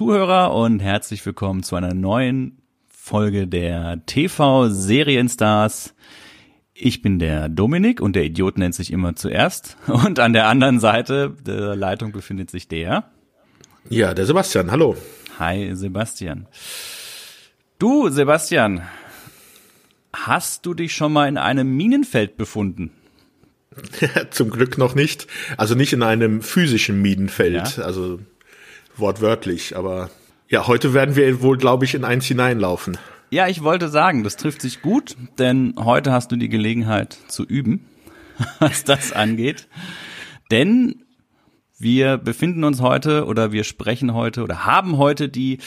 Zuhörer und herzlich willkommen zu einer neuen Folge der TV Serienstars. Ich bin der Dominik und der Idiot nennt sich immer zuerst. Und an der anderen Seite der Leitung befindet sich der. Ja, der Sebastian. Hallo. Hi, Sebastian. Du, Sebastian, hast du dich schon mal in einem Minenfeld befunden? Zum Glück noch nicht. Also nicht in einem physischen Minenfeld, ja? also wortwörtlich, aber ja, heute werden wir wohl, glaube ich, in eins hineinlaufen. Ja, ich wollte sagen, das trifft sich gut, denn heute hast du die Gelegenheit zu üben, was das angeht. Denn wir befinden uns heute oder wir sprechen heute oder haben heute die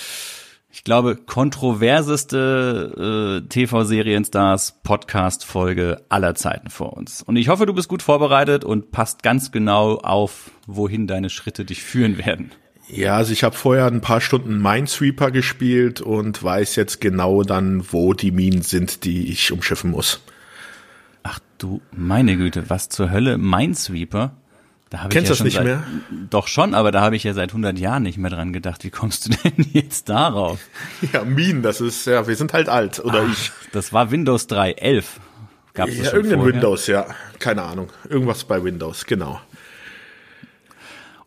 ich glaube, kontroverseste äh, TV-Serienstars Podcast-Folge aller Zeiten vor uns. Und ich hoffe, du bist gut vorbereitet und passt ganz genau auf, wohin deine Schritte dich führen werden. Ja, also ich habe vorher ein paar Stunden Minesweeper gespielt und weiß jetzt genau dann, wo die Minen sind, die ich umschiffen muss. Ach du meine Güte, was zur Hölle Minesweeper? Da Kennst du ja das nicht seit, mehr? Doch schon, aber da habe ich ja seit 100 Jahren nicht mehr dran gedacht. Wie kommst du denn jetzt darauf? Ja, Minen, das ist, ja, wir sind halt alt, oder Ach, ich. Das war Windows 3.11. Gab es ja, irgendein vorher? Windows, ja. Keine Ahnung. Irgendwas bei Windows, genau.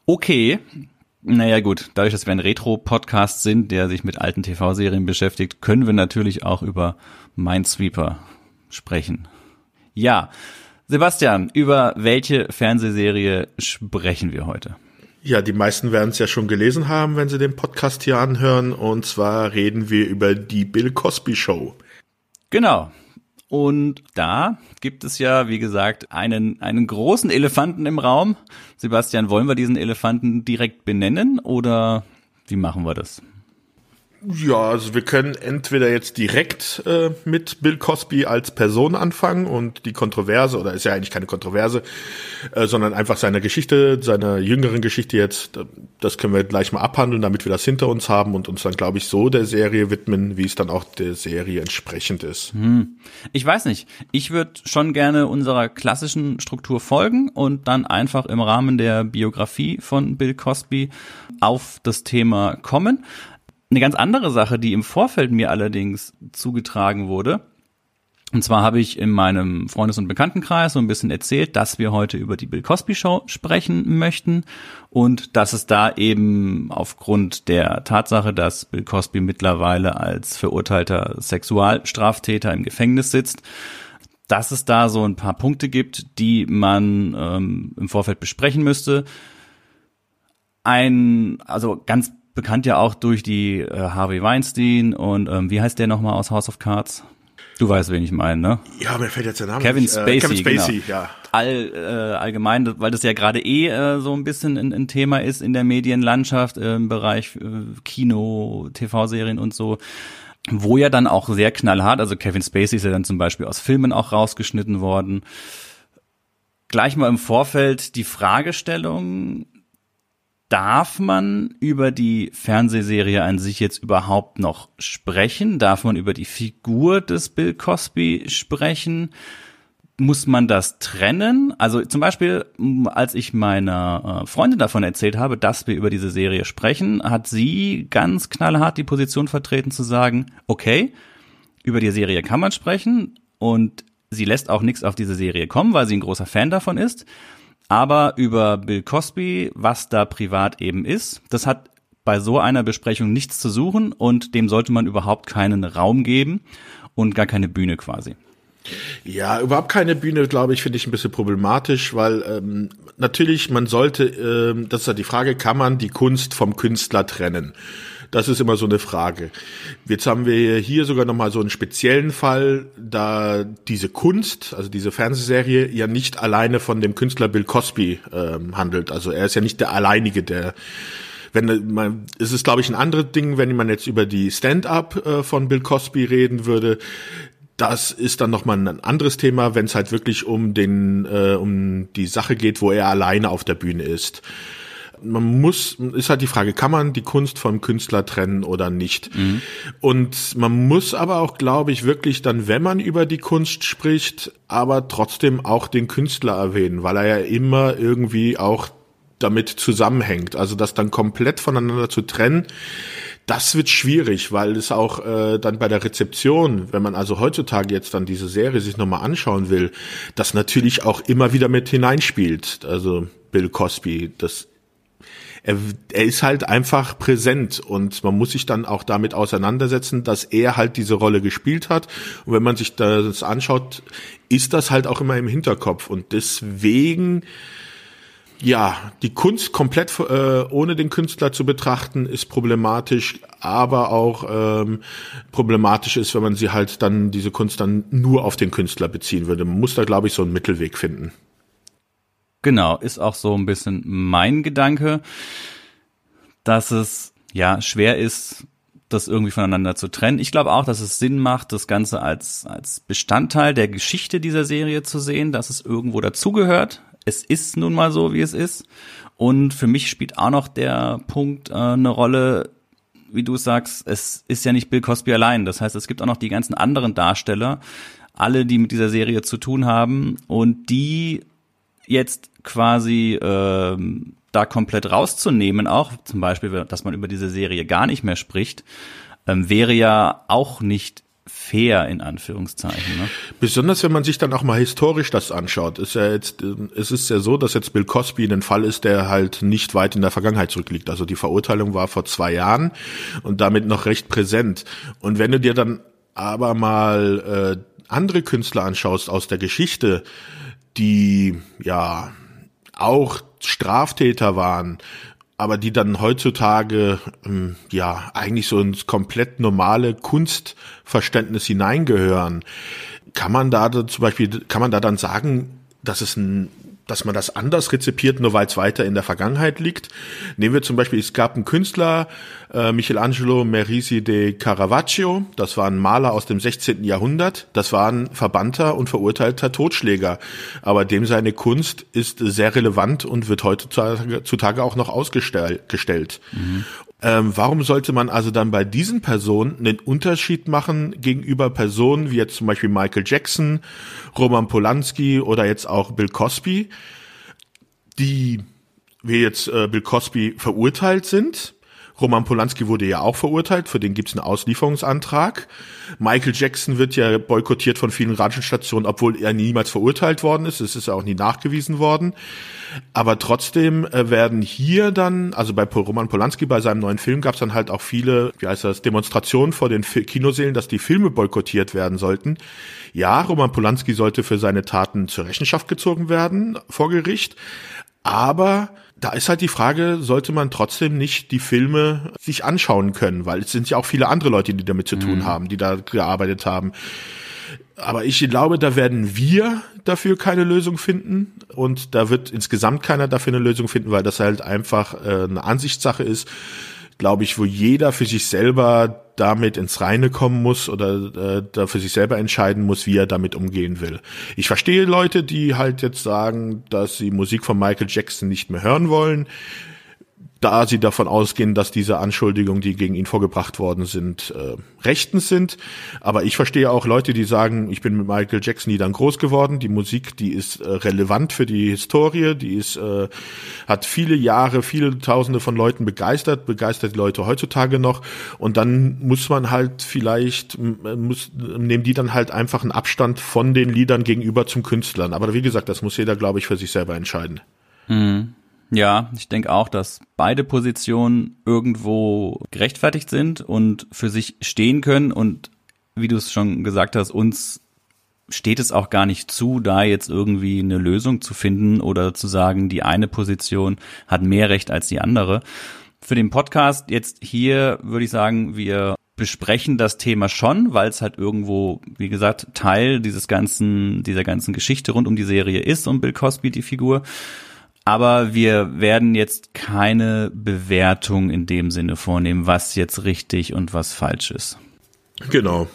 Okay. Naja gut, dadurch, dass wir ein Retro-Podcast sind, der sich mit alten TV-Serien beschäftigt, können wir natürlich auch über Minesweeper sprechen. Ja, Sebastian, über welche Fernsehserie sprechen wir heute? Ja, die meisten werden es ja schon gelesen haben, wenn sie den Podcast hier anhören. Und zwar reden wir über die Bill Cosby Show. Genau. Und da gibt es ja, wie gesagt, einen, einen großen Elefanten im Raum. Sebastian, wollen wir diesen Elefanten direkt benennen oder wie machen wir das? Ja, also wir können entweder jetzt direkt äh, mit Bill Cosby als Person anfangen und die Kontroverse, oder ist ja eigentlich keine Kontroverse, äh, sondern einfach seine Geschichte, seine jüngeren Geschichte jetzt, das können wir gleich mal abhandeln, damit wir das hinter uns haben und uns dann, glaube ich, so der Serie widmen, wie es dann auch der Serie entsprechend ist. Hm. Ich weiß nicht. Ich würde schon gerne unserer klassischen Struktur folgen und dann einfach im Rahmen der Biografie von Bill Cosby auf das Thema kommen. Eine ganz andere Sache, die im Vorfeld mir allerdings zugetragen wurde, und zwar habe ich in meinem Freundes- und Bekanntenkreis so ein bisschen erzählt, dass wir heute über die Bill Cosby Show sprechen möchten und dass es da eben aufgrund der Tatsache, dass Bill Cosby mittlerweile als verurteilter Sexualstraftäter im Gefängnis sitzt, dass es da so ein paar Punkte gibt, die man ähm, im Vorfeld besprechen müsste. Ein, also ganz bekannt ja auch durch die äh, Harvey Weinstein und ähm, wie heißt der nochmal aus House of Cards? Du weißt, wen ich meine, ne? Ja, mir fällt jetzt der Name Kevin nicht. Spacey, äh, Kevin Spacey, genau. ja. All, äh, allgemein, weil das ja gerade eh äh, so ein bisschen ein, ein Thema ist in der Medienlandschaft äh, im Bereich äh, Kino, TV-Serien und so wo ja dann auch sehr knallhart, also Kevin Spacey ist ja dann zum Beispiel aus Filmen auch rausgeschnitten worden. Gleich mal im Vorfeld die Fragestellung, Darf man über die Fernsehserie an sich jetzt überhaupt noch sprechen? Darf man über die Figur des Bill Cosby sprechen? Muss man das trennen? Also zum Beispiel, als ich meiner äh, Freundin davon erzählt habe, dass wir über diese Serie sprechen, hat sie ganz knallhart die Position vertreten zu sagen, okay, über die Serie kann man sprechen und sie lässt auch nichts auf diese Serie kommen, weil sie ein großer Fan davon ist. Aber über Bill Cosby, was da privat eben ist, das hat bei so einer Besprechung nichts zu suchen und dem sollte man überhaupt keinen Raum geben und gar keine Bühne quasi. Ja, überhaupt keine Bühne, glaube ich, finde ich ein bisschen problematisch, weil ähm, natürlich, man sollte, ähm, das ist ja die Frage, kann man die Kunst vom Künstler trennen? Das ist immer so eine Frage. Jetzt haben wir hier sogar nochmal so einen speziellen Fall, da diese Kunst, also diese Fernsehserie, ja nicht alleine von dem Künstler Bill Cosby ähm, handelt. Also er ist ja nicht der alleinige, der wenn man, es ist glaube ich ein anderes Ding, wenn man jetzt über die Stand-up äh, von Bill Cosby reden würde. Das ist dann nochmal ein anderes Thema, wenn es halt wirklich um den, äh, um die Sache geht, wo er alleine auf der Bühne ist man muss, ist halt die Frage, kann man die Kunst vom Künstler trennen oder nicht? Mhm. Und man muss aber auch, glaube ich, wirklich dann, wenn man über die Kunst spricht, aber trotzdem auch den Künstler erwähnen, weil er ja immer irgendwie auch damit zusammenhängt. Also das dann komplett voneinander zu trennen, das wird schwierig, weil es auch äh, dann bei der Rezeption, wenn man also heutzutage jetzt dann diese Serie sich nochmal anschauen will, das natürlich auch immer wieder mit hineinspielt. Also Bill Cosby, das er, er ist halt einfach präsent und man muss sich dann auch damit auseinandersetzen, dass er halt diese Rolle gespielt hat. Und wenn man sich das anschaut, ist das halt auch immer im Hinterkopf. Und deswegen ja, die Kunst komplett äh, ohne den Künstler zu betrachten, ist problematisch, aber auch ähm, problematisch ist, wenn man sie halt dann, diese Kunst dann nur auf den Künstler beziehen würde. Man muss da, glaube ich, so einen Mittelweg finden. Genau, ist auch so ein bisschen mein Gedanke, dass es ja schwer ist, das irgendwie voneinander zu trennen. Ich glaube auch, dass es Sinn macht, das Ganze als, als Bestandteil der Geschichte dieser Serie zu sehen, dass es irgendwo dazugehört es ist nun mal so, wie es ist. Und für mich spielt auch noch der Punkt äh, eine Rolle, wie du sagst, es ist ja nicht Bill Cosby allein. Das heißt, es gibt auch noch die ganzen anderen Darsteller, alle, die mit dieser Serie zu tun haben und die jetzt quasi ähm, da komplett rauszunehmen, auch zum Beispiel, dass man über diese Serie gar nicht mehr spricht, ähm, wäre ja auch nicht fair in Anführungszeichen. Ne? Besonders wenn man sich dann auch mal historisch das anschaut, ist ja jetzt, es ist ja so, dass jetzt Bill Cosby ein Fall ist, der halt nicht weit in der Vergangenheit zurückliegt. Also die Verurteilung war vor zwei Jahren und damit noch recht präsent. Und wenn du dir dann aber mal äh, andere Künstler anschaust aus der Geschichte, die ja auch Straftäter waren aber die dann heutzutage ähm, ja eigentlich so ins komplett normale Kunstverständnis hineingehören. Kann man da zum Beispiel, kann man da dann sagen, dass es ein dass man das anders rezipiert, nur weil es weiter in der Vergangenheit liegt. Nehmen wir zum Beispiel, es gab einen Künstler, äh, Michelangelo Merisi de Caravaggio, das war ein Maler aus dem 16. Jahrhundert, das war ein verbannter und verurteilter Totschläger, aber dem seine Kunst ist sehr relevant und wird heutzutage auch noch ausgestellt. Mhm. Ähm, warum sollte man also dann bei diesen Personen einen Unterschied machen gegenüber Personen wie jetzt zum Beispiel Michael Jackson, Roman Polanski oder jetzt auch Bill Cosby, die wie jetzt äh, Bill Cosby verurteilt sind Roman Polanski wurde ja auch verurteilt, für den gibt es einen Auslieferungsantrag. Michael Jackson wird ja boykottiert von vielen Radiostationen, obwohl er niemals verurteilt worden ist. Es ist ja auch nie nachgewiesen worden. Aber trotzdem äh, werden hier dann, also bei Roman Polanski, bei seinem neuen Film gab es dann halt auch viele, wie heißt das, Demonstrationen vor den Kinosälen, dass die Filme boykottiert werden sollten. Ja, Roman Polanski sollte für seine Taten zur Rechenschaft gezogen werden vor Gericht. Aber da ist halt die Frage, sollte man trotzdem nicht die Filme sich anschauen können, weil es sind ja auch viele andere Leute, die damit zu tun mhm. haben, die da gearbeitet haben. Aber ich glaube, da werden wir dafür keine Lösung finden und da wird insgesamt keiner dafür eine Lösung finden, weil das halt einfach äh, eine Ansichtssache ist glaube ich, wo jeder für sich selber damit ins Reine kommen muss oder äh, da für sich selber entscheiden muss, wie er damit umgehen will. Ich verstehe Leute, die halt jetzt sagen, dass sie Musik von Michael Jackson nicht mehr hören wollen da sie davon ausgehen, dass diese Anschuldigungen, die gegen ihn vorgebracht worden sind, äh, rechtens sind. Aber ich verstehe auch Leute, die sagen, ich bin mit Michael Jackson nie dann groß geworden. Die Musik, die ist äh, relevant für die Historie, die ist, äh, hat viele Jahre, viele Tausende von Leuten begeistert, begeistert die Leute heutzutage noch. Und dann muss man halt vielleicht, muss, nehmen die dann halt einfach einen Abstand von den Liedern gegenüber zum Künstlern. Aber wie gesagt, das muss jeder, glaube ich, für sich selber entscheiden. Mhm. Ja, ich denke auch, dass beide Positionen irgendwo gerechtfertigt sind und für sich stehen können. Und wie du es schon gesagt hast, uns steht es auch gar nicht zu, da jetzt irgendwie eine Lösung zu finden oder zu sagen, die eine Position hat mehr Recht als die andere. Für den Podcast jetzt hier würde ich sagen, wir besprechen das Thema schon, weil es halt irgendwo, wie gesagt, Teil dieses ganzen, dieser ganzen Geschichte rund um die Serie ist und Bill Cosby die Figur. Aber wir werden jetzt keine Bewertung in dem Sinne vornehmen, was jetzt richtig und was falsch ist. Genau.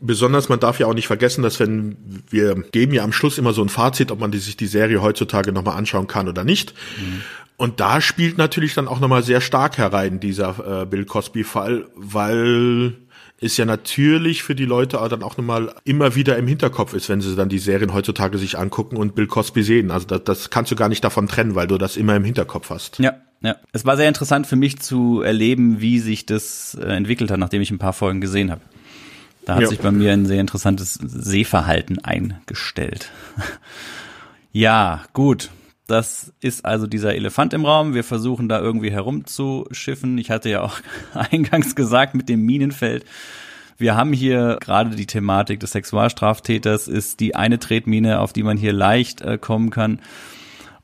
Besonders, man darf ja auch nicht vergessen, dass wenn wir geben ja am Schluss immer so ein Fazit, ob man die, sich die Serie heutzutage nochmal anschauen kann oder nicht. Mhm. Und da spielt natürlich dann auch nochmal sehr stark herein dieser äh, Bill Cosby-Fall, weil ist ja natürlich für die Leute dann auch nochmal immer wieder im Hinterkopf ist, wenn sie dann die Serien heutzutage sich angucken und Bill Cosby sehen. Also das, das kannst du gar nicht davon trennen, weil du das immer im Hinterkopf hast. Ja, ja. Es war sehr interessant für mich zu erleben, wie sich das äh, entwickelt hat, nachdem ich ein paar Folgen gesehen habe. Da hat ja. sich bei mir ein sehr interessantes Sehverhalten eingestellt. ja, gut. Das ist also dieser Elefant im Raum. Wir versuchen da irgendwie herumzuschiffen. Ich hatte ja auch eingangs gesagt mit dem Minenfeld. Wir haben hier gerade die Thematik des Sexualstraftäters, ist die eine Tretmine, auf die man hier leicht äh, kommen kann.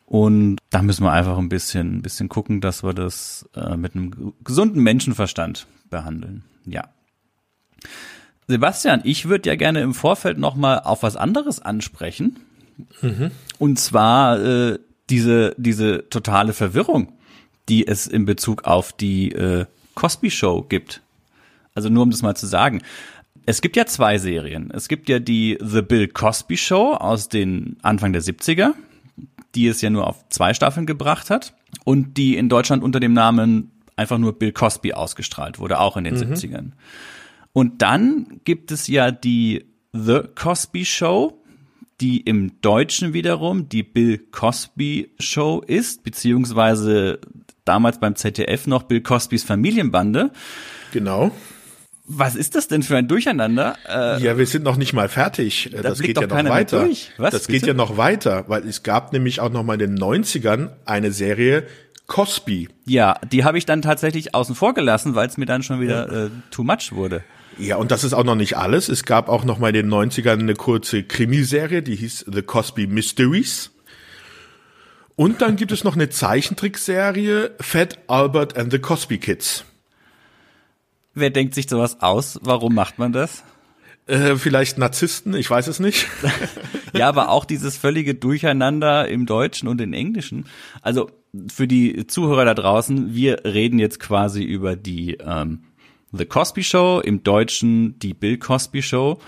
Und da müssen wir einfach ein bisschen, ein bisschen gucken, dass wir das äh, mit einem gesunden Menschenverstand behandeln. Ja. Sebastian, ich würde ja gerne im Vorfeld noch mal auf was anderes ansprechen. Mhm. Und zwar äh, diese, diese totale Verwirrung, die es in Bezug auf die äh, Cosby Show gibt. Also nur um das mal zu sagen. Es gibt ja zwei Serien. Es gibt ja die The Bill Cosby Show aus den Anfang der 70er, die es ja nur auf zwei Staffeln gebracht hat und die in Deutschland unter dem Namen einfach nur Bill Cosby ausgestrahlt wurde, auch in den mhm. 70ern. Und dann gibt es ja die The Cosby Show, die im Deutschen wiederum die Bill Cosby Show ist, beziehungsweise damals beim ZDF noch Bill Cosbys Familienbande. Genau. Was ist das denn für ein Durcheinander? Äh, ja, wir sind noch nicht mal fertig. Das, das geht ja noch weiter. Was, das bitte? geht ja noch weiter, weil es gab nämlich auch noch mal in den 90ern eine Serie Cosby. Ja, die habe ich dann tatsächlich außen vor gelassen, weil es mir dann schon wieder äh, too much wurde. Ja, und das ist auch noch nicht alles. Es gab auch noch mal in den 90ern eine kurze Krimiserie, die hieß The Cosby Mysteries. Und dann gibt es noch eine Zeichentrickserie Fat Albert and the Cosby Kids. Wer denkt sich sowas aus? Warum macht man das? Äh, vielleicht Narzissten, ich weiß es nicht. ja, aber auch dieses völlige Durcheinander im Deutschen und im Englischen. Also für die Zuhörer da draußen, wir reden jetzt quasi über die ähm, The Cosby Show, im Deutschen die Bill Cosby Show,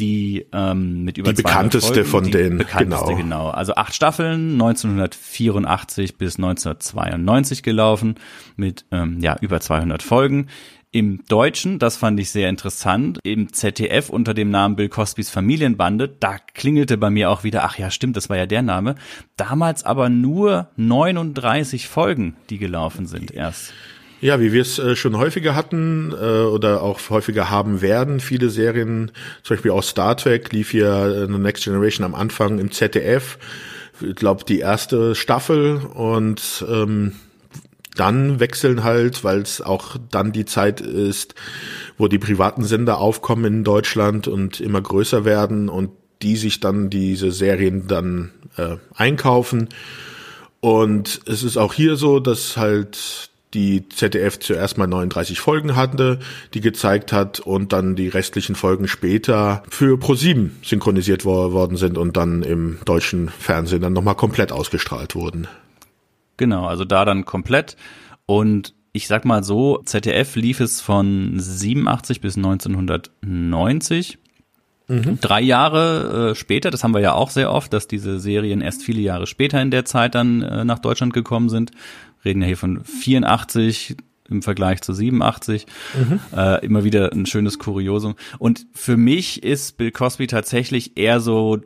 die ähm, mit über die bekannteste Folgen, von die den bekannteste genau. genau. Also acht Staffeln, 1984 bis 1992 gelaufen mit ähm, ja über 200 Folgen. Im Deutschen, das fand ich sehr interessant, im ZDF unter dem Namen Bill Cosbys Familienbande, da klingelte bei mir auch wieder, ach ja, stimmt, das war ja der Name. Damals aber nur 39 Folgen, die gelaufen sind erst. Ja, wie wir es äh, schon häufiger hatten äh, oder auch häufiger haben werden, viele Serien, zum Beispiel auch Star Trek, lief ja äh, The Next Generation am Anfang im ZDF, ich glaube die erste Staffel und ähm, dann wechseln halt, weil es auch dann die Zeit ist, wo die privaten Sender aufkommen in Deutschland und immer größer werden und die sich dann diese Serien dann äh, einkaufen. Und es ist auch hier so, dass halt die ZDF zuerst mal 39 Folgen hatte, die gezeigt hat und dann die restlichen Folgen später für Pro7 synchronisiert worden sind und dann im deutschen Fernsehen dann nochmal komplett ausgestrahlt wurden. Genau, also da dann komplett und ich sag mal so, ZDF lief es von 87 bis 1990. Mhm. Drei Jahre äh, später, das haben wir ja auch sehr oft, dass diese Serien erst viele Jahre später in der Zeit dann äh, nach Deutschland gekommen sind reden ja hier von 84 im Vergleich zu 87. Mhm. Äh, immer wieder ein schönes Kuriosum. Und für mich ist Bill Cosby tatsächlich eher so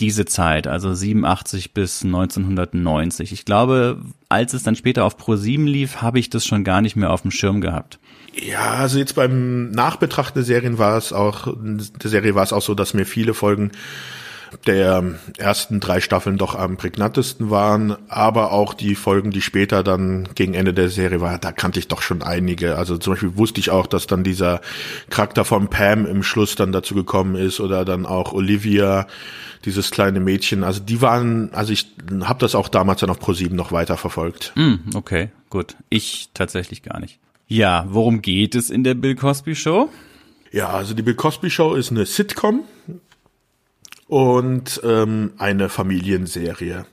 diese Zeit, also 87 bis 1990. Ich glaube, als es dann später auf Pro 7 lief, habe ich das schon gar nicht mehr auf dem Schirm gehabt. Ja, also jetzt beim Nachbetrachten der Serien war es auch, der Serie war es auch so, dass mir viele Folgen der ersten drei Staffeln doch am prägnantesten waren, aber auch die Folgen, die später dann gegen Ende der Serie war, da kannte ich doch schon einige. Also zum Beispiel wusste ich auch, dass dann dieser Charakter von Pam im Schluss dann dazu gekommen ist oder dann auch Olivia, dieses kleine Mädchen. Also die waren, also ich habe das auch damals dann auf ProSieben noch weiter verfolgt. Mm, okay, gut. Ich tatsächlich gar nicht. Ja, worum geht es in der Bill Cosby Show? Ja, also die Bill Cosby Show ist eine Sitcom und ähm, eine Familienserie.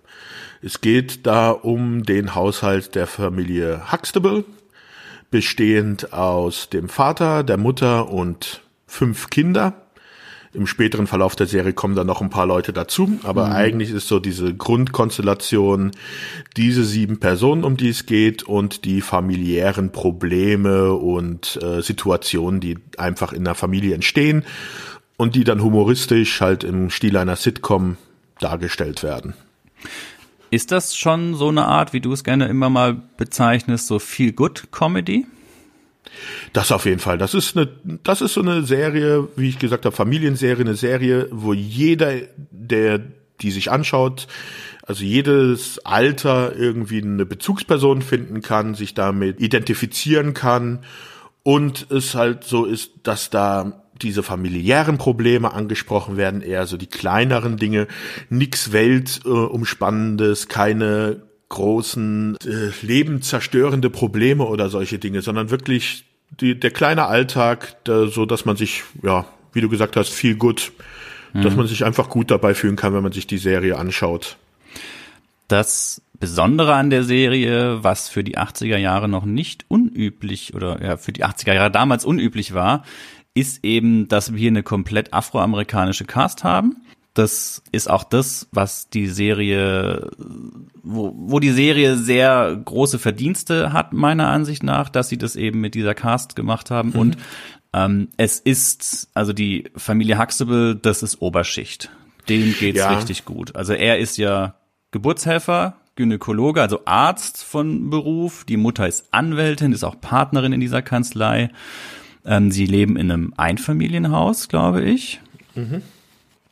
Es geht da um den Haushalt der Familie Huxtable, bestehend aus dem Vater, der Mutter und fünf Kinder. Im späteren Verlauf der Serie kommen dann noch ein paar Leute dazu, aber mhm. eigentlich ist so diese Grundkonstellation diese sieben Personen, um die es geht und die familiären Probleme und äh, Situationen, die einfach in der Familie entstehen und die dann humoristisch halt im Stil einer Sitcom dargestellt werden. Ist das schon so eine Art, wie du es gerne immer mal bezeichnest, so viel Good Comedy? Das auf jeden Fall. Das ist eine, das ist so eine Serie, wie ich gesagt habe, Familienserie, eine Serie, wo jeder, der die sich anschaut, also jedes Alter irgendwie eine Bezugsperson finden kann, sich damit identifizieren kann und es halt so ist, dass da diese familiären Probleme angesprochen werden, eher so die kleineren Dinge, nix Weltumspannendes, äh, keine großen äh, lebenszerstörende Probleme oder solche Dinge, sondern wirklich die, der kleine Alltag, da, so dass man sich, ja, wie du gesagt hast, viel gut, mhm. dass man sich einfach gut dabei fühlen kann, wenn man sich die Serie anschaut. Das Besondere an der Serie, was für die 80er Jahre noch nicht unüblich oder ja, für die 80er Jahre damals unüblich war, ist eben, dass wir hier eine komplett afroamerikanische Cast haben. Das ist auch das, was die Serie, wo, wo die Serie sehr große Verdienste hat, meiner Ansicht nach, dass sie das eben mit dieser Cast gemacht haben. Mhm. Und ähm, es ist, also die Familie Huxtable, das ist Oberschicht. Dem geht's ja. richtig gut. Also er ist ja Geburtshelfer, Gynäkologe, also Arzt von Beruf. Die Mutter ist Anwältin, ist auch Partnerin in dieser Kanzlei. Ähm, sie leben in einem Einfamilienhaus, glaube ich. Mhm.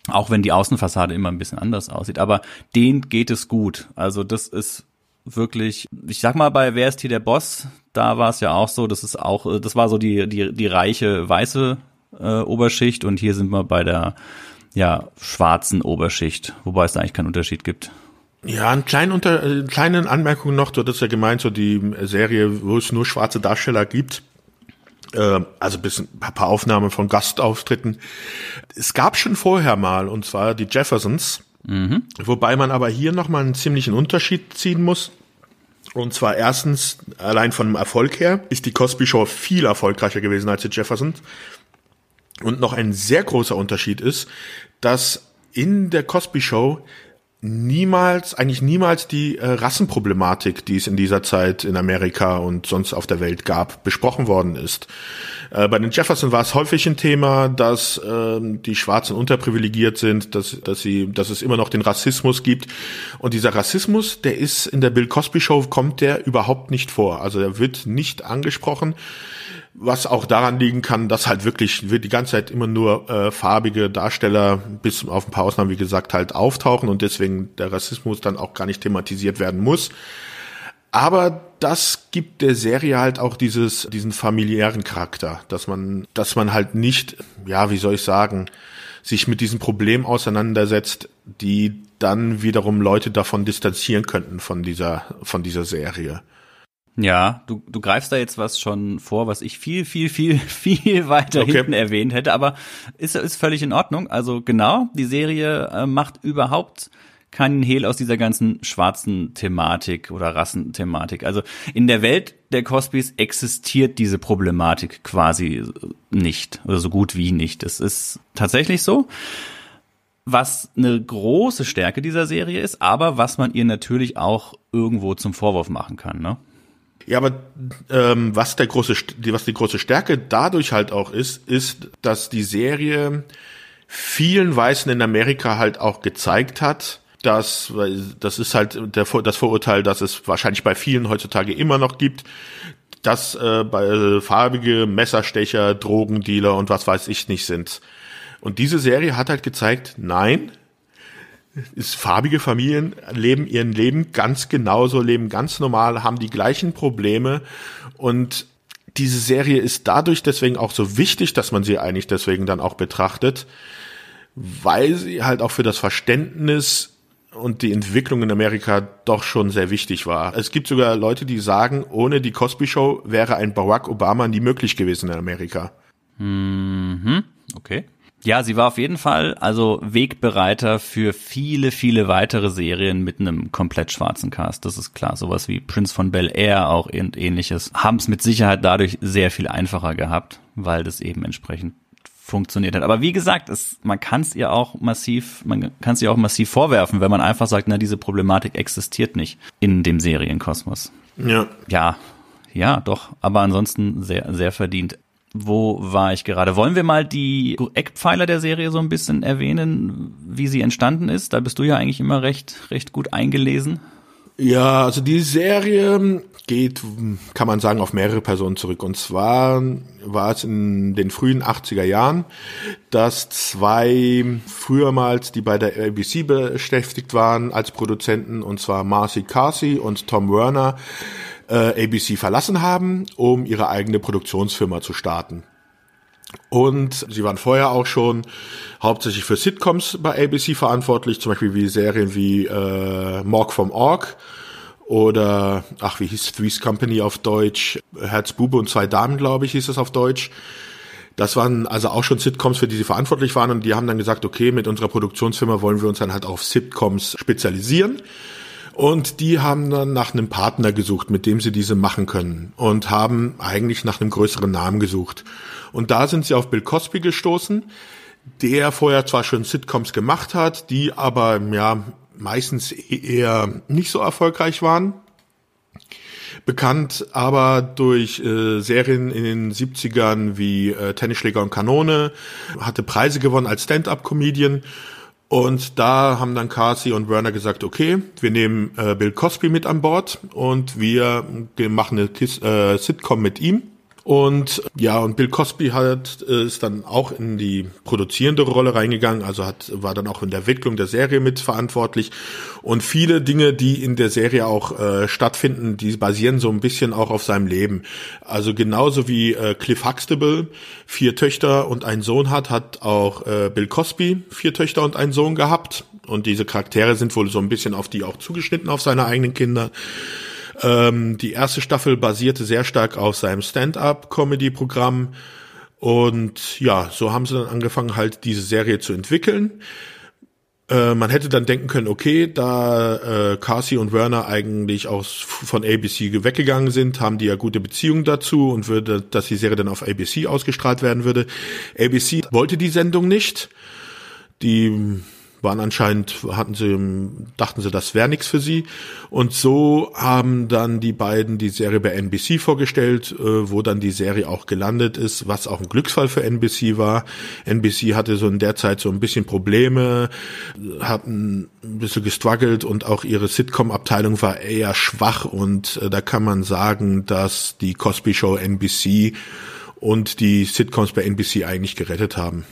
Auch wenn die Außenfassade immer ein bisschen anders aussieht. Aber denen geht es gut. Also das ist wirklich, ich sag mal, bei Wer ist hier der Boss? Da war es ja auch so, das ist auch, das war so die, die, die reiche weiße äh, Oberschicht und hier sind wir bei der ja, schwarzen Oberschicht, wobei es da eigentlich keinen Unterschied gibt. Ja, einen kleinen unter, äh, kleinen Anmerkung noch, du hattest ja gemeint, so die Serie, wo es nur schwarze Darsteller gibt äh, also bis ein paar Aufnahmen von Gastauftritten. Es gab schon vorher mal, und zwar die Jeffersons, mhm. wobei man aber hier nochmal einen ziemlichen Unterschied ziehen muss. Und zwar erstens, allein von dem Erfolg her, ist die Cosby Show viel erfolgreicher gewesen als die Jeffersons. Und noch ein sehr großer Unterschied ist, dass in der Cosby Show niemals, eigentlich niemals die äh, Rassenproblematik, die es in dieser Zeit in Amerika und sonst auf der Welt gab, besprochen worden ist. Äh, bei den Jefferson war es häufig ein Thema, dass äh, die Schwarzen unterprivilegiert sind, dass, dass sie, dass es immer noch den Rassismus gibt. Und dieser Rassismus, der ist in der Bill Cosby Show kommt der überhaupt nicht vor. Also er wird nicht angesprochen was auch daran liegen kann, dass halt wirklich wird die ganze Zeit immer nur äh, farbige Darsteller bis auf ein paar Ausnahmen, wie gesagt, halt auftauchen und deswegen der Rassismus dann auch gar nicht thematisiert werden muss. Aber das gibt der Serie halt auch dieses, diesen familiären Charakter, dass man, dass man halt nicht, ja, wie soll ich sagen, sich mit diesem Problem auseinandersetzt, die dann wiederum Leute davon distanzieren könnten von dieser, von dieser Serie. Ja, du, du greifst da jetzt was schon vor, was ich viel, viel, viel, viel weiter okay. hinten erwähnt hätte, aber ist, ist völlig in Ordnung. Also genau, die Serie äh, macht überhaupt keinen Hehl aus dieser ganzen schwarzen Thematik oder Rassenthematik. Also in der Welt der Cosbys existiert diese Problematik quasi nicht oder so gut wie nicht. Es ist tatsächlich so. Was eine große Stärke dieser Serie ist, aber was man ihr natürlich auch irgendwo zum Vorwurf machen kann, ne? Ja, aber ähm, was der große, was die große Stärke dadurch halt auch ist, ist, dass die Serie vielen Weißen in Amerika halt auch gezeigt hat, dass das ist halt der, das Vorurteil, dass es wahrscheinlich bei vielen heutzutage immer noch gibt, dass äh, bei äh, farbige Messerstecher, Drogendealer und was weiß ich nicht sind. Und diese Serie hat halt gezeigt, nein, ist farbige Familien leben ihren Leben ganz genauso, leben ganz normal, haben die gleichen Probleme und diese Serie ist dadurch deswegen auch so wichtig, dass man sie eigentlich deswegen dann auch betrachtet, weil sie halt auch für das Verständnis und die Entwicklung in Amerika doch schon sehr wichtig war. Es gibt sogar Leute, die sagen, ohne die Cosby Show wäre ein Barack Obama nie möglich gewesen in Amerika. Mhm. Okay. Ja, sie war auf jeden Fall also Wegbereiter für viele, viele weitere Serien mit einem komplett schwarzen Cast. Das ist klar. Sowas wie Prince von Bel Air auch und ähnliches haben es mit Sicherheit dadurch sehr viel einfacher gehabt, weil das eben entsprechend funktioniert hat. Aber wie gesagt, es, man kann es ihr auch massiv, man kann es ihr auch massiv vorwerfen, wenn man einfach sagt, na, diese Problematik existiert nicht in dem Serienkosmos. Ja. Ja, ja, doch. Aber ansonsten sehr, sehr verdient. Wo war ich gerade? Wollen wir mal die Eckpfeiler der Serie so ein bisschen erwähnen, wie sie entstanden ist? Da bist du ja eigentlich immer recht, recht gut eingelesen. Ja, also die Serie geht, kann man sagen, auf mehrere Personen zurück. Und zwar war es in den frühen 80er Jahren, dass zwei frühermals, die bei der ABC beschäftigt waren als Produzenten, und zwar Marcy Carsey und Tom Werner, äh, ABC verlassen haben, um ihre eigene Produktionsfirma zu starten. Und sie waren vorher auch schon hauptsächlich für Sitcoms bei ABC verantwortlich, zum Beispiel wie Serien wie äh, Morg vom Org oder, ach, wie hieß Three's Company auf Deutsch, Herzbube und zwei Damen, glaube ich, hieß es auf Deutsch. Das waren also auch schon Sitcoms, für die sie verantwortlich waren und die haben dann gesagt, okay, mit unserer Produktionsfirma wollen wir uns dann halt auf Sitcoms spezialisieren. Und die haben dann nach einem Partner gesucht, mit dem sie diese machen können und haben eigentlich nach einem größeren Namen gesucht. Und da sind sie auf Bill Cosby gestoßen, der vorher zwar schon Sitcoms gemacht hat, die aber ja meistens eher nicht so erfolgreich waren. Bekannt aber durch äh, Serien in den 70ern wie äh, Tennisschläger und Kanone, hatte Preise gewonnen als Stand-up-Comedian und da haben dann Casey und Werner gesagt, okay, wir nehmen äh, Bill Cosby mit an Bord und wir machen eine Kiss, äh, Sitcom mit ihm. Und ja, und Bill Cosby hat äh, ist dann auch in die produzierende Rolle reingegangen, also hat war dann auch in der Entwicklung der Serie mitverantwortlich. Und viele Dinge, die in der Serie auch äh, stattfinden, die basieren so ein bisschen auch auf seinem Leben. Also genauso wie äh, Cliff Huxtable vier Töchter und einen Sohn hat, hat auch äh, Bill Cosby vier Töchter und einen Sohn gehabt. Und diese Charaktere sind wohl so ein bisschen auf die auch zugeschnitten, auf seine eigenen Kinder. Ähm, die erste Staffel basierte sehr stark auf seinem Stand-up-Comedy-Programm. Und ja, so haben sie dann angefangen, halt diese Serie zu entwickeln. Äh, man hätte dann denken können, okay, da äh, Casey und Werner eigentlich aus von ABC weggegangen sind, haben die ja gute Beziehungen dazu und würde, dass die Serie dann auf ABC ausgestrahlt werden würde. ABC wollte die Sendung nicht. Die waren anscheinend, hatten sie, dachten sie, das wäre nichts für sie. Und so haben dann die beiden die Serie bei NBC vorgestellt, äh, wo dann die Serie auch gelandet ist, was auch ein Glücksfall für NBC war. NBC hatte so in der Zeit so ein bisschen Probleme, hatten ein bisschen gestruggelt und auch ihre Sitcom-Abteilung war eher schwach und äh, da kann man sagen, dass die Cosby Show NBC und die Sitcoms bei NBC eigentlich gerettet haben.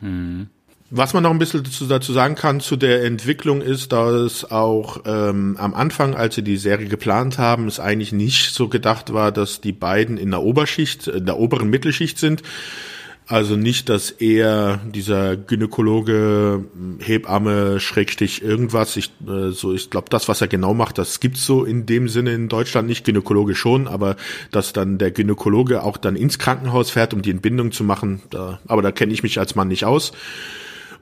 Hm. Was man noch ein bisschen dazu sagen kann zu der Entwicklung ist, dass auch ähm, am Anfang, als sie die Serie geplant haben, es eigentlich nicht so gedacht war, dass die beiden in der Oberschicht, in der oberen Mittelschicht sind. Also nicht, dass er dieser Gynäkologe, Hebamme, Schrägstich irgendwas, ich, äh, so ich glaube, das, was er genau macht, das gibt's so in dem Sinne in Deutschland nicht, Gynäkologe schon, aber dass dann der Gynäkologe auch dann ins Krankenhaus fährt, um die Entbindung zu machen, da, aber da kenne ich mich als Mann nicht aus.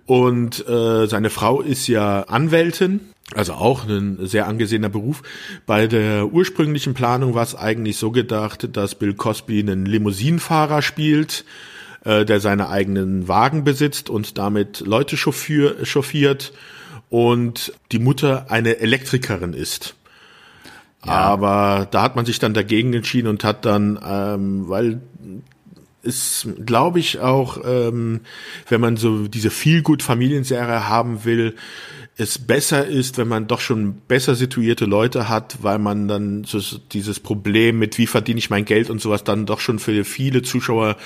Und äh, seine Frau ist ja Anwältin, also auch ein sehr angesehener Beruf. Bei der ursprünglichen Planung war es eigentlich so gedacht, dass Bill Cosby einen Limousinenfahrer spielt, äh, der seine eigenen Wagen besitzt und damit Leute chauffier, chauffiert und die Mutter eine Elektrikerin ist. Ja. Aber da hat man sich dann dagegen entschieden und hat dann, ähm, weil ist, glaube ich, auch, ähm, wenn man so diese viel gut Familienserie haben will, es besser ist, wenn man doch schon besser situierte Leute hat, weil man dann so dieses Problem mit wie verdiene ich mein Geld und sowas dann doch schon für viele Zuschauer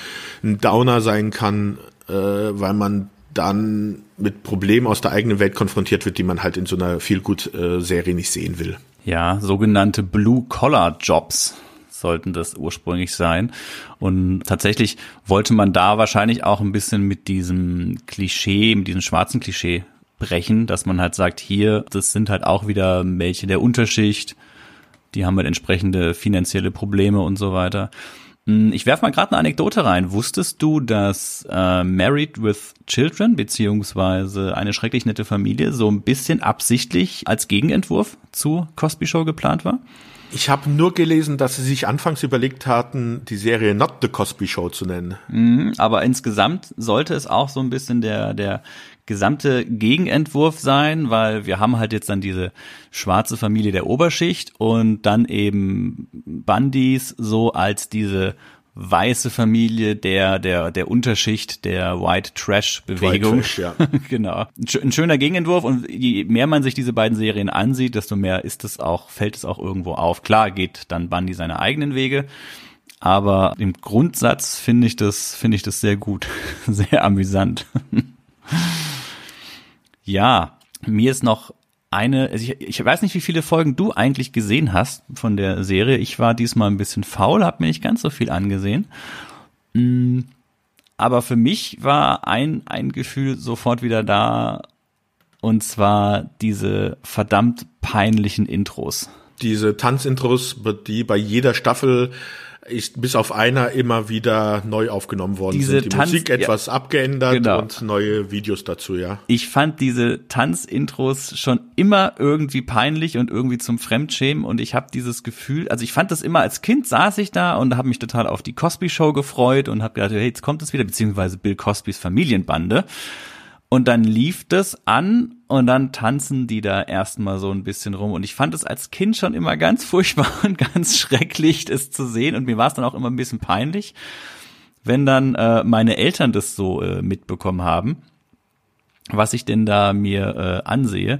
ein Downer sein kann, äh, weil man dann mit Problemen aus der eigenen Welt konfrontiert wird, die man halt in so einer gut äh, nicht sehen will. Ja, sogenannte Blue Collar Jobs sollten das ursprünglich sein. Und tatsächlich wollte man da wahrscheinlich auch ein bisschen mit diesem Klischee, mit diesem schwarzen Klischee brechen, dass man halt sagt, hier, das sind halt auch wieder welche der Unterschicht, die haben halt entsprechende finanzielle Probleme und so weiter. Hm, ich werf mal gerade eine Anekdote rein. Wusstest du, dass äh, Married with Children beziehungsweise eine schrecklich nette Familie so ein bisschen absichtlich als Gegenentwurf zu Cosby Show geplant war? Ich habe nur gelesen, dass sie sich anfangs überlegt hatten, die Serie Not the Cosby Show zu nennen. Mhm, aber insgesamt sollte es auch so ein bisschen der, der gesamte Gegenentwurf sein, weil wir haben halt jetzt dann diese schwarze Familie der Oberschicht und dann eben Bundys so als diese weiße Familie der der der Unterschicht der White Trash Bewegung. White Trash, ja. genau. Ein schöner Gegenentwurf und je mehr man sich diese beiden Serien ansieht, desto mehr ist es auch fällt es auch irgendwo auf. Klar geht dann Bundy seine eigenen Wege, aber im Grundsatz finde ich das finde ich das sehr gut, sehr amüsant. ja, mir ist noch eine, also ich, ich weiß nicht, wie viele Folgen du eigentlich gesehen hast von der Serie. Ich war diesmal ein bisschen faul, habe mir nicht ganz so viel angesehen. Mm, aber für mich war ein, ein Gefühl sofort wieder da, und zwar diese verdammt peinlichen Intros. Diese Tanzintros, die bei jeder Staffel ist bis auf einer immer wieder neu aufgenommen worden diese sind. Die Tanz, Musik etwas ja, abgeändert genau. und neue Videos dazu, ja. Ich fand diese Tanzintros schon immer irgendwie peinlich und irgendwie zum Fremdschämen und ich habe dieses Gefühl, also ich fand das immer als Kind saß ich da und habe mich total auf die Cosby Show gefreut und habe gedacht, hey, jetzt kommt es wieder, beziehungsweise Bill Cosbys Familienbande. Und dann lief das an und dann tanzen die da erstmal so ein bisschen rum. Und ich fand es als Kind schon immer ganz furchtbar und ganz schrecklich, es zu sehen. Und mir war es dann auch immer ein bisschen peinlich, wenn dann äh, meine Eltern das so äh, mitbekommen haben, was ich denn da mir äh, ansehe.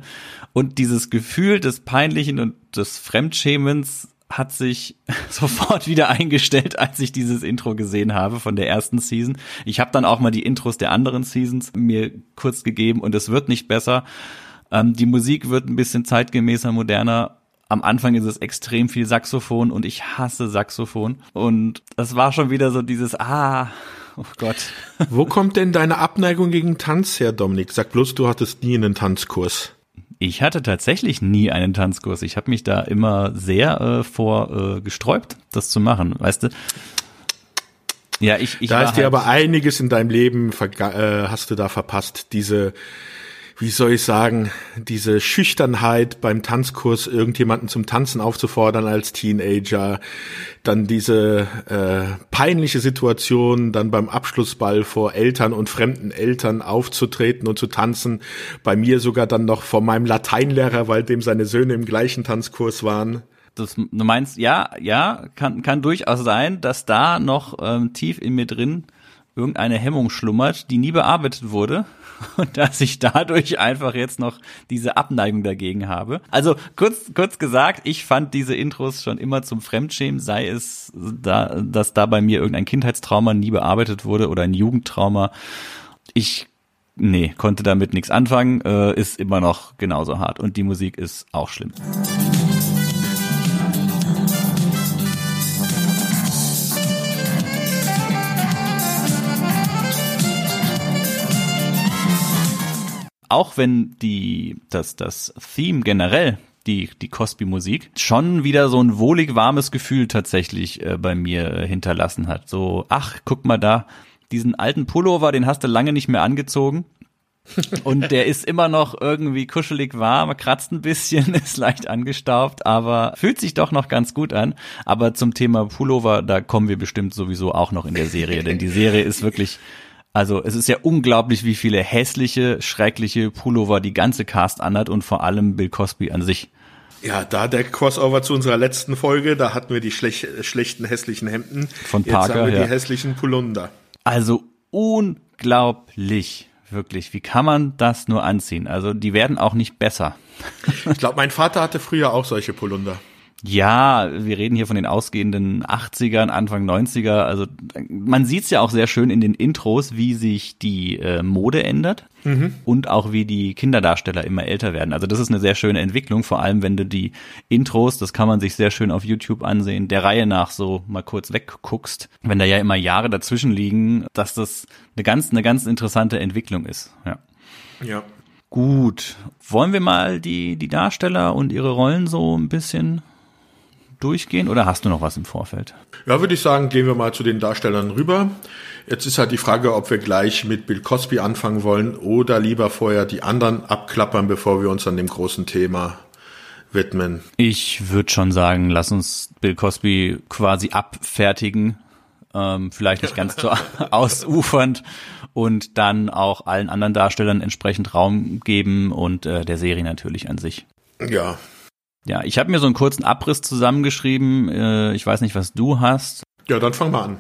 Und dieses Gefühl des Peinlichen und des Fremdschämens hat sich sofort wieder eingestellt, als ich dieses Intro gesehen habe von der ersten Season. Ich habe dann auch mal die Intros der anderen Seasons mir kurz gegeben und es wird nicht besser. Ähm, die Musik wird ein bisschen zeitgemäßer, moderner. Am Anfang ist es extrem viel Saxophon und ich hasse Saxophon. Und das war schon wieder so dieses, ah, oh Gott. Wo kommt denn deine Abneigung gegen Tanz her, Dominik? Sag bloß, du hattest nie einen Tanzkurs. Ich hatte tatsächlich nie einen Tanzkurs. Ich habe mich da immer sehr äh, vor äh, gesträubt, das zu machen. Weißt du? Ja, ich, ich da ist dir halt aber einiges in deinem Leben äh, hast du da verpasst. Diese wie soll ich sagen, diese Schüchternheit beim Tanzkurs, irgendjemanden zum Tanzen aufzufordern als Teenager, dann diese äh, peinliche Situation, dann beim Abschlussball vor Eltern und fremden Eltern aufzutreten und zu tanzen, bei mir sogar dann noch vor meinem Lateinlehrer, weil dem seine Söhne im gleichen Tanzkurs waren. Das, du meinst, ja, ja, kann, kann durchaus sein, dass da noch ähm, tief in mir drin irgendeine Hemmung schlummert, die nie bearbeitet wurde und dass ich dadurch einfach jetzt noch diese Abneigung dagegen habe. Also kurz, kurz gesagt, ich fand diese Intros schon immer zum Fremdschämen, sei es, da, dass da bei mir irgendein Kindheitstrauma nie bearbeitet wurde oder ein Jugendtrauma. Ich nee, konnte damit nichts anfangen, äh, ist immer noch genauso hart und die Musik ist auch schlimm. Auch wenn die, das, das Theme generell, die, die Cosby-Musik, schon wieder so ein wohlig warmes Gefühl tatsächlich äh, bei mir hinterlassen hat. So, ach, guck mal da, diesen alten Pullover, den hast du lange nicht mehr angezogen. Und der ist immer noch irgendwie kuschelig warm, kratzt ein bisschen, ist leicht angestaubt, aber fühlt sich doch noch ganz gut an. Aber zum Thema Pullover, da kommen wir bestimmt sowieso auch noch in der Serie, denn die Serie ist wirklich also es ist ja unglaublich, wie viele hässliche, schreckliche Pullover die ganze Cast anhat und vor allem Bill Cosby an sich. Ja, da der Crossover zu unserer letzten Folge, da hatten wir die schlech schlechten hässlichen Hemden. Von Parker, Jetzt haben wir ja. die hässlichen Polunder. Also unglaublich, wirklich. Wie kann man das nur anziehen? Also die werden auch nicht besser. ich glaube, mein Vater hatte früher auch solche Polunder. Ja, wir reden hier von den ausgehenden 80ern, Anfang 90er. Also man sieht es ja auch sehr schön in den Intros, wie sich die äh, Mode ändert mhm. und auch wie die Kinderdarsteller immer älter werden. Also das ist eine sehr schöne Entwicklung, vor allem wenn du die Intros, das kann man sich sehr schön auf YouTube ansehen, der Reihe nach so mal kurz wegguckst, wenn da ja immer Jahre dazwischen liegen, dass das eine ganz, eine ganz interessante Entwicklung ist. Ja. Ja. Gut. Wollen wir mal die, die Darsteller und ihre Rollen so ein bisschen durchgehen oder hast du noch was im Vorfeld? Ja, würde ich sagen, gehen wir mal zu den Darstellern rüber. Jetzt ist halt die Frage, ob wir gleich mit Bill Cosby anfangen wollen oder lieber vorher die anderen abklappern, bevor wir uns an dem großen Thema widmen? Ich würde schon sagen, lass uns Bill Cosby quasi abfertigen. Ähm, vielleicht nicht ganz so ausufernd und dann auch allen anderen Darstellern entsprechend Raum geben und äh, der Serie natürlich an sich. Ja. Ja, ich habe mir so einen kurzen Abriss zusammengeschrieben. Äh, ich weiß nicht, was du hast. Ja, dann fang mal an.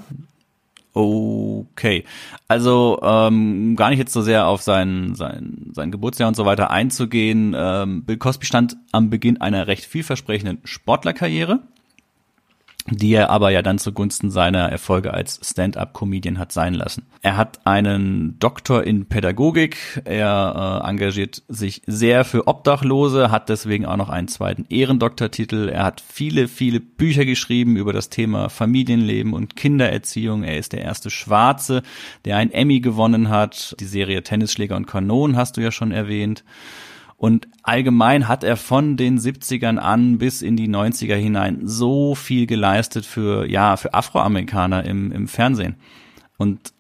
Okay, also ähm, gar nicht jetzt so sehr auf sein, sein, sein Geburtsjahr und so weiter einzugehen. Ähm, Bill Cosby stand am Beginn einer recht vielversprechenden Sportlerkarriere die er aber ja dann zugunsten seiner Erfolge als Stand-up-Comedian hat sein lassen. Er hat einen Doktor in Pädagogik, er äh, engagiert sich sehr für Obdachlose, hat deswegen auch noch einen zweiten Ehrendoktortitel. Er hat viele, viele Bücher geschrieben über das Thema Familienleben und Kindererziehung. Er ist der erste Schwarze, der ein Emmy gewonnen hat. Die Serie Tennisschläger und Kanonen hast du ja schon erwähnt. Und allgemein hat er von den 70ern an bis in die 90er hinein so viel geleistet für, ja, für Afroamerikaner im, im Fernsehen. Und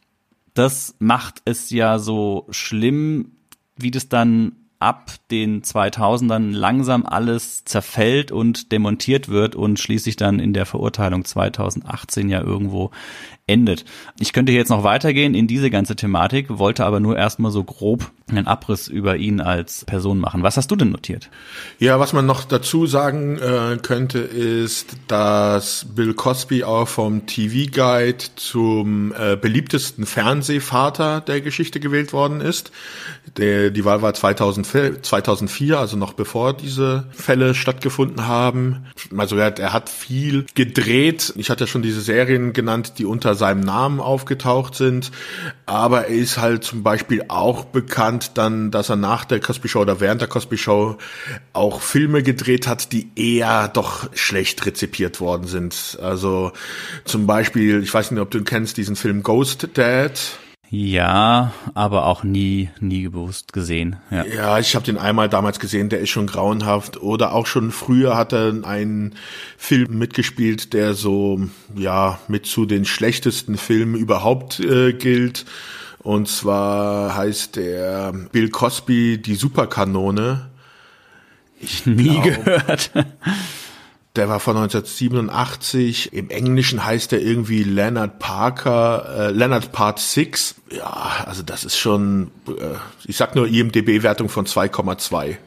das macht es ja so schlimm, wie das dann ab den 2000ern langsam alles zerfällt und demontiert wird und schließlich dann in der Verurteilung 2018 ja irgendwo endet. Ich könnte jetzt noch weitergehen in diese ganze Thematik, wollte aber nur erstmal so grob einen Abriss über ihn als Person machen. Was hast du denn notiert? Ja, was man noch dazu sagen äh, könnte, ist, dass Bill Cosby auch vom TV Guide zum äh, beliebtesten Fernsehvater der Geschichte gewählt worden ist. Der, die Wahl war 2004, 2004, also noch bevor diese Fälle stattgefunden haben. Also er, er hat viel gedreht. Ich hatte ja schon diese Serien genannt, die unter seinem Namen aufgetaucht sind. Aber er ist halt zum Beispiel auch bekannt dann, dass er nach der Cosby Show oder während der Cosby Show auch Filme gedreht hat, die eher doch schlecht rezipiert worden sind. Also zum Beispiel, ich weiß nicht, ob du kennst, diesen Film Ghost Dad. Ja, aber auch nie, nie bewusst gesehen. Ja, ja ich habe den einmal damals gesehen, der ist schon grauenhaft. Oder auch schon früher hat er einen Film mitgespielt, der so, ja, mit zu den schlechtesten Filmen überhaupt äh, gilt. Und zwar heißt der Bill Cosby die Superkanone. Ich nie glaub, gehört. Der war von 1987. Im Englischen heißt er irgendwie Leonard Parker, äh, Leonard Part 6. Ja, also das ist schon, äh, ich sag nur IMDB-Wertung von 2,2.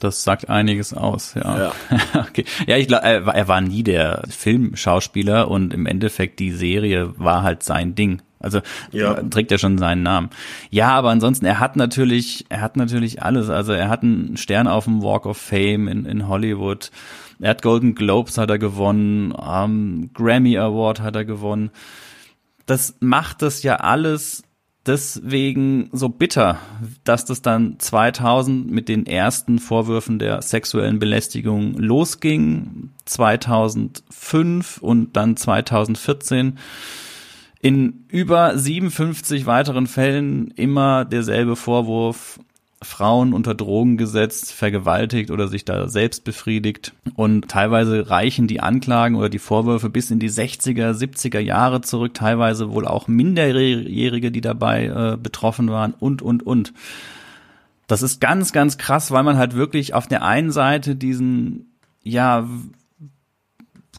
Das sagt einiges aus, ja. Ja, okay. ja ich glaube, er, er war nie der Filmschauspieler und im Endeffekt die Serie war halt sein Ding. Also ja. trägt ja schon seinen Namen. Ja, aber ansonsten, er hat natürlich, er hat natürlich alles. Also er hat einen Stern auf dem Walk of Fame in, in Hollywood. Er hat Golden Globes hat er gewonnen, ähm, Grammy Award hat er gewonnen. Das macht das ja alles deswegen so bitter, dass das dann 2000 mit den ersten Vorwürfen der sexuellen Belästigung losging, 2005 und dann 2014 in über 57 weiteren Fällen immer derselbe Vorwurf, Frauen unter Drogen gesetzt, vergewaltigt oder sich da selbst befriedigt. Und teilweise reichen die Anklagen oder die Vorwürfe bis in die 60er, 70er Jahre zurück, teilweise wohl auch Minderjährige, die dabei äh, betroffen waren und, und, und. Das ist ganz, ganz krass, weil man halt wirklich auf der einen Seite diesen, ja,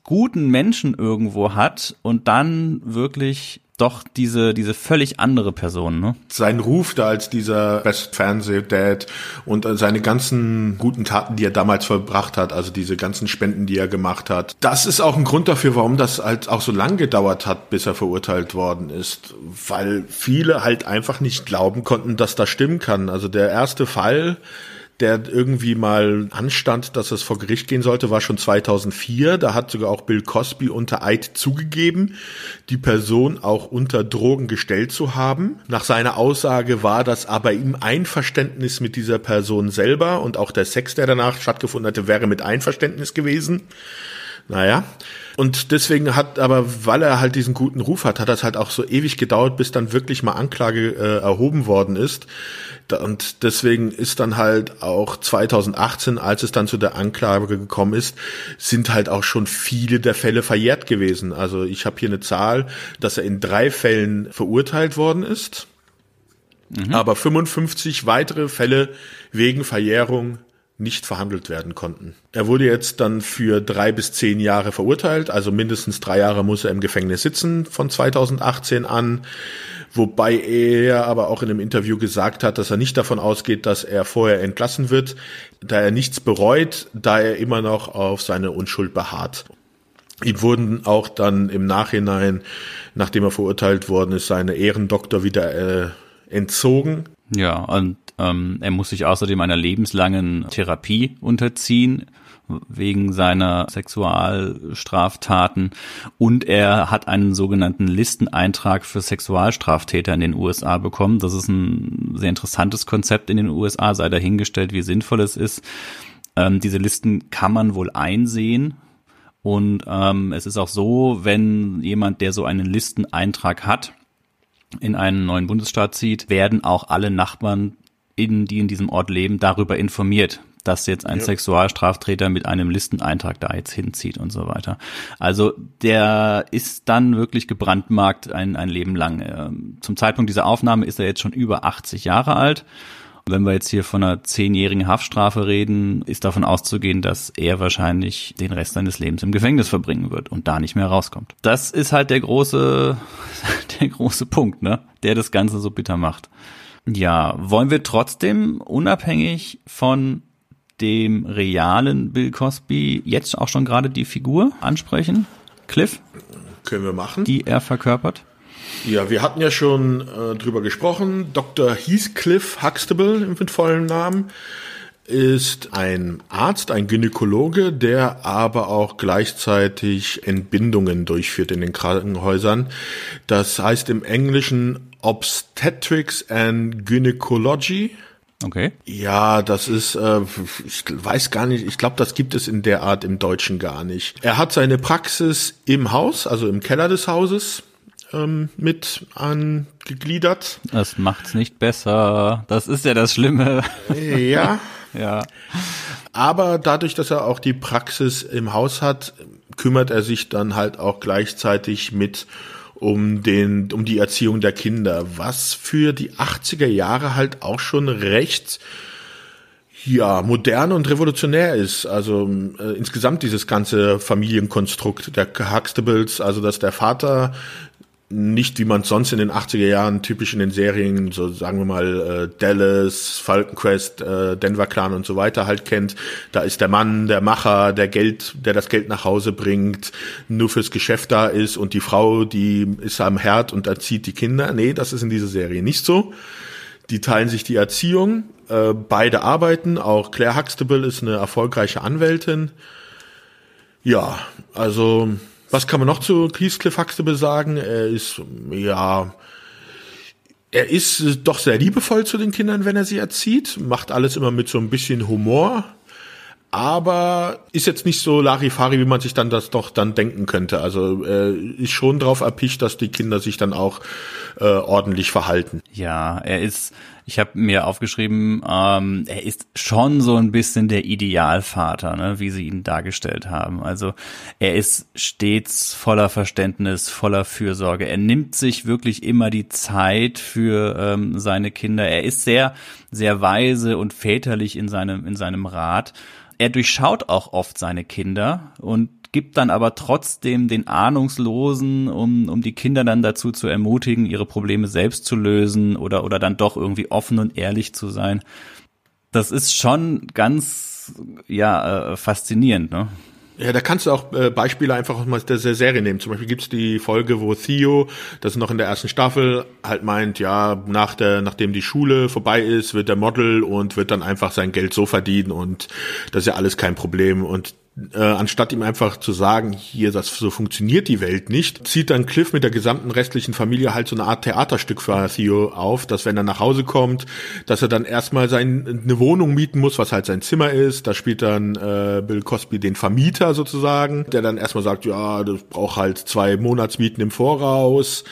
guten Menschen irgendwo hat und dann wirklich doch diese, diese völlig andere Person, ne? Sein Ruf da als dieser Best Fernseh-Dad und äh, seine ganzen guten Taten, die er damals verbracht hat, also diese ganzen Spenden, die er gemacht hat. Das ist auch ein Grund dafür, warum das halt auch so lang gedauert hat, bis er verurteilt worden ist. Weil viele halt einfach nicht glauben konnten, dass das stimmen kann. Also der erste Fall, der irgendwie mal anstand, dass es vor Gericht gehen sollte, war schon 2004. Da hat sogar auch Bill Cosby unter Eid zugegeben, die Person auch unter Drogen gestellt zu haben. Nach seiner Aussage war das aber im Einverständnis mit dieser Person selber und auch der Sex, der danach stattgefunden hatte, wäre mit Einverständnis gewesen. Naja. Und deswegen hat, aber weil er halt diesen guten Ruf hat, hat das halt auch so ewig gedauert, bis dann wirklich mal Anklage äh, erhoben worden ist. Und deswegen ist dann halt auch 2018, als es dann zu der Anklage gekommen ist, sind halt auch schon viele der Fälle verjährt gewesen. Also ich habe hier eine Zahl, dass er in drei Fällen verurteilt worden ist, mhm. aber 55 weitere Fälle wegen Verjährung nicht verhandelt werden konnten. Er wurde jetzt dann für drei bis zehn Jahre verurteilt, also mindestens drei Jahre muss er im Gefängnis sitzen von 2018 an, wobei er aber auch in einem Interview gesagt hat, dass er nicht davon ausgeht, dass er vorher entlassen wird, da er nichts bereut, da er immer noch auf seine Unschuld beharrt. Ihm wurden auch dann im Nachhinein, nachdem er verurteilt worden ist, seine Ehrendoktor wieder äh, entzogen. Ja, und ähm, er muss sich außerdem einer lebenslangen Therapie unterziehen wegen seiner Sexualstraftaten und er hat einen sogenannten Listeneintrag für Sexualstraftäter in den USA bekommen. Das ist ein sehr interessantes Konzept in den USA, sei dahingestellt, wie sinnvoll es ist. Ähm, diese Listen kann man wohl einsehen. Und ähm, es ist auch so, wenn jemand, der so einen Listeneintrag hat, in einen neuen Bundesstaat zieht, werden auch alle Nachbarn, in, die in diesem Ort leben, darüber informiert, dass jetzt ein ja. Sexualstraftäter mit einem Listeneintrag da jetzt hinzieht und so weiter. Also der ist dann wirklich gebrandmarkt ein, ein Leben lang. Ähm, zum Zeitpunkt dieser Aufnahme ist er jetzt schon über 80 Jahre alt. Wenn wir jetzt hier von einer zehnjährigen Haftstrafe reden, ist davon auszugehen, dass er wahrscheinlich den Rest seines Lebens im Gefängnis verbringen wird und da nicht mehr rauskommt. Das ist halt der große, der große Punkt, ne, der das Ganze so bitter macht. Ja, wollen wir trotzdem unabhängig von dem realen Bill Cosby jetzt auch schon gerade die Figur ansprechen? Cliff? Können wir machen. Die er verkörpert? Ja, wir hatten ja schon äh, drüber gesprochen. Dr. Heathcliff Huxtable mit vollem Namen ist ein Arzt, ein Gynäkologe, der aber auch gleichzeitig Entbindungen durchführt in den Krankenhäusern. Das heißt im Englischen Obstetrics and Gynecology. Okay. Ja, das ist, äh, ich weiß gar nicht, ich glaube, das gibt es in der Art im Deutschen gar nicht. Er hat seine Praxis im Haus, also im Keller des Hauses ähm, mit angegliedert. Das macht's nicht besser. Das ist ja das Schlimme. Ja. ja. Aber dadurch, dass er auch die Praxis im Haus hat, kümmert er sich dann halt auch gleichzeitig mit um den, um die Erziehung der Kinder, was für die 80er Jahre halt auch schon recht ja, modern und revolutionär ist. Also äh, insgesamt dieses ganze Familienkonstrukt der Huxtables, also dass der Vater nicht, wie man sonst in den 80er Jahren typisch in den Serien, so sagen wir mal äh, Dallas, Falcon Quest, äh, Denver Clan und so weiter halt kennt. Da ist der Mann, der Macher, der Geld, der das Geld nach Hause bringt, nur fürs Geschäft da ist und die Frau, die ist am Herd und erzieht die Kinder. Nee, das ist in dieser Serie nicht so. Die teilen sich die Erziehung, äh, beide arbeiten, auch Claire Huxtable ist eine erfolgreiche Anwältin. Ja, also was kann man noch zu Heathcliff Huxtable sagen? Er ist, ja, er ist doch sehr liebevoll zu den Kindern, wenn er sie erzieht, macht alles immer mit so ein bisschen Humor, aber ist jetzt nicht so Larifari, wie man sich dann das doch dann denken könnte. Also äh, ist schon drauf erpicht, dass die Kinder sich dann auch äh, ordentlich verhalten. Ja, er ist ich habe mir aufgeschrieben, ähm, er ist schon so ein bisschen der Idealvater, ne, wie sie ihn dargestellt haben. Also er ist stets voller Verständnis, voller Fürsorge. Er nimmt sich wirklich immer die Zeit für ähm, seine Kinder. Er ist sehr, sehr weise und väterlich in seinem, in seinem Rat. Er durchschaut auch oft seine Kinder und gibt dann aber trotzdem den Ahnungslosen, um, um die Kinder dann dazu zu ermutigen, ihre Probleme selbst zu lösen oder, oder dann doch irgendwie offen und ehrlich zu sein. Das ist schon ganz, ja, äh, faszinierend, ne? Ja, da kannst du auch äh, Beispiele einfach aus der Serie nehmen. Zum Beispiel gibt's die Folge, wo Theo, das ist noch in der ersten Staffel, halt meint, ja, nach der, nachdem die Schule vorbei ist, wird der Model und wird dann einfach sein Geld so verdienen und das ist ja alles kein Problem. Und äh, anstatt ihm einfach zu sagen, hier, das so funktioniert die Welt nicht, zieht dann Cliff mit der gesamten restlichen Familie halt so eine Art Theaterstück für Theo auf, dass wenn er nach Hause kommt, dass er dann erstmal sein, eine Wohnung mieten muss, was halt sein Zimmer ist. Da spielt dann äh, Bill Cosby den Vermieter sozusagen, der dann erstmal sagt, ja, das braucht halt zwei Monatsmieten im Voraus.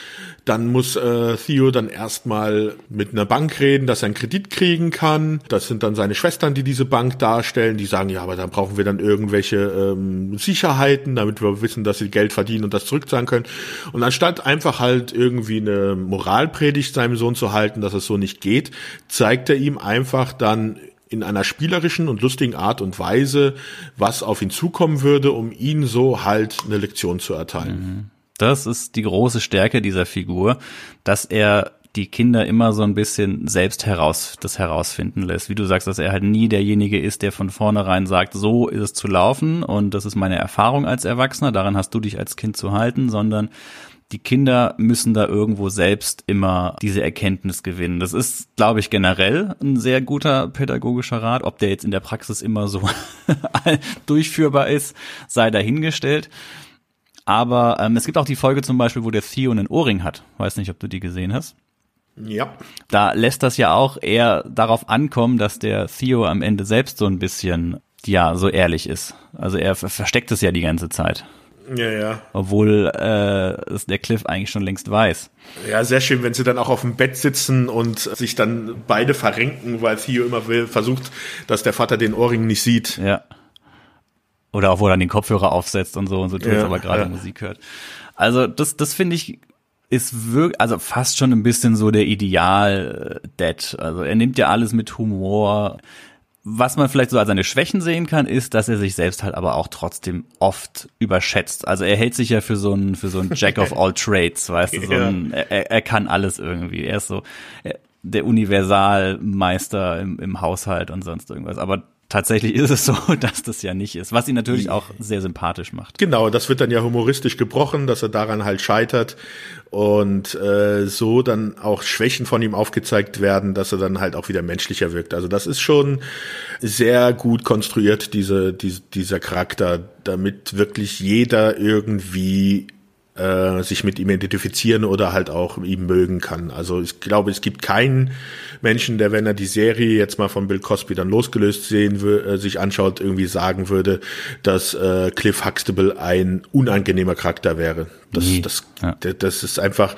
Dann muss äh, Theo dann erstmal mit einer Bank reden, dass er einen Kredit kriegen kann. Das sind dann seine Schwestern, die diese Bank darstellen. Die sagen, ja, aber dann brauchen wir dann irgendwelche ähm, Sicherheiten, damit wir wissen, dass sie Geld verdienen und das zurückzahlen können. Und anstatt einfach halt irgendwie eine Moralpredigt seinem Sohn zu halten, dass es so nicht geht, zeigt er ihm einfach dann in einer spielerischen und lustigen Art und Weise, was auf ihn zukommen würde, um ihn so halt eine Lektion zu erteilen. Mhm. Das ist die große Stärke dieser Figur, dass er die Kinder immer so ein bisschen selbst heraus, das herausfinden lässt. Wie du sagst, dass er halt nie derjenige ist, der von vornherein sagt, so ist es zu laufen und das ist meine Erfahrung als Erwachsener, daran hast du dich als Kind zu halten, sondern die Kinder müssen da irgendwo selbst immer diese Erkenntnis gewinnen. Das ist, glaube ich, generell ein sehr guter pädagogischer Rat. Ob der jetzt in der Praxis immer so durchführbar ist, sei dahingestellt. Aber ähm, es gibt auch die Folge zum Beispiel, wo der Theo einen Ohrring hat. Weiß nicht, ob du die gesehen hast. Ja. Da lässt das ja auch eher darauf ankommen, dass der Theo am Ende selbst so ein bisschen, ja, so ehrlich ist. Also er versteckt es ja die ganze Zeit. Ja, ja. Obwohl äh, es der Cliff eigentlich schon längst weiß. Ja, sehr schön, wenn sie dann auch auf dem Bett sitzen und sich dann beide verrenken, weil Theo immer will, versucht, dass der Vater den Ohrring nicht sieht. Ja. Oder auch wo er dann den Kopfhörer aufsetzt und so und so tut, ja, aber gerade ja. Musik hört. Also das, das finde ich ist wirklich, also fast schon ein bisschen so der Ideal-Dad. Also er nimmt ja alles mit Humor. Was man vielleicht so als seine Schwächen sehen kann, ist, dass er sich selbst halt aber auch trotzdem oft überschätzt. Also er hält sich ja für so ein, für so ein Jack of all trades, weißt du, so ein, er, er kann alles irgendwie. Er ist so der Universalmeister im, im Haushalt und sonst irgendwas. Aber tatsächlich ist es so, dass das ja nicht ist, was ihn natürlich auch sehr sympathisch macht. Genau, das wird dann ja humoristisch gebrochen, dass er daran halt scheitert und äh, so dann auch Schwächen von ihm aufgezeigt werden, dass er dann halt auch wieder menschlicher wirkt. Also das ist schon sehr gut konstruiert, diese, diese dieser Charakter, damit wirklich jeder irgendwie äh, sich mit ihm identifizieren oder halt auch ihm mögen kann. Also ich glaube, es gibt keinen Menschen, der, wenn er die Serie jetzt mal von Bill Cosby dann losgelöst sehen äh, sich anschaut, irgendwie sagen würde, dass äh, Cliff Huxtable ein unangenehmer Charakter wäre. Das, nee. das, ja. das ist einfach,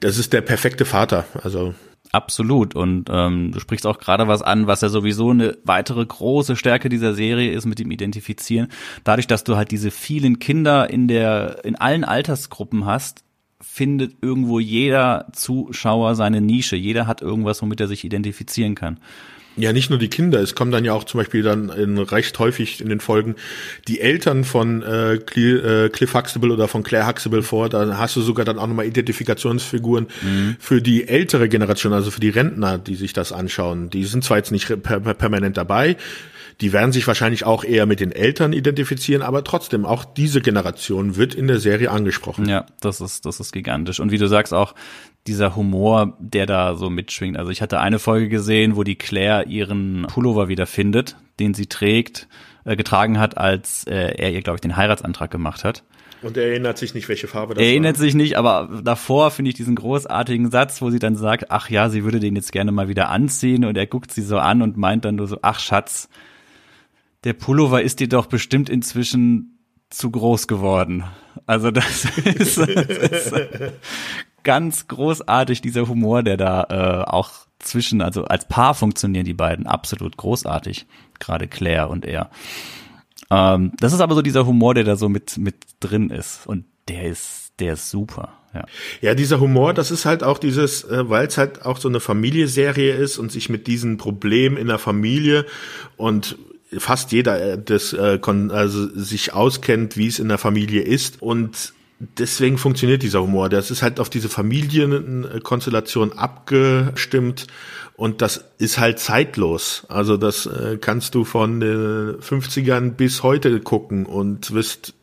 das ist der perfekte Vater. Also Absolut. Und ähm, du sprichst auch gerade was an, was ja sowieso eine weitere große Stärke dieser Serie ist, mit dem Identifizieren. Dadurch, dass du halt diese vielen Kinder in der, in allen Altersgruppen hast, findet irgendwo jeder Zuschauer seine Nische. Jeder hat irgendwas, womit er sich identifizieren kann. Ja, nicht nur die Kinder, es kommen dann ja auch zum Beispiel dann in recht häufig in den Folgen die Eltern von äh, äh, Cliff Huxtable oder von Claire Huxtable vor. Da hast du sogar dann auch nochmal Identifikationsfiguren mhm. für die ältere Generation, also für die Rentner, die sich das anschauen. Die sind zwar jetzt nicht per permanent dabei, die werden sich wahrscheinlich auch eher mit den Eltern identifizieren, aber trotzdem, auch diese Generation wird in der Serie angesprochen. Ja, das ist, das ist gigantisch. Und wie du sagst auch, dieser Humor, der da so mitschwingt. Also ich hatte eine Folge gesehen, wo die Claire ihren Pullover wieder findet, den sie trägt, äh, getragen hat, als äh, er ihr, glaube ich, den Heiratsantrag gemacht hat. Und er erinnert sich nicht, welche Farbe das Er erinnert war. sich nicht, aber davor finde ich diesen großartigen Satz, wo sie dann sagt, ach ja, sie würde den jetzt gerne mal wieder anziehen und er guckt sie so an und meint dann nur so, ach Schatz, der Pullover ist dir doch bestimmt inzwischen zu groß geworden. Also das ist, das ist ganz großartig, dieser Humor, der da äh, auch zwischen, also als Paar funktionieren die beiden absolut großartig, gerade Claire und er. Ähm, das ist aber so dieser Humor, der da so mit, mit drin ist und der ist, der ist super. Ja. ja, dieser Humor, das ist halt auch dieses, äh, weil es halt auch so eine Familieserie ist und sich mit diesen Problemen in der Familie und fast jeder äh, das äh, also sich auskennt, wie es in der Familie ist und deswegen funktioniert dieser Humor. Das ist halt auf diese Familienkonstellation abgestimmt und das ist halt zeitlos. Also das äh, kannst du von den 50ern bis heute gucken und wirst,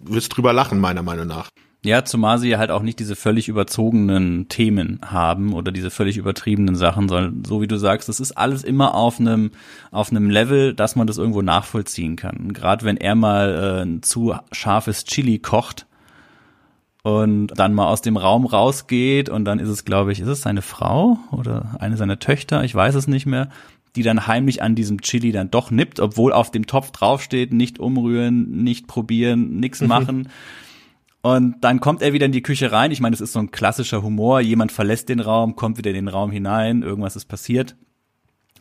wirst drüber lachen, meiner Meinung nach. Ja, zumal sie halt auch nicht diese völlig überzogenen Themen haben oder diese völlig übertriebenen Sachen, sondern so wie du sagst, das ist alles immer auf einem auf einem Level, dass man das irgendwo nachvollziehen kann. Gerade wenn er mal äh, ein zu scharfes Chili kocht und dann mal aus dem Raum rausgeht und dann ist es, glaube ich, ist es seine Frau oder eine seiner Töchter, ich weiß es nicht mehr, die dann heimlich an diesem Chili dann doch nippt, obwohl auf dem Topf draufsteht, nicht umrühren, nicht probieren, nichts machen. Und dann kommt er wieder in die Küche rein. Ich meine, das ist so ein klassischer Humor. Jemand verlässt den Raum, kommt wieder in den Raum hinein, irgendwas ist passiert.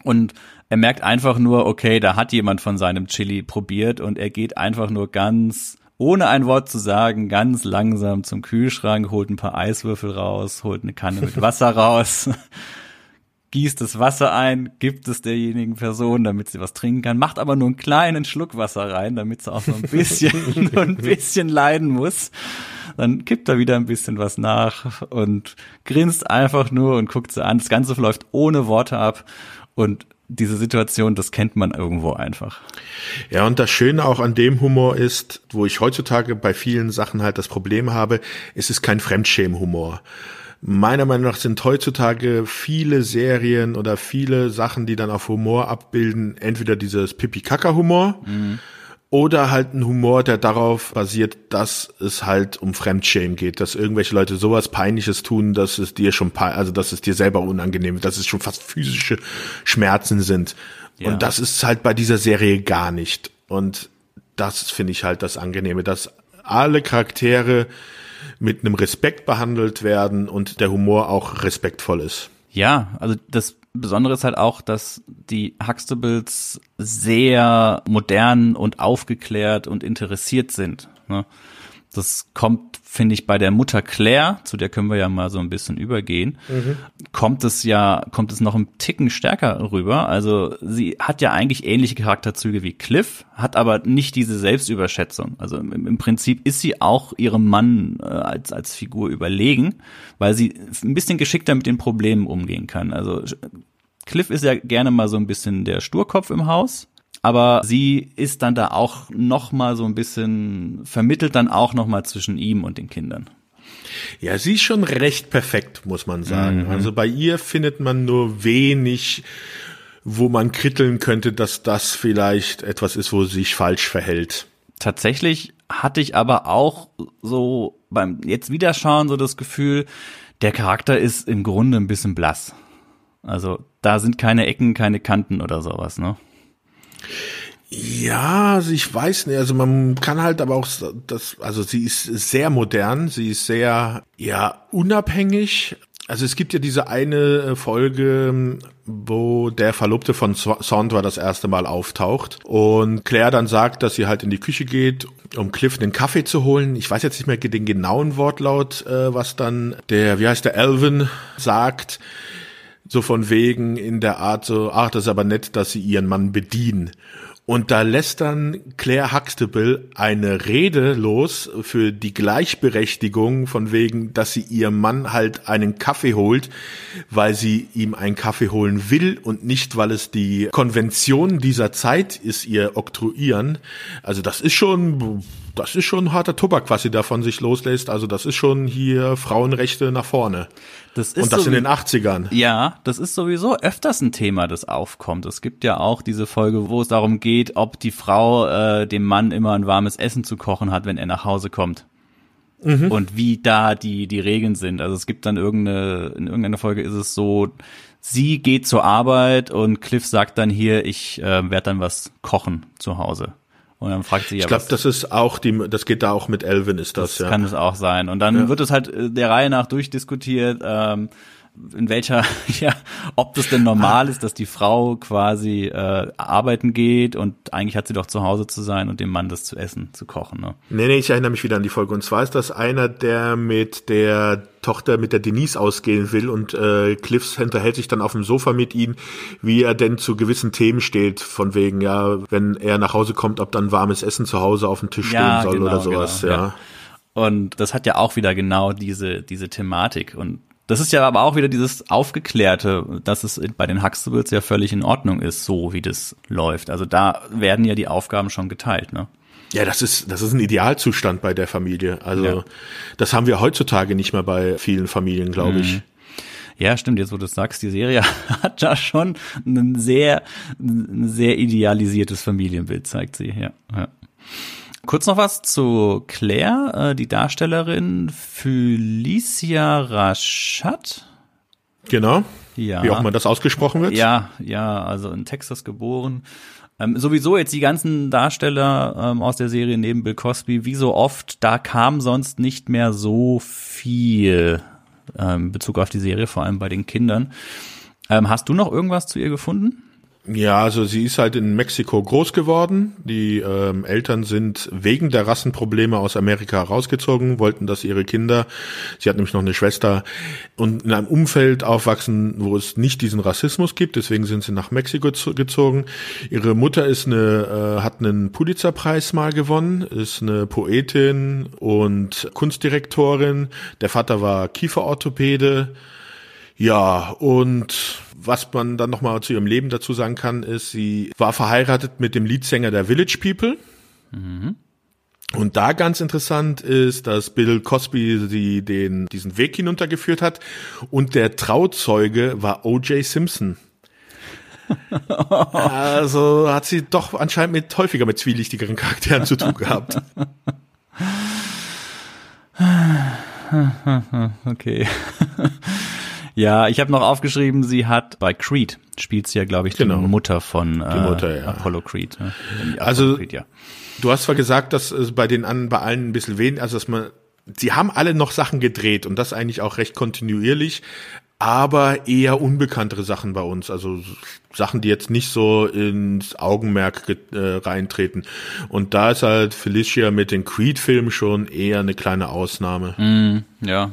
Und er merkt einfach nur, okay, da hat jemand von seinem Chili probiert und er geht einfach nur ganz, ohne ein Wort zu sagen, ganz langsam zum Kühlschrank, holt ein paar Eiswürfel raus, holt eine Kanne mit Wasser raus, gießt das Wasser ein, gibt es derjenigen Person, damit sie was trinken kann, macht aber nur einen kleinen Schluck Wasser rein, damit sie auch so ein bisschen, so ein bisschen leiden muss. Dann kippt er wieder ein bisschen was nach und grinst einfach nur und guckt sie an. Das Ganze läuft ohne Worte ab und diese Situation, das kennt man irgendwo einfach. Ja, und das Schöne auch an dem Humor ist, wo ich heutzutage bei vielen Sachen halt das Problem habe, es ist kein Fremdschämen-Humor. Meiner Meinung nach sind heutzutage viele Serien oder viele Sachen, die dann auf Humor abbilden, entweder dieses Pipi-Kaka-Humor mhm. Oder halt ein Humor, der darauf basiert, dass es halt um Fremdschämen geht, dass irgendwelche Leute sowas Peinliches tun, dass es dir schon, also dass es dir selber unangenehm wird, dass es schon fast physische Schmerzen sind. Ja. Und das ist halt bei dieser Serie gar nicht. Und das finde ich halt das Angenehme, dass alle Charaktere mit einem Respekt behandelt werden und der Humor auch respektvoll ist. Ja, also das Besondere ist halt auch, dass die Huxtables sehr modern und aufgeklärt und interessiert sind. Ne? Das kommt, finde ich, bei der Mutter Claire, zu der können wir ja mal so ein bisschen übergehen, mhm. kommt es ja, kommt es noch ein Ticken stärker rüber. Also sie hat ja eigentlich ähnliche Charakterzüge wie Cliff, hat aber nicht diese Selbstüberschätzung. Also im, im Prinzip ist sie auch ihrem Mann äh, als, als Figur überlegen, weil sie ein bisschen geschickter mit den Problemen umgehen kann. Also Cliff ist ja gerne mal so ein bisschen der Sturkopf im Haus aber sie ist dann da auch noch mal so ein bisschen vermittelt dann auch noch mal zwischen ihm und den Kindern. Ja, sie ist schon recht perfekt, muss man sagen. Mhm. Also bei ihr findet man nur wenig, wo man kritteln könnte, dass das vielleicht etwas ist, wo sie sich falsch verhält. Tatsächlich hatte ich aber auch so beim jetzt Wiederschauen so das Gefühl, der Charakter ist im Grunde ein bisschen blass. Also da sind keine Ecken, keine Kanten oder sowas, ne? Ja, also ich weiß nicht, also man kann halt aber auch das, also sie ist sehr modern, sie ist sehr, ja, unabhängig. Also es gibt ja diese eine äh, Folge, wo der Verlobte von Sondra das erste Mal auftaucht und Claire dann sagt, dass sie halt in die Küche geht, um Cliff einen Kaffee zu holen. Ich weiß jetzt nicht mehr den genauen Wortlaut, äh, was dann der, wie heißt der, Alvin sagt so von wegen in der Art so, ach, das ist aber nett, dass sie ihren Mann bedienen. Und da lässt dann Claire Huxtable eine Rede los für die Gleichberechtigung von wegen, dass sie ihrem Mann halt einen Kaffee holt, weil sie ihm einen Kaffee holen will und nicht, weil es die Konvention dieser Zeit ist, ihr oktroyieren. Also das ist schon, das ist schon harter Tobak, was sie da von sich loslässt. Also das ist schon hier Frauenrechte nach vorne. Das ist und das so in den 80ern. Ja, das ist sowieso öfters ein Thema, das aufkommt. Es gibt ja auch diese Folge, wo es darum geht, ob die Frau äh, dem Mann immer ein warmes Essen zu kochen hat, wenn er nach Hause kommt. Mhm. Und wie da die, die Regeln sind. Also es gibt dann irgendeine, in irgendeiner Folge ist es so, sie geht zur Arbeit und Cliff sagt dann hier, ich äh, werde dann was kochen zu Hause. Und dann fragt sie ja. Ich glaube, das ist auch die, das geht da auch mit Elvin, ist das, das ja. Kann es auch sein. Und dann ja. wird es halt äh, der Reihe nach durchdiskutiert. Ähm, in welcher, ja, ob das denn normal ist, dass die Frau quasi äh, arbeiten geht und eigentlich hat sie doch zu Hause zu sein und dem Mann das zu essen, zu kochen. Ne? Nee, nee, ich erinnere mich wieder an die Folge. Und zwar ist das einer, der mit der Tochter, mit der Denise ausgehen will und äh, Cliffs hinterhält sich dann auf dem Sofa mit ihm, wie er denn zu gewissen Themen steht, von wegen, ja, wenn er nach Hause kommt, ob dann warmes Essen zu Hause auf dem Tisch ja, stehen soll genau, oder sowas, genau, ja. ja. Und das hat ja auch wieder genau diese, diese Thematik. Und das ist ja aber auch wieder dieses Aufgeklärte, dass es bei den Huxtables ja völlig in Ordnung ist, so wie das läuft. Also da werden ja die Aufgaben schon geteilt, ne? Ja, das ist, das ist ein Idealzustand bei der Familie. Also, ja. das haben wir heutzutage nicht mehr bei vielen Familien, glaube ich. Mhm. Ja, stimmt, jetzt wo du sagst, die Serie hat ja schon ein sehr, ein sehr idealisiertes Familienbild, zeigt sie, ja. ja. Kurz noch was zu Claire, äh, die Darstellerin Felicia Rashad. Genau. Ja. Wie auch immer das ausgesprochen wird. Ja, ja, also in Texas geboren. Ähm, sowieso jetzt die ganzen Darsteller ähm, aus der Serie neben Bill Cosby, wie so oft, da kam sonst nicht mehr so viel ähm, Bezug auf die Serie, vor allem bei den Kindern. Ähm, hast du noch irgendwas zu ihr gefunden? Ja, also sie ist halt in Mexiko groß geworden. Die ähm, Eltern sind wegen der Rassenprobleme aus Amerika rausgezogen, wollten, dass ihre Kinder, sie hat nämlich noch eine Schwester, und in einem Umfeld aufwachsen, wo es nicht diesen Rassismus gibt. Deswegen sind sie nach Mexiko gezogen. Ihre Mutter ist eine, äh, hat einen Pulitzerpreis mal gewonnen, ist eine Poetin und Kunstdirektorin. Der Vater war Kieferorthopäde. Ja, und was man dann nochmal zu ihrem Leben dazu sagen kann, ist, sie war verheiratet mit dem Leadsänger der Village People. Mhm. Und da ganz interessant ist, dass Bill Cosby sie den, diesen Weg hinuntergeführt hat und der Trauzeuge war O.J. Simpson. also hat sie doch anscheinend mit häufiger mit zwielichtigeren Charakteren zu tun gehabt. Okay. Ja, ich habe noch aufgeschrieben, sie hat bei Creed spielt sie ja, glaube ich, die genau. Mutter von äh, Mutter, ja. Apollo Creed. Ne? also Creed, ja. du hast zwar gesagt, dass es bei den anderen bei allen ein bisschen wenig, also dass man sie haben alle noch Sachen gedreht und das eigentlich auch recht kontinuierlich, aber eher unbekanntere Sachen bei uns, also Sachen, die jetzt nicht so ins Augenmerk äh, reintreten. Und da ist halt Felicia mit den Creed-Filmen schon eher eine kleine Ausnahme. Mm, ja,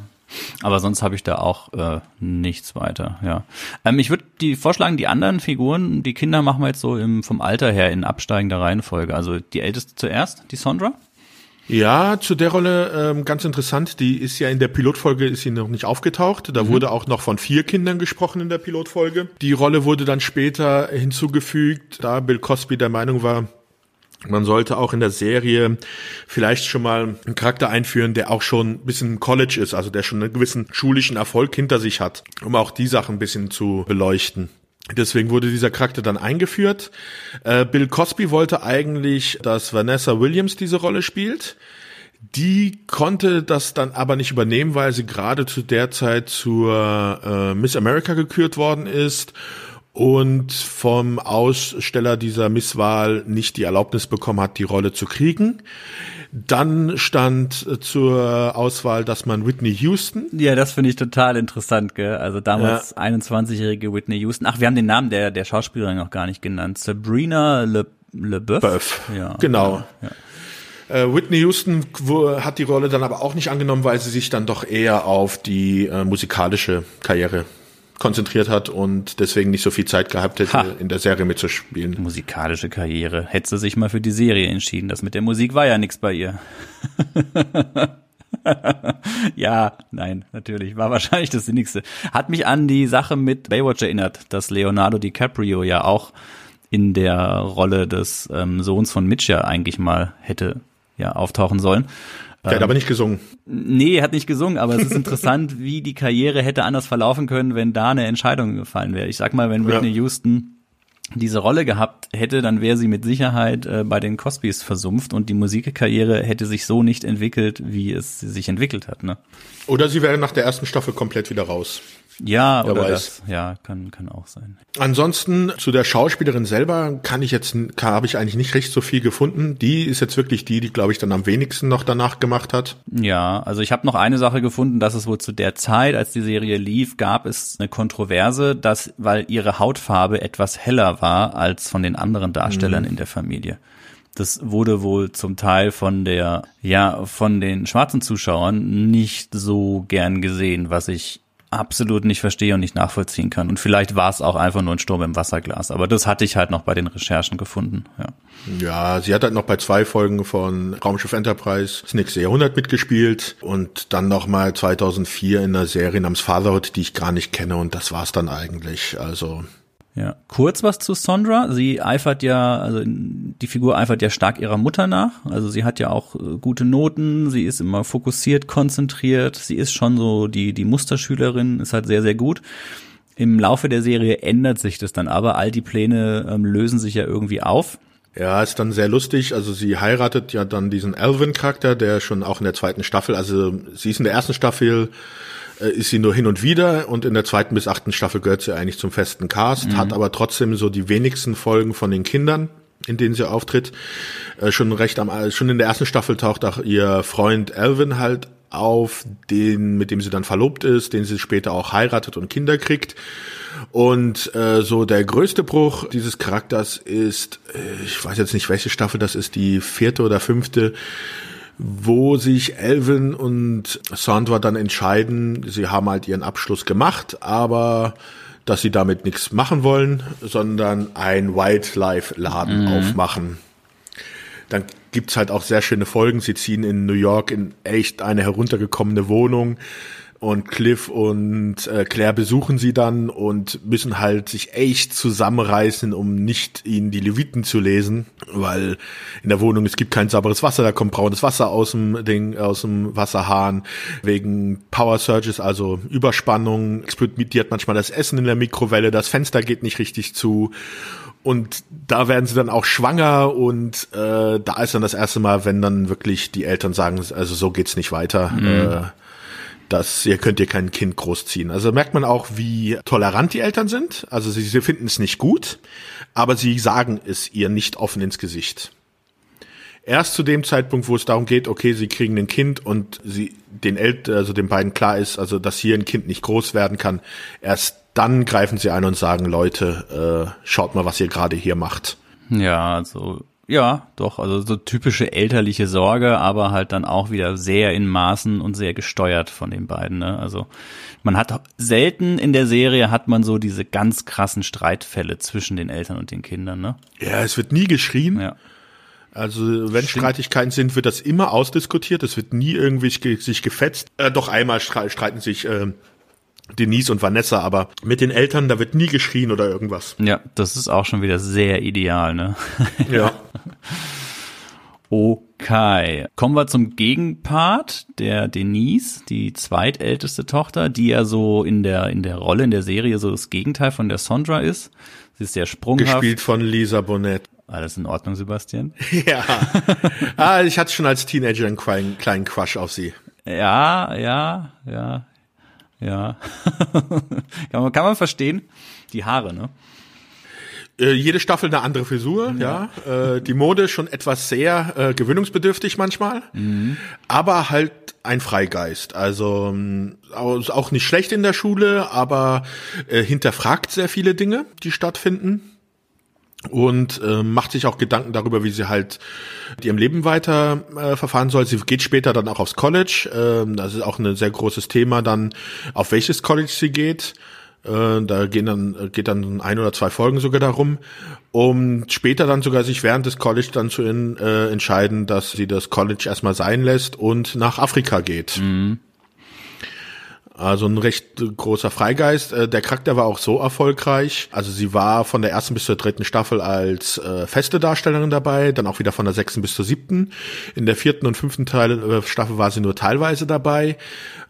aber sonst habe ich da auch äh, nichts weiter, ja. Ähm, ich würde die vorschlagen, die anderen Figuren, die Kinder machen wir jetzt so im, vom Alter her in absteigender Reihenfolge. Also die älteste zuerst, die Sondra. Ja, zu der Rolle ähm, ganz interessant. Die ist ja in der Pilotfolge ist sie noch nicht aufgetaucht. Da mhm. wurde auch noch von vier Kindern gesprochen in der Pilotfolge. Die Rolle wurde dann später hinzugefügt, da Bill Cosby der Meinung war, man sollte auch in der Serie vielleicht schon mal einen Charakter einführen, der auch schon ein bisschen College ist, also der schon einen gewissen schulischen Erfolg hinter sich hat, um auch die Sachen ein bisschen zu beleuchten. Deswegen wurde dieser Charakter dann eingeführt. Äh, Bill Cosby wollte eigentlich, dass Vanessa Williams diese Rolle spielt. Die konnte das dann aber nicht übernehmen, weil sie gerade zu der Zeit zur äh, Miss America gekürt worden ist und vom Aussteller dieser Misswahl nicht die Erlaubnis bekommen hat, die Rolle zu kriegen. Dann stand zur Auswahl, dass man Whitney Houston. Ja, das finde ich total interessant, gell? Also damals ja. 21-jährige Whitney Houston. Ach, wir haben den Namen der, der Schauspielerin noch gar nicht genannt. Sabrina Le, LeBeouf. Beuf. Ja, genau. Ja. Äh, Whitney Houston hat die Rolle dann aber auch nicht angenommen, weil sie sich dann doch eher auf die äh, musikalische Karriere konzentriert hat und deswegen nicht so viel Zeit gehabt hätte, ha. in der Serie mitzuspielen. Musikalische Karriere. Hätte sie sich mal für die Serie entschieden. Das mit der Musik war ja nichts bei ihr. ja, nein, natürlich. War wahrscheinlich das Sinnigste. Hat mich an die Sache mit Baywatch erinnert, dass Leonardo DiCaprio ja auch in der Rolle des ähm, Sohns von Mitch ja eigentlich mal hätte ja auftauchen sollen. Der hat aber nicht gesungen. Nee, er hat nicht gesungen, aber es ist interessant, wie die Karriere hätte anders verlaufen können, wenn da eine Entscheidung gefallen wäre. Ich sag mal, wenn Whitney ja. Houston diese Rolle gehabt hätte, dann wäre sie mit Sicherheit äh, bei den Cosbys versumpft und die Musikkarriere hätte sich so nicht entwickelt, wie es sich entwickelt hat. Ne? Oder sie wäre nach der ersten Staffel komplett wieder raus. Ja, oder weiß. das, ja, kann, kann auch sein. Ansonsten zu der Schauspielerin selber kann ich jetzt, habe ich eigentlich nicht recht so viel gefunden. Die ist jetzt wirklich die, die, glaube ich, dann am wenigsten noch danach gemacht hat. Ja, also ich habe noch eine Sache gefunden, dass es wohl zu der Zeit, als die Serie lief, gab es eine Kontroverse, dass, weil ihre Hautfarbe etwas heller war als von den anderen Darstellern mhm. in der Familie. Das wurde wohl zum Teil von der, ja, von den schwarzen Zuschauern nicht so gern gesehen, was ich absolut nicht verstehe und nicht nachvollziehen kann. Und vielleicht war es auch einfach nur ein Sturm im Wasserglas. Aber das hatte ich halt noch bei den Recherchen gefunden. Ja, ja sie hat halt noch bei zwei Folgen von Raumschiff Enterprise das nächste Jahrhundert mitgespielt und dann noch mal 2004 in einer Serie namens Fatherhood, die ich gar nicht kenne. Und das war's dann eigentlich. Also ja, kurz was zu Sondra. Sie eifert ja, also die Figur eifert ja stark ihrer Mutter nach. Also sie hat ja auch äh, gute Noten, sie ist immer fokussiert, konzentriert, sie ist schon so die, die Musterschülerin, ist halt sehr, sehr gut. Im Laufe der Serie ändert sich das dann aber, all die Pläne ähm, lösen sich ja irgendwie auf. Ja, ist dann sehr lustig. Also sie heiratet ja dann diesen Alvin-Charakter, der schon auch in der zweiten Staffel, also sie ist in der ersten Staffel äh, ist sie nur hin und wieder und in der zweiten bis achten Staffel gehört sie eigentlich zum festen Cast, mhm. hat aber trotzdem so die wenigsten Folgen von den Kindern in denen sie auftritt. Äh, schon recht am, schon in der ersten Staffel taucht auch ihr Freund Alvin halt auf den, mit dem sie dann verlobt ist, den sie später auch heiratet und Kinder kriegt. Und äh, so der größte Bruch dieses Charakters ist, äh, ich weiß jetzt nicht, welche Staffel das ist, die vierte oder fünfte, wo sich Elvin und Sandra dann entscheiden, sie haben halt ihren Abschluss gemacht, aber dass sie damit nichts machen wollen, sondern ein Wildlife-Laden mhm. aufmachen. Dann gibt's halt auch sehr schöne Folgen. Sie ziehen in New York in echt eine heruntergekommene Wohnung und Cliff und äh, Claire besuchen sie dann und müssen halt sich echt zusammenreißen, um nicht ihnen die Leviten zu lesen, weil in der Wohnung es gibt kein sauberes Wasser, da kommt braunes Wasser aus dem Ding, aus dem Wasserhahn wegen Power Surges, also Überspannung, explodiert manchmal das Essen in der Mikrowelle, das Fenster geht nicht richtig zu und da werden sie dann auch schwanger und äh, da ist dann das erste Mal, wenn dann wirklich die Eltern sagen, also so geht's nicht weiter. Mhm. Äh, dass ihr könnt ihr kein Kind großziehen. Also merkt man auch, wie tolerant die Eltern sind. Also sie, sie finden es nicht gut, aber sie sagen es ihr nicht offen ins Gesicht. Erst zu dem Zeitpunkt, wo es darum geht, okay, sie kriegen ein Kind und sie den Eltern, also den beiden klar ist, also dass hier ein Kind nicht groß werden kann, erst dann greifen sie ein und sagen, Leute, äh, schaut mal, was ihr gerade hier macht. Ja, also ja, doch, also so typische elterliche Sorge, aber halt dann auch wieder sehr in Maßen und sehr gesteuert von den beiden. Ne? Also man hat selten in der Serie hat man so diese ganz krassen Streitfälle zwischen den Eltern und den Kindern. Ne? Ja, es wird nie geschrien. Ja. Also wenn Stimmt. Streitigkeiten sind, wird das immer ausdiskutiert. Es wird nie irgendwie sich gefetzt. Äh, doch einmal streiten sich äh, Denise und Vanessa, aber mit den Eltern, da wird nie geschrien oder irgendwas. Ja, das ist auch schon wieder sehr ideal, ne? Ja. Okay. Kommen wir zum Gegenpart, der Denise, die zweitälteste Tochter, die ja so in der, in der Rolle, in der Serie so das Gegenteil von der Sondra ist. Sie ist sehr sprunghaft. Gespielt von Lisa Bonet. Alles in Ordnung, Sebastian? Ja. ah, ich hatte schon als Teenager einen kleinen, kleinen Crush auf sie. Ja, ja, ja. Ja. kann, man, kann man verstehen. Die Haare, ne? Äh, jede Staffel eine andere Frisur, ja. ja. Äh, die Mode schon etwas sehr äh, gewöhnungsbedürftig manchmal, mhm. aber halt ein Freigeist. Also ähm, auch nicht schlecht in der Schule, aber äh, hinterfragt sehr viele Dinge, die stattfinden und äh, macht sich auch Gedanken darüber, wie sie halt ihrem Leben weiter äh, verfahren soll. Sie geht später dann auch aufs College. Äh, das ist auch ein sehr großes Thema dann, auf welches College sie geht. Äh, da gehen dann, geht dann ein oder zwei Folgen sogar darum, um später dann sogar sich während des College dann zu in, äh, entscheiden, dass sie das College erstmal sein lässt und nach Afrika geht. Mhm. Also ein recht großer Freigeist. Äh, der Charakter war auch so erfolgreich. Also sie war von der ersten bis zur dritten Staffel als äh, feste Darstellerin dabei, dann auch wieder von der sechsten bis zur siebten. In der vierten und fünften Teil, äh, Staffel war sie nur teilweise dabei.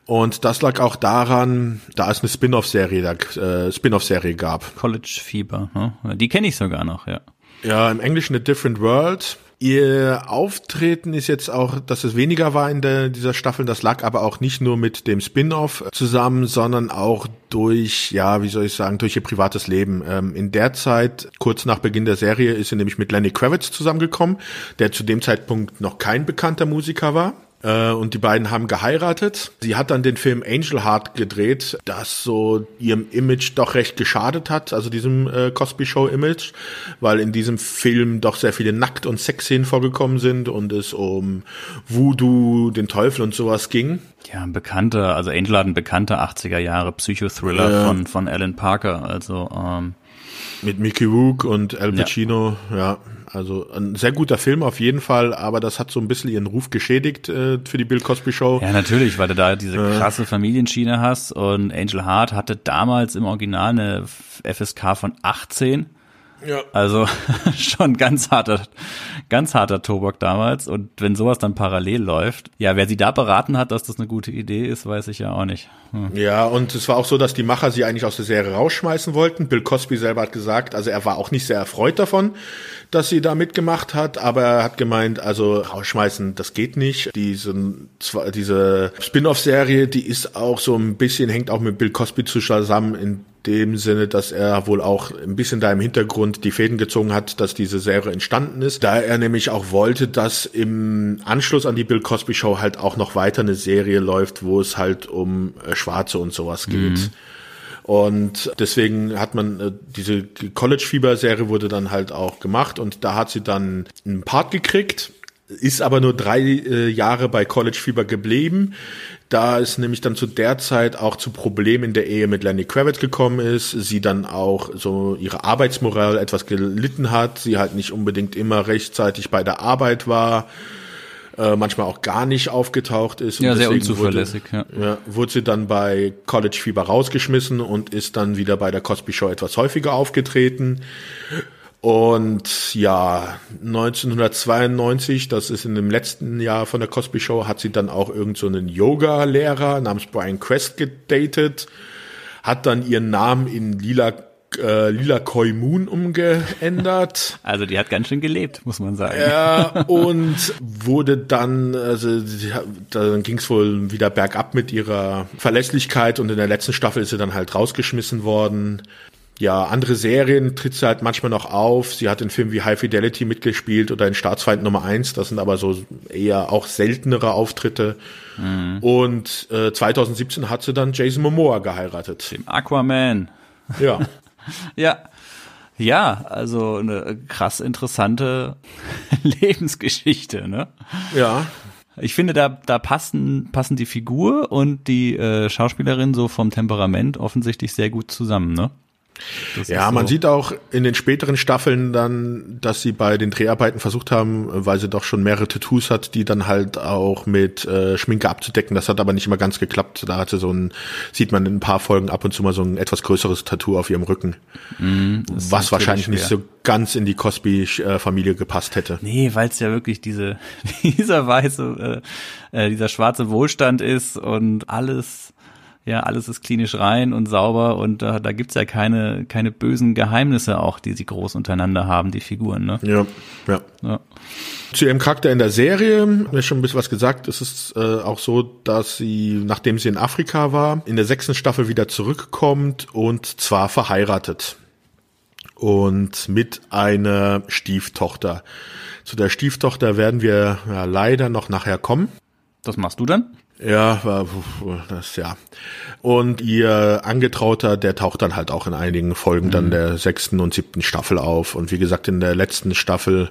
Und das lag auch daran, da es eine Spin-off-Serie, äh, Spin-off-Serie gab. College Fieber, ne? die kenne ich sogar noch, ja. Ja, im Englischen A Different World. Ihr Auftreten ist jetzt auch, dass es weniger war in der, dieser Staffel. Das lag aber auch nicht nur mit dem Spin-off zusammen, sondern auch durch, ja, wie soll ich sagen, durch ihr privates Leben. Ähm, in der Zeit, kurz nach Beginn der Serie, ist sie nämlich mit Lenny Kravitz zusammengekommen, der zu dem Zeitpunkt noch kein bekannter Musiker war. Äh, und die beiden haben geheiratet. Sie hat dann den Film Angel Heart gedreht, das so ihrem Image doch recht geschadet hat, also diesem äh, Cosby Show Image, weil in diesem Film doch sehr viele Nackt- und Sexszenen vorgekommen sind und es um Voodoo, den Teufel und sowas ging. Ja, ein bekannter, also Angel hat ein bekannter 80er Jahre Psychothriller ja. von, von Alan Parker, also ähm mit Mickey Rook und Al Pacino, ja. ja. Also ein sehr guter Film auf jeden Fall, aber das hat so ein bisschen ihren Ruf geschädigt äh, für die Bill Cosby Show. Ja, natürlich, weil du da diese krasse äh. Familienschiene hast und Angel Hart hatte damals im Original eine FSK von 18 ja. Also schon ganz harter, ganz harter Tobak damals. Und wenn sowas dann parallel läuft, ja, wer sie da beraten hat, dass das eine gute Idee ist, weiß ich ja auch nicht. Hm. Ja, und es war auch so, dass die Macher sie eigentlich aus der Serie rausschmeißen wollten. Bill Cosby selber hat gesagt, also er war auch nicht sehr erfreut davon, dass sie da mitgemacht hat, aber er hat gemeint, also rausschmeißen, das geht nicht. Diese, diese Spin-off-Serie, die ist auch so ein bisschen, hängt auch mit Bill Cosby zusammen in dem Sinne, dass er wohl auch ein bisschen da im Hintergrund die Fäden gezogen hat, dass diese Serie entstanden ist, da er nämlich auch wollte, dass im Anschluss an die Bill Cosby Show halt auch noch weiter eine Serie läuft, wo es halt um äh, Schwarze und sowas geht. Mhm. Und deswegen hat man äh, diese College Fieber Serie wurde dann halt auch gemacht und da hat sie dann einen Part gekriegt, ist aber nur drei äh, Jahre bei College Fieber geblieben da es nämlich dann zu der Zeit auch zu Problemen in der Ehe mit Lenny Kravitz gekommen ist, sie dann auch so ihre Arbeitsmoral etwas gelitten hat, sie halt nicht unbedingt immer rechtzeitig bei der Arbeit war, äh, manchmal auch gar nicht aufgetaucht ist. Ja, sehr unzuverlässig. Wurde, ja. ja. wurde sie dann bei College Fieber rausgeschmissen und ist dann wieder bei der Cosby Show etwas häufiger aufgetreten. Und ja, 1992, das ist in dem letzten Jahr von der Cosby Show, hat sie dann auch irgend so einen Yoga-Lehrer namens Brian Quest gedatet, hat dann ihren Namen in Lila äh, Lila Koi Moon umgeändert. Also die hat ganz schön gelebt, muss man sagen. Ja, und wurde dann, also dann ging es wohl wieder bergab mit ihrer Verlässlichkeit und in der letzten Staffel ist sie dann halt rausgeschmissen worden ja, andere Serien tritt sie halt manchmal noch auf. Sie hat in Filmen wie High Fidelity mitgespielt oder in Staatsfeind Nummer eins. Das sind aber so eher auch seltenere Auftritte. Mhm. Und äh, 2017 hat sie dann Jason Momoa geheiratet. Dem Aquaman. Ja. ja. Ja, also eine krass interessante Lebensgeschichte, ne? Ja. Ich finde, da, da passen, passen die Figur und die äh, Schauspielerin so vom Temperament offensichtlich sehr gut zusammen, ne? Das ja, man sieht auch in den späteren Staffeln dann, dass sie bei den Dreharbeiten versucht haben, weil sie doch schon mehrere Tattoos hat, die dann halt auch mit äh, Schminke abzudecken. Das hat aber nicht immer ganz geklappt. Da hatte so ein, sieht man in ein paar Folgen ab und zu mal so ein etwas größeres Tattoo auf ihrem Rücken. Mm, was wahrscheinlich schwer. nicht so ganz in die Cosby-Familie gepasst hätte. Nee, weil es ja wirklich diese, dieser weiße, äh, äh, dieser schwarze Wohlstand ist und alles ja, alles ist klinisch rein und sauber und äh, da gibt's ja keine, keine bösen Geheimnisse auch, die sie groß untereinander haben, die Figuren, ne? Ja, ja. ja. Zu ihrem Charakter in der Serie, mir schon ein bisschen was gesagt, es ist äh, auch so, dass sie, nachdem sie in Afrika war, in der sechsten Staffel wieder zurückkommt und zwar verheiratet. Und mit einer Stieftochter. Zu der Stieftochter werden wir ja, leider noch nachher kommen. Das machst du dann? Ja, das ja. Und ihr Angetrauter, der taucht dann halt auch in einigen Folgen mhm. dann der sechsten und siebten Staffel auf. Und wie gesagt, in der letzten Staffel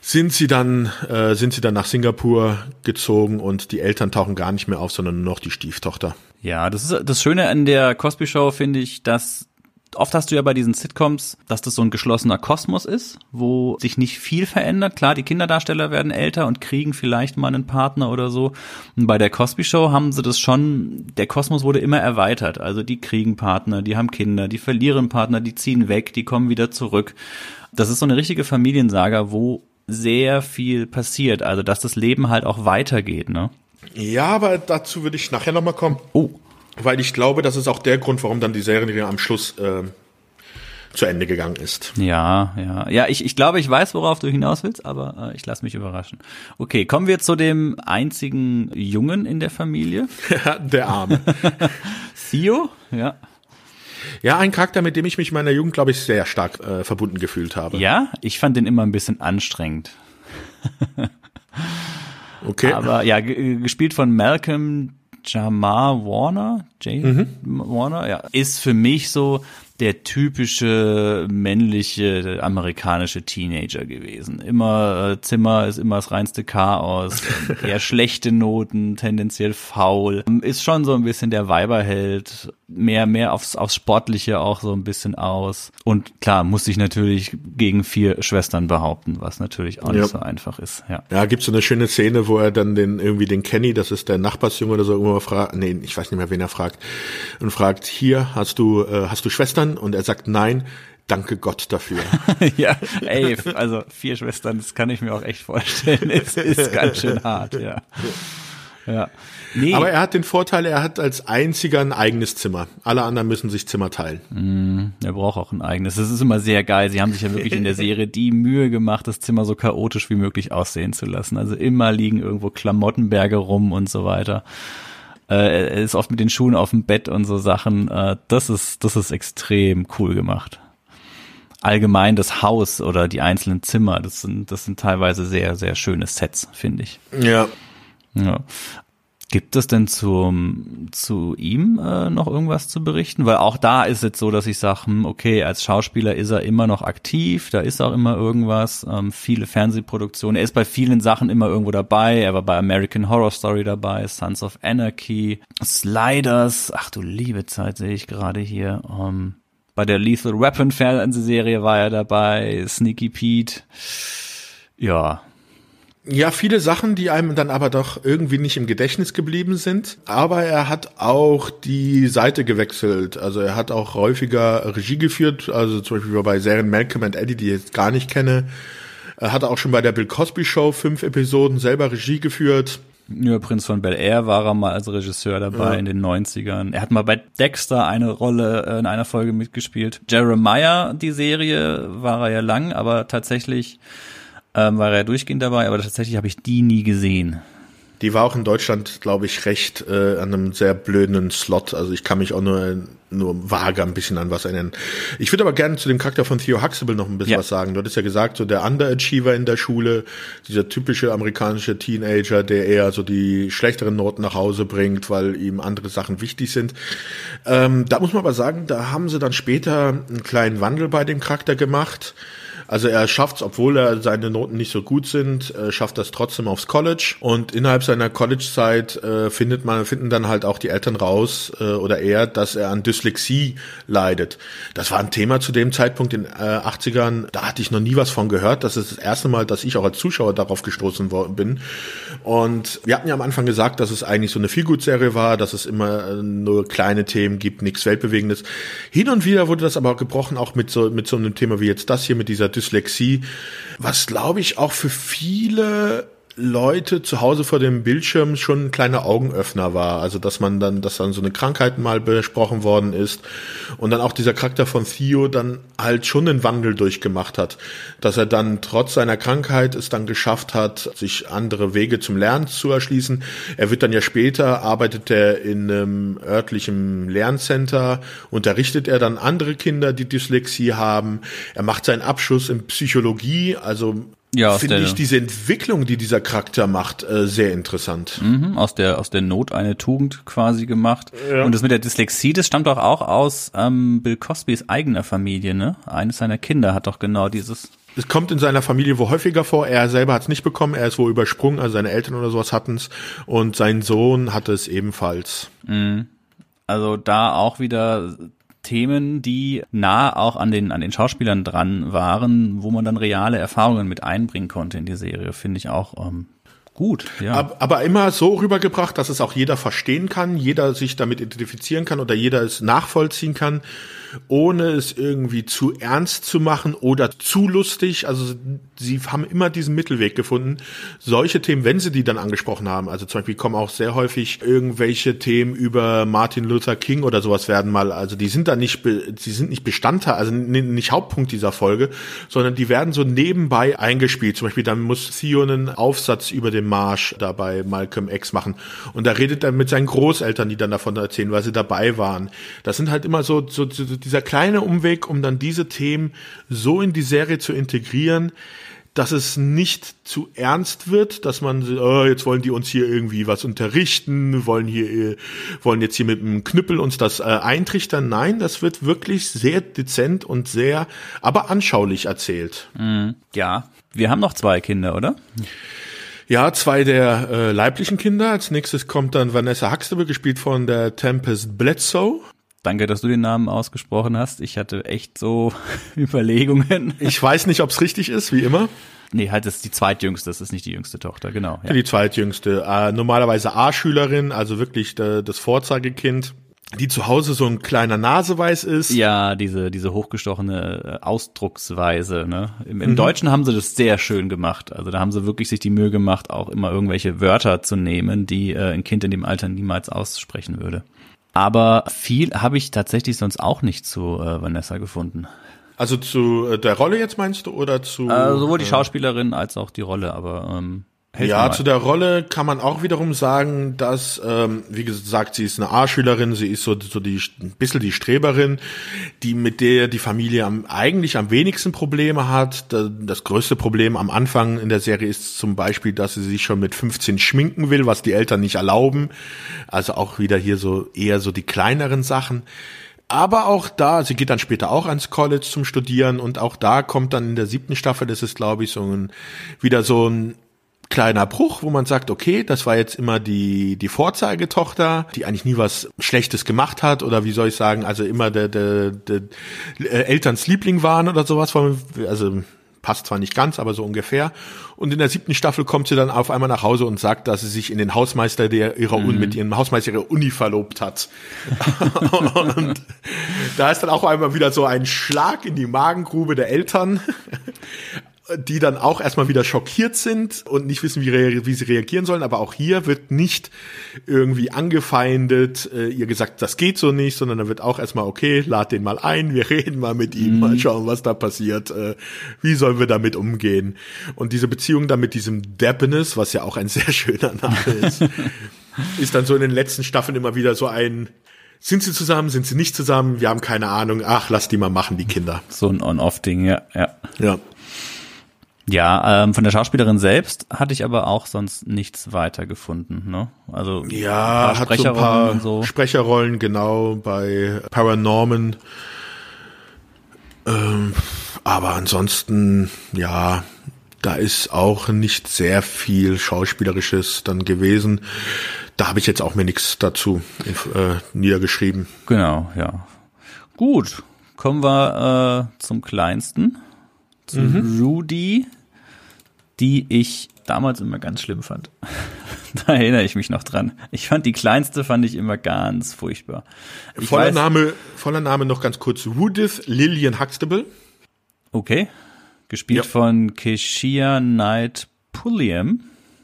sind sie dann äh, sind sie dann nach Singapur gezogen und die Eltern tauchen gar nicht mehr auf, sondern nur noch die Stieftochter. Ja, das ist das Schöne an der Cosby Show finde ich, dass oft hast du ja bei diesen Sitcoms, dass das so ein geschlossener Kosmos ist, wo sich nicht viel verändert. Klar, die Kinderdarsteller werden älter und kriegen vielleicht mal einen Partner oder so. Und bei der Cosby Show haben sie das schon, der Kosmos wurde immer erweitert. Also die kriegen Partner, die haben Kinder, die verlieren Partner, die ziehen weg, die kommen wieder zurück. Das ist so eine richtige Familiensaga, wo sehr viel passiert. Also, dass das Leben halt auch weitergeht, ne? Ja, aber dazu würde ich nachher nochmal kommen. Oh. Weil ich glaube, das ist auch der Grund, warum dann die Serie am Schluss äh, zu Ende gegangen ist. Ja, ja. Ja, ich, ich glaube, ich weiß, worauf du hinaus willst, aber äh, ich lasse mich überraschen. Okay, kommen wir zu dem einzigen Jungen in der Familie. der Arme. Theo, ja. Ja, ein Charakter, mit dem ich mich in meiner Jugend, glaube ich, sehr stark äh, verbunden gefühlt habe. Ja, ich fand den immer ein bisschen anstrengend. okay. Aber ja, gespielt von Malcolm Jamar Warner, Jane mhm. Warner, ja, ist für mich so der typische männliche amerikanische Teenager gewesen. Immer äh, Zimmer ist immer das reinste Chaos, eher schlechte Noten, tendenziell faul. Ist schon so ein bisschen der Weiberheld, mehr mehr aufs aufs sportliche auch so ein bisschen aus und klar, muss sich natürlich gegen vier Schwestern behaupten, was natürlich auch ja. nicht so einfach ist, ja. Ja, gibt's so eine schöne Szene, wo er dann den irgendwie den Kenny, das ist der Nachbarsjunge oder so irgendwann fragt, nee, ich weiß nicht mehr, wen er fragt und fragt, hier hast du äh, hast du Schwestern Schwestern? Und er sagt nein. Danke Gott dafür. ja, ey, also vier Schwestern, das kann ich mir auch echt vorstellen. Es ist ganz schön hart, ja. Ja. Nee. Aber er hat den Vorteil, er hat als einziger ein eigenes Zimmer. Alle anderen müssen sich Zimmer teilen. Mm, er braucht auch ein eigenes. Das ist immer sehr geil. Sie haben sich ja wirklich in der Serie die Mühe gemacht, das Zimmer so chaotisch wie möglich aussehen zu lassen. Also immer liegen irgendwo Klamottenberge rum und so weiter. Äh, er ist oft mit den Schuhen auf dem Bett und so Sachen. Äh, das ist, das ist extrem cool gemacht. Allgemein das Haus oder die einzelnen Zimmer, das sind, das sind teilweise sehr, sehr schöne Sets, finde ich. Ja. Ja. Gibt es denn zum, zu ihm äh, noch irgendwas zu berichten? Weil auch da ist es so, dass ich sage, hm, okay, als Schauspieler ist er immer noch aktiv, da ist auch immer irgendwas, ähm, viele Fernsehproduktionen. Er ist bei vielen Sachen immer irgendwo dabei. Er war bei American Horror Story dabei, Sons of Anarchy, Sliders, ach du liebe Zeit sehe ich gerade hier. Ähm, bei der Lethal Weapon Fernsehserie war er dabei, Sneaky Pete. Ja, ja, viele Sachen, die einem dann aber doch irgendwie nicht im Gedächtnis geblieben sind. Aber er hat auch die Seite gewechselt. Also er hat auch häufiger Regie geführt. Also zum Beispiel bei Serien Malcolm and Eddie, die ich jetzt gar nicht kenne. Er hat auch schon bei der Bill Cosby Show fünf Episoden selber Regie geführt. Ja, Prinz von Bel Air war er mal als Regisseur dabei ja. in den 90ern. Er hat mal bei Dexter eine Rolle äh, in einer Folge mitgespielt. Jeremiah, die Serie, war er ja lang, aber tatsächlich ähm, war er durchgehend dabei, aber tatsächlich habe ich die nie gesehen. Die war auch in Deutschland, glaube ich, recht äh, an einem sehr blöden Slot. Also ich kann mich auch nur nur vage ein bisschen an was erinnern. Ich würde aber gerne zu dem Charakter von Theo Huxtable noch ein bisschen ja. was sagen. Du hattest ja gesagt, so der Underachiever in der Schule, dieser typische amerikanische Teenager, der eher so die schlechteren Noten nach Hause bringt, weil ihm andere Sachen wichtig sind. Ähm, da muss man aber sagen, da haben sie dann später einen kleinen Wandel bei dem Charakter gemacht. Also er schafft es, obwohl er seine Noten nicht so gut sind, äh, schafft das trotzdem aufs College. Und innerhalb seiner College-Zeit äh, findet man, finden dann halt auch die Eltern raus äh, oder er, dass er an Dyslexie leidet. Das war ein Thema zu dem Zeitpunkt in äh, 80ern. Da hatte ich noch nie was von gehört. Das ist das erste Mal, dass ich auch als Zuschauer darauf gestoßen worden bin. Und wir hatten ja am Anfang gesagt, dass es eigentlich so eine Feelgood-Serie war, dass es immer äh, nur kleine Themen gibt, nichts Weltbewegendes. Hin und wieder wurde das aber gebrochen, auch mit so, mit so einem Thema wie jetzt das hier, mit dieser Dyslexie, was glaube ich auch für viele Leute zu Hause vor dem Bildschirm schon ein kleiner Augenöffner war. Also dass man dann, dass dann so eine Krankheit mal besprochen worden ist und dann auch dieser Charakter von Theo dann halt schon einen Wandel durchgemacht hat. Dass er dann trotz seiner Krankheit es dann geschafft hat, sich andere Wege zum Lernen zu erschließen. Er wird dann ja später, arbeitet er in einem örtlichen Lerncenter, unterrichtet er dann andere Kinder, die Dyslexie haben. Er macht seinen Abschluss in Psychologie, also ja, finde ich diese Entwicklung, die dieser Charakter macht, äh, sehr interessant. Mhm, aus der aus der Not eine Tugend quasi gemacht. Ja. Und das mit der Dyslexie, das stammt doch auch aus ähm, Bill Cosbys eigener Familie, ne? Eines seiner Kinder hat doch genau dieses. Es kommt in seiner Familie wohl häufiger vor. Er selber hat es nicht bekommen. Er ist wohl übersprungen. Also seine Eltern oder sowas hatten es. Und sein Sohn hatte es ebenfalls. Mhm. Also da auch wieder Themen, die nah auch an den, an den Schauspielern dran waren, wo man dann reale Erfahrungen mit einbringen konnte in die Serie, finde ich auch ähm, gut. Ja. Aber immer so rübergebracht, dass es auch jeder verstehen kann, jeder sich damit identifizieren kann oder jeder es nachvollziehen kann ohne es irgendwie zu ernst zu machen oder zu lustig. Also sie haben immer diesen Mittelweg gefunden. Solche Themen, wenn sie die dann angesprochen haben, also zum Beispiel kommen auch sehr häufig irgendwelche Themen über Martin Luther King oder sowas werden mal, also die sind da nicht, sie sind nicht Bestandteil, also nicht Hauptpunkt dieser Folge, sondern die werden so nebenbei eingespielt. Zum Beispiel dann muss Theo einen Aufsatz über den Marsch dabei Malcolm X machen und da redet er mit seinen Großeltern, die dann davon erzählen, weil sie dabei waren. Das sind halt immer so, so, so dieser kleine Umweg, um dann diese Themen so in die Serie zu integrieren, dass es nicht zu ernst wird, dass man, oh, jetzt wollen die uns hier irgendwie was unterrichten, wollen hier, äh, wollen jetzt hier mit dem Knüppel uns das äh, eintrichtern. Nein, das wird wirklich sehr dezent und sehr, aber anschaulich erzählt. Mhm. Ja, wir haben noch zwei Kinder, oder? Ja, zwei der äh, leiblichen Kinder. Als nächstes kommt dann Vanessa Huxtable, gespielt von der Tempest Bledsoe. Danke, dass du den Namen ausgesprochen hast. Ich hatte echt so Überlegungen. Ich weiß nicht, ob es richtig ist, wie immer. Nee, halt, das ist die zweitjüngste, das ist nicht die jüngste Tochter, genau. Ja. Die zweitjüngste. Äh, normalerweise A-Schülerin, also wirklich äh, das Vorzeigekind die zu Hause so ein kleiner Naseweiß ist. Ja, diese, diese hochgestochene äh, Ausdrucksweise. Ne? Im, im mhm. Deutschen haben sie das sehr schön gemacht. Also da haben sie wirklich sich die Mühe gemacht, auch immer irgendwelche Wörter zu nehmen, die äh, ein Kind in dem Alter niemals aussprechen würde. Aber viel habe ich tatsächlich sonst auch nicht zu äh, Vanessa gefunden. Also zu äh, der Rolle jetzt meinst du oder zu? Äh, sowohl die äh, Schauspielerin als auch die Rolle, aber ähm, Helf ja, zu der Rolle kann man auch wiederum sagen, dass, ähm, wie gesagt, sie ist eine A-Schülerin, sie ist so, so die, ein bisschen die Streberin, die mit der die Familie am, eigentlich am wenigsten Probleme hat. Das größte Problem am Anfang in der Serie ist zum Beispiel, dass sie sich schon mit 15 schminken will, was die Eltern nicht erlauben. Also auch wieder hier so eher so die kleineren Sachen. Aber auch da, sie geht dann später auch ans College zum Studieren und auch da kommt dann in der siebten Staffel, das ist glaube ich so ein, wieder so ein kleiner Bruch, wo man sagt, okay, das war jetzt immer die, die Vorzeigetochter, die eigentlich nie was Schlechtes gemacht hat oder wie soll ich sagen, also immer der, der, der äh, Elterns Liebling waren oder sowas, also passt zwar nicht ganz, aber so ungefähr. Und in der siebten Staffel kommt sie dann auf einmal nach Hause und sagt, dass sie sich in den Hausmeister der ihrer mhm. mit ihrem Hausmeister ihrer Uni verlobt hat. und da ist dann auch einmal wieder so ein Schlag in die Magengrube der Eltern die dann auch erstmal wieder schockiert sind und nicht wissen, wie, wie sie reagieren sollen. Aber auch hier wird nicht irgendwie angefeindet, äh, ihr gesagt, das geht so nicht, sondern da wird auch erstmal, okay, lad den mal ein, wir reden mal mit ihm, mhm. mal schauen, was da passiert, äh, wie sollen wir damit umgehen. Und diese Beziehung dann mit diesem Debbenes, was ja auch ein sehr schöner Name ist, ist dann so in den letzten Staffeln immer wieder so ein, sind sie zusammen, sind sie nicht zusammen, wir haben keine Ahnung, ach, lass die mal machen, die Kinder. So ein On-Off-Ding, ja, ja. Ja. Ja, ähm, von der Schauspielerin selbst hatte ich aber auch sonst nichts weiter gefunden. Ne? Also ja, hat so ein paar so. Sprecherrollen genau bei Paranorman. Ähm, aber ansonsten, ja, da ist auch nicht sehr viel Schauspielerisches dann gewesen. Da habe ich jetzt auch mir nichts dazu äh, niedergeschrieben. Genau, ja. Gut, kommen wir äh, zum kleinsten zu mhm. Rudy, die ich damals immer ganz schlimm fand. da erinnere ich mich noch dran. Ich fand die kleinste fand ich immer ganz furchtbar. Ich voller weiß, Name, voller Name noch ganz kurz. Judith Lillian Huxtable. Okay. Gespielt ja. von Keshia Knight Pulliam.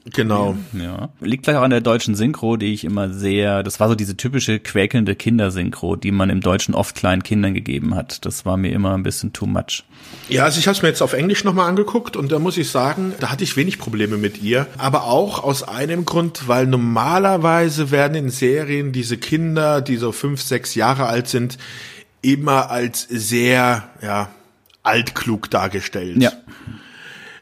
Genau. Ja. Liegt vielleicht auch an der deutschen Synchro, die ich immer sehr, das war so diese typische quäkelnde Kindersynchro, die man im Deutschen oft kleinen Kindern gegeben hat. Das war mir immer ein bisschen too much. Ja, also ich habe es mir jetzt auf Englisch nochmal angeguckt und da muss ich sagen, da hatte ich wenig Probleme mit ihr. Aber auch aus einem Grund, weil normalerweise werden in Serien diese Kinder, die so fünf, sechs Jahre alt sind, immer als sehr, ja, altklug dargestellt. Ja.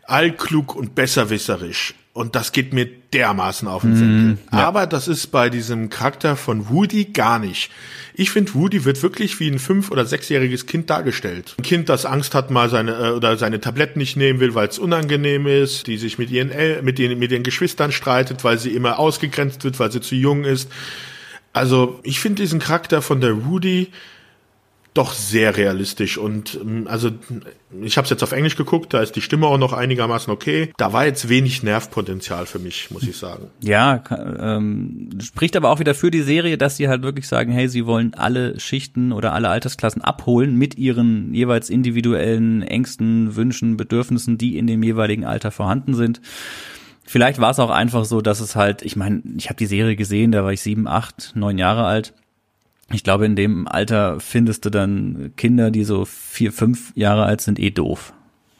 Altklug und besserwisserisch. Und das geht mir dermaßen auf den Senkel. Mm, ja. Aber das ist bei diesem Charakter von Woody gar nicht. Ich finde, Woody wird wirklich wie ein fünf- oder sechsjähriges Kind dargestellt. Ein Kind, das Angst hat, mal seine äh, oder seine Tabletten nicht nehmen will, weil es unangenehm ist, die sich mit ihren El mit den mit ihren Geschwistern streitet, weil sie immer ausgegrenzt wird, weil sie zu jung ist. Also ich finde diesen Charakter von der Woody doch sehr realistisch und ähm, also ich habe es jetzt auf Englisch geguckt, da ist die Stimme auch noch einigermaßen okay. Da war jetzt wenig Nervpotenzial für mich, muss ich sagen. Ja, ähm, spricht aber auch wieder für die Serie, dass sie halt wirklich sagen, hey, sie wollen alle Schichten oder alle Altersklassen abholen mit ihren jeweils individuellen Ängsten, Wünschen, Bedürfnissen, die in dem jeweiligen Alter vorhanden sind. Vielleicht war es auch einfach so, dass es halt, ich meine, ich habe die Serie gesehen, da war ich sieben, acht, neun Jahre alt ich glaube, in dem Alter findest du dann Kinder, die so vier, fünf Jahre alt sind, eh doof.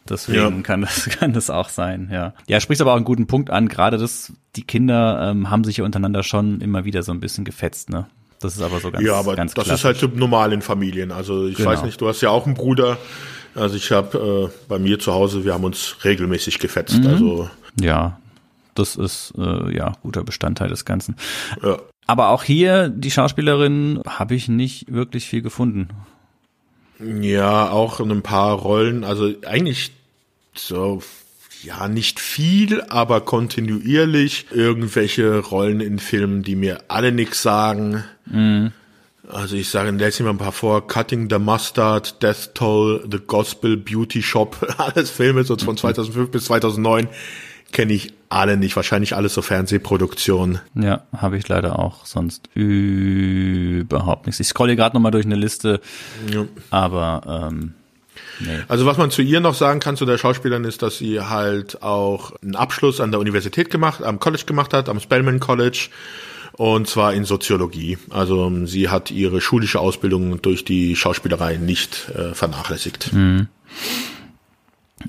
Deswegen ja. kann das kann das auch sein, ja. Ja, sprichst aber auch einen guten Punkt an. Gerade das, die Kinder ähm, haben sich ja untereinander schon immer wieder so ein bisschen gefetzt, ne? Das ist aber so ganz Ja, aber ganz das klassisch. ist halt normal in Familien. Also ich genau. weiß nicht, du hast ja auch einen Bruder. Also ich habe äh, bei mir zu Hause, wir haben uns regelmäßig gefetzt. Mhm. Also ja, das ist äh, ja guter Bestandteil des Ganzen. Ja. Aber auch hier, die Schauspielerin, habe ich nicht wirklich viel gefunden. Ja, auch in ein paar Rollen. Also eigentlich so, ja, nicht viel, aber kontinuierlich irgendwelche Rollen in Filmen, die mir alle nichts sagen. Mhm. Also ich sage, lese mal ein paar vor. Cutting the Mustard, Death Toll, The Gospel, Beauty Shop, alles Filme so von 2005 bis 2009 kenne ich alle nicht. Wahrscheinlich alles so Fernsehproduktionen. Ja, habe ich leider auch sonst überhaupt nichts. Ich scrolle gerade nochmal durch eine Liste, ja. aber ähm, nee. Also was man zu ihr noch sagen kann, zu der Schauspielerin, ist, dass sie halt auch einen Abschluss an der Universität gemacht, am College gemacht hat, am Spelman College. Und zwar in Soziologie. Also sie hat ihre schulische Ausbildung durch die Schauspielerei nicht äh, vernachlässigt. Mhm.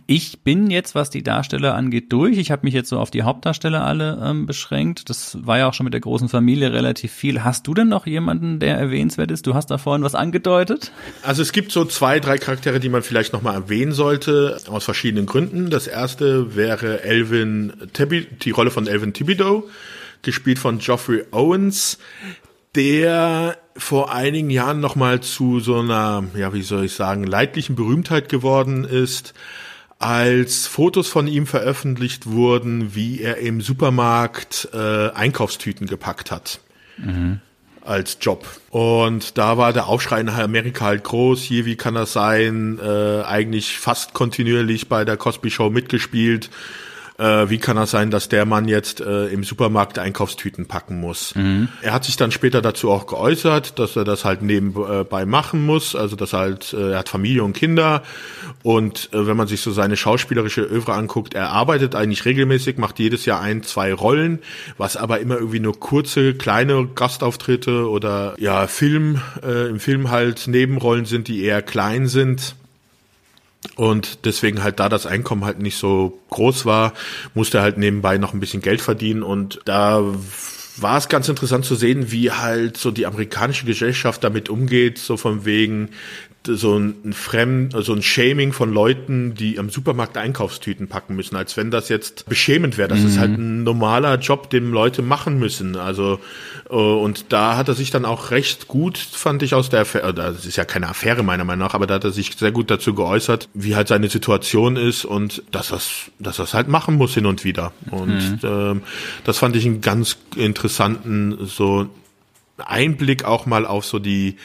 Ich bin jetzt, was die Darsteller angeht, durch. Ich habe mich jetzt so auf die Hauptdarsteller alle ähm, beschränkt. Das war ja auch schon mit der großen Familie relativ viel. Hast du denn noch jemanden, der erwähnenswert ist? Du hast da vorhin was angedeutet. Also es gibt so zwei, drei Charaktere, die man vielleicht nochmal erwähnen sollte, aus verschiedenen Gründen. Das erste wäre Elvin Tibi die Rolle von Elvin Thibodeau, gespielt von Geoffrey Owens, der vor einigen Jahren nochmal zu so einer, ja, wie soll ich sagen, leidlichen Berühmtheit geworden ist als Fotos von ihm veröffentlicht wurden, wie er im Supermarkt äh, Einkaufstüten gepackt hat. Mhm. Als Job. Und da war der Aufschrei in Amerika halt groß. Hier, wie kann das sein? Äh, eigentlich fast kontinuierlich bei der Cosby Show mitgespielt äh, wie kann das sein, dass der Mann jetzt äh, im Supermarkt Einkaufstüten packen muss. Mhm. Er hat sich dann später dazu auch geäußert, dass er das halt nebenbei machen muss, also dass er halt, äh, er hat Familie und Kinder und äh, wenn man sich so seine schauspielerische Övre anguckt, er arbeitet eigentlich regelmäßig, macht jedes Jahr ein, zwei Rollen, was aber immer irgendwie nur kurze, kleine Gastauftritte oder ja, Film, äh, im Film halt Nebenrollen sind, die eher klein sind. Und deswegen halt da das Einkommen halt nicht so groß war, musste halt nebenbei noch ein bisschen Geld verdienen. Und da war es ganz interessant zu sehen, wie halt so die amerikanische Gesellschaft damit umgeht, so von wegen, so ein Fremd, so ein Shaming von Leuten, die am Supermarkt Einkaufstüten packen müssen, als wenn das jetzt beschämend wäre. Das mhm. ist halt ein normaler Job, den Leute machen müssen. Also äh, und da hat er sich dann auch recht gut, fand ich aus der Affäre, das ist ja keine Affäre meiner Meinung nach, aber da hat er sich sehr gut dazu geäußert, wie halt seine Situation ist und dass das, dass das halt machen muss hin und wieder. Und mhm. ähm, das fand ich einen ganz interessanten so Einblick auch mal auf so die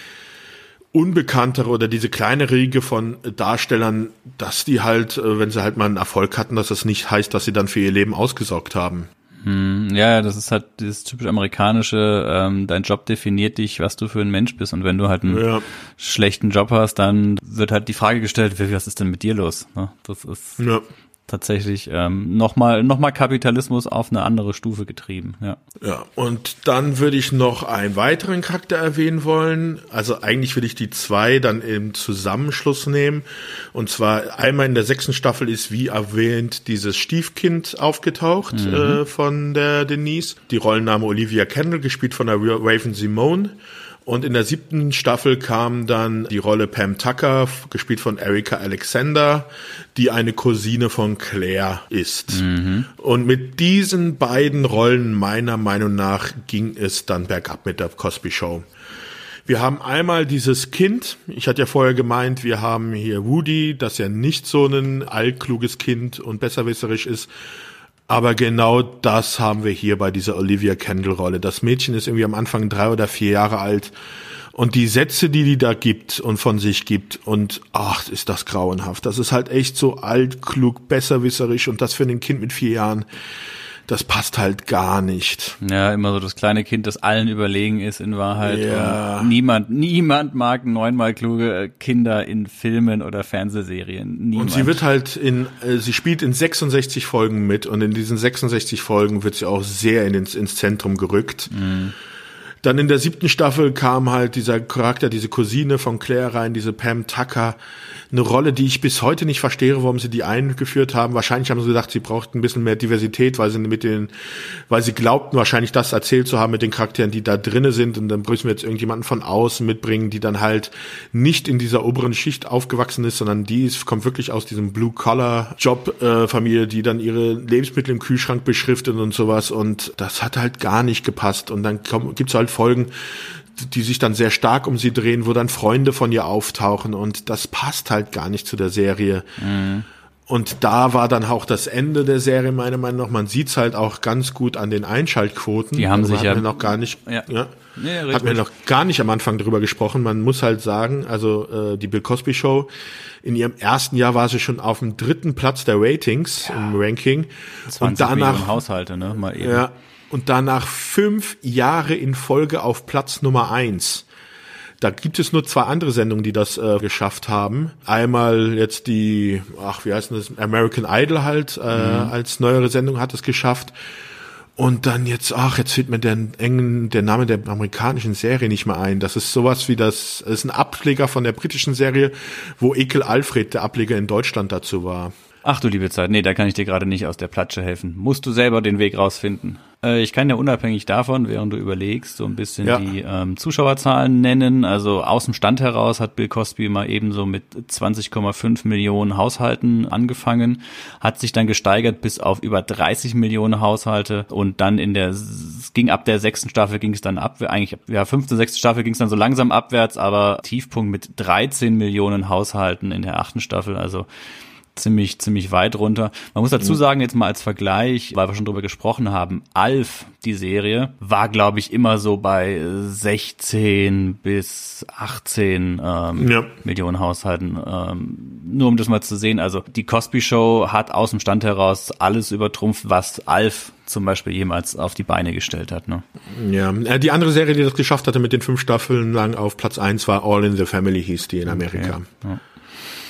unbekanntere oder diese kleine Riege von Darstellern, dass die halt, äh, wenn sie halt mal einen Erfolg hatten, dass das nicht heißt, dass sie dann für ihr Leben ausgesorgt haben. Hm, ja, das ist halt dieses typisch amerikanische, ähm, dein Job definiert dich, was du für ein Mensch bist. Und wenn du halt einen ja. schlechten Job hast, dann wird halt die Frage gestellt, was ist denn mit dir los? Ne? Das ist ja tatsächlich ähm, nochmal noch mal Kapitalismus auf eine andere Stufe getrieben. Ja. ja, und dann würde ich noch einen weiteren Charakter erwähnen wollen. Also eigentlich würde ich die zwei dann im Zusammenschluss nehmen. Und zwar einmal in der sechsten Staffel ist, wie erwähnt, dieses Stiefkind aufgetaucht mhm. äh, von der Denise. Die Rollenname Olivia Kendall, gespielt von der Raven Simone. Und in der siebten Staffel kam dann die Rolle Pam Tucker, gespielt von Erika Alexander, die eine Cousine von Claire ist. Mhm. Und mit diesen beiden Rollen meiner Meinung nach ging es dann bergab mit der Cosby Show. Wir haben einmal dieses Kind. Ich hatte ja vorher gemeint, wir haben hier Woody, das ja nicht so ein altkluges Kind und besserwisserisch ist, aber genau das haben wir hier bei dieser Olivia Kendall-Rolle. Das Mädchen ist irgendwie am Anfang drei oder vier Jahre alt. Und die Sätze, die die da gibt und von sich gibt, und ach, ist das grauenhaft. Das ist halt echt so alt, klug, besserwisserisch und das für ein Kind mit vier Jahren das passt halt gar nicht. Ja, immer so das kleine Kind, das allen überlegen ist in Wahrheit. Ja. Niemand, niemand mag neunmal kluge Kinder in Filmen oder Fernsehserien. Niemand. Und sie wird halt in, äh, sie spielt in 66 Folgen mit und in diesen 66 Folgen wird sie auch sehr in ins, ins Zentrum gerückt. Mhm. Dann in der siebten Staffel kam halt dieser Charakter, diese Cousine von Claire rein, diese Pam Tucker, eine Rolle, die ich bis heute nicht verstehe, warum sie die eingeführt haben. Wahrscheinlich haben sie gedacht, sie braucht ein bisschen mehr Diversität, weil sie mit den, weil sie glaubten wahrscheinlich das erzählt zu haben mit den Charakteren, die da drinnen sind. Und dann müssen wir jetzt irgendjemanden von außen mitbringen, die dann halt nicht in dieser oberen Schicht aufgewachsen ist, sondern die ist, kommt wirklich aus diesem Blue-Collar-Job-Familie, äh, die dann ihre Lebensmittel im Kühlschrank beschriftet und sowas. Und das hat halt gar nicht gepasst. Und dann gibt es halt Folgen, die sich dann sehr stark um sie drehen, wo dann Freunde von ihr auftauchen und das passt halt gar nicht zu der Serie. Mhm. Und da war dann auch das Ende der Serie meiner Meinung nach. Man sieht's halt auch ganz gut an den Einschaltquoten. Die haben also sich ja noch gar nicht, ja, ja, nee, hat mir noch gar nicht am Anfang drüber gesprochen. Man muss halt sagen, also äh, die Bill Cosby Show in ihrem ersten Jahr war sie schon auf dem dritten Platz der Ratings ja. im Ranking. Und danach Haushalte, ne? Mal eben. Ja, und danach fünf Jahre in Folge auf Platz Nummer eins. Da gibt es nur zwei andere Sendungen, die das äh, geschafft haben. Einmal jetzt die, ach, wie heißt das, American Idol halt, äh, mhm. als neuere Sendung hat es geschafft. Und dann jetzt, ach, jetzt fällt mir der engen, der Name der amerikanischen Serie nicht mehr ein. Das ist sowas wie das, das ist ein Ableger von der britischen Serie, wo Ekel Alfred der Ableger in Deutschland dazu war. Ach du liebe Zeit, nee, da kann ich dir gerade nicht aus der Platsche helfen. Musst du selber den Weg rausfinden. Äh, ich kann ja unabhängig davon, während du überlegst, so ein bisschen ja. die ähm, Zuschauerzahlen nennen. Also aus dem Stand heraus hat Bill Cosby mal ebenso mit 20,5 Millionen Haushalten angefangen, hat sich dann gesteigert bis auf über 30 Millionen Haushalte und dann in der, es ging ab der sechsten Staffel ging es dann ab, eigentlich, ja, fünfte, sechste Staffel ging es dann so langsam abwärts, aber Tiefpunkt mit 13 Millionen Haushalten in der achten Staffel, also ziemlich, ziemlich weit runter. Man muss dazu mhm. sagen, jetzt mal als Vergleich, weil wir schon drüber gesprochen haben, Alf, die Serie, war, glaube ich, immer so bei 16 bis 18 ähm, ja. Millionen Haushalten. Ähm, nur um das mal zu sehen, also die Cosby Show hat aus dem Stand heraus alles übertrumpft, was Alf zum Beispiel jemals auf die Beine gestellt hat. Ne? Ja, äh, die andere Serie, die das geschafft hatte mit den fünf Staffeln lang auf Platz eins war All in the Family, hieß die in Amerika. Okay. Ja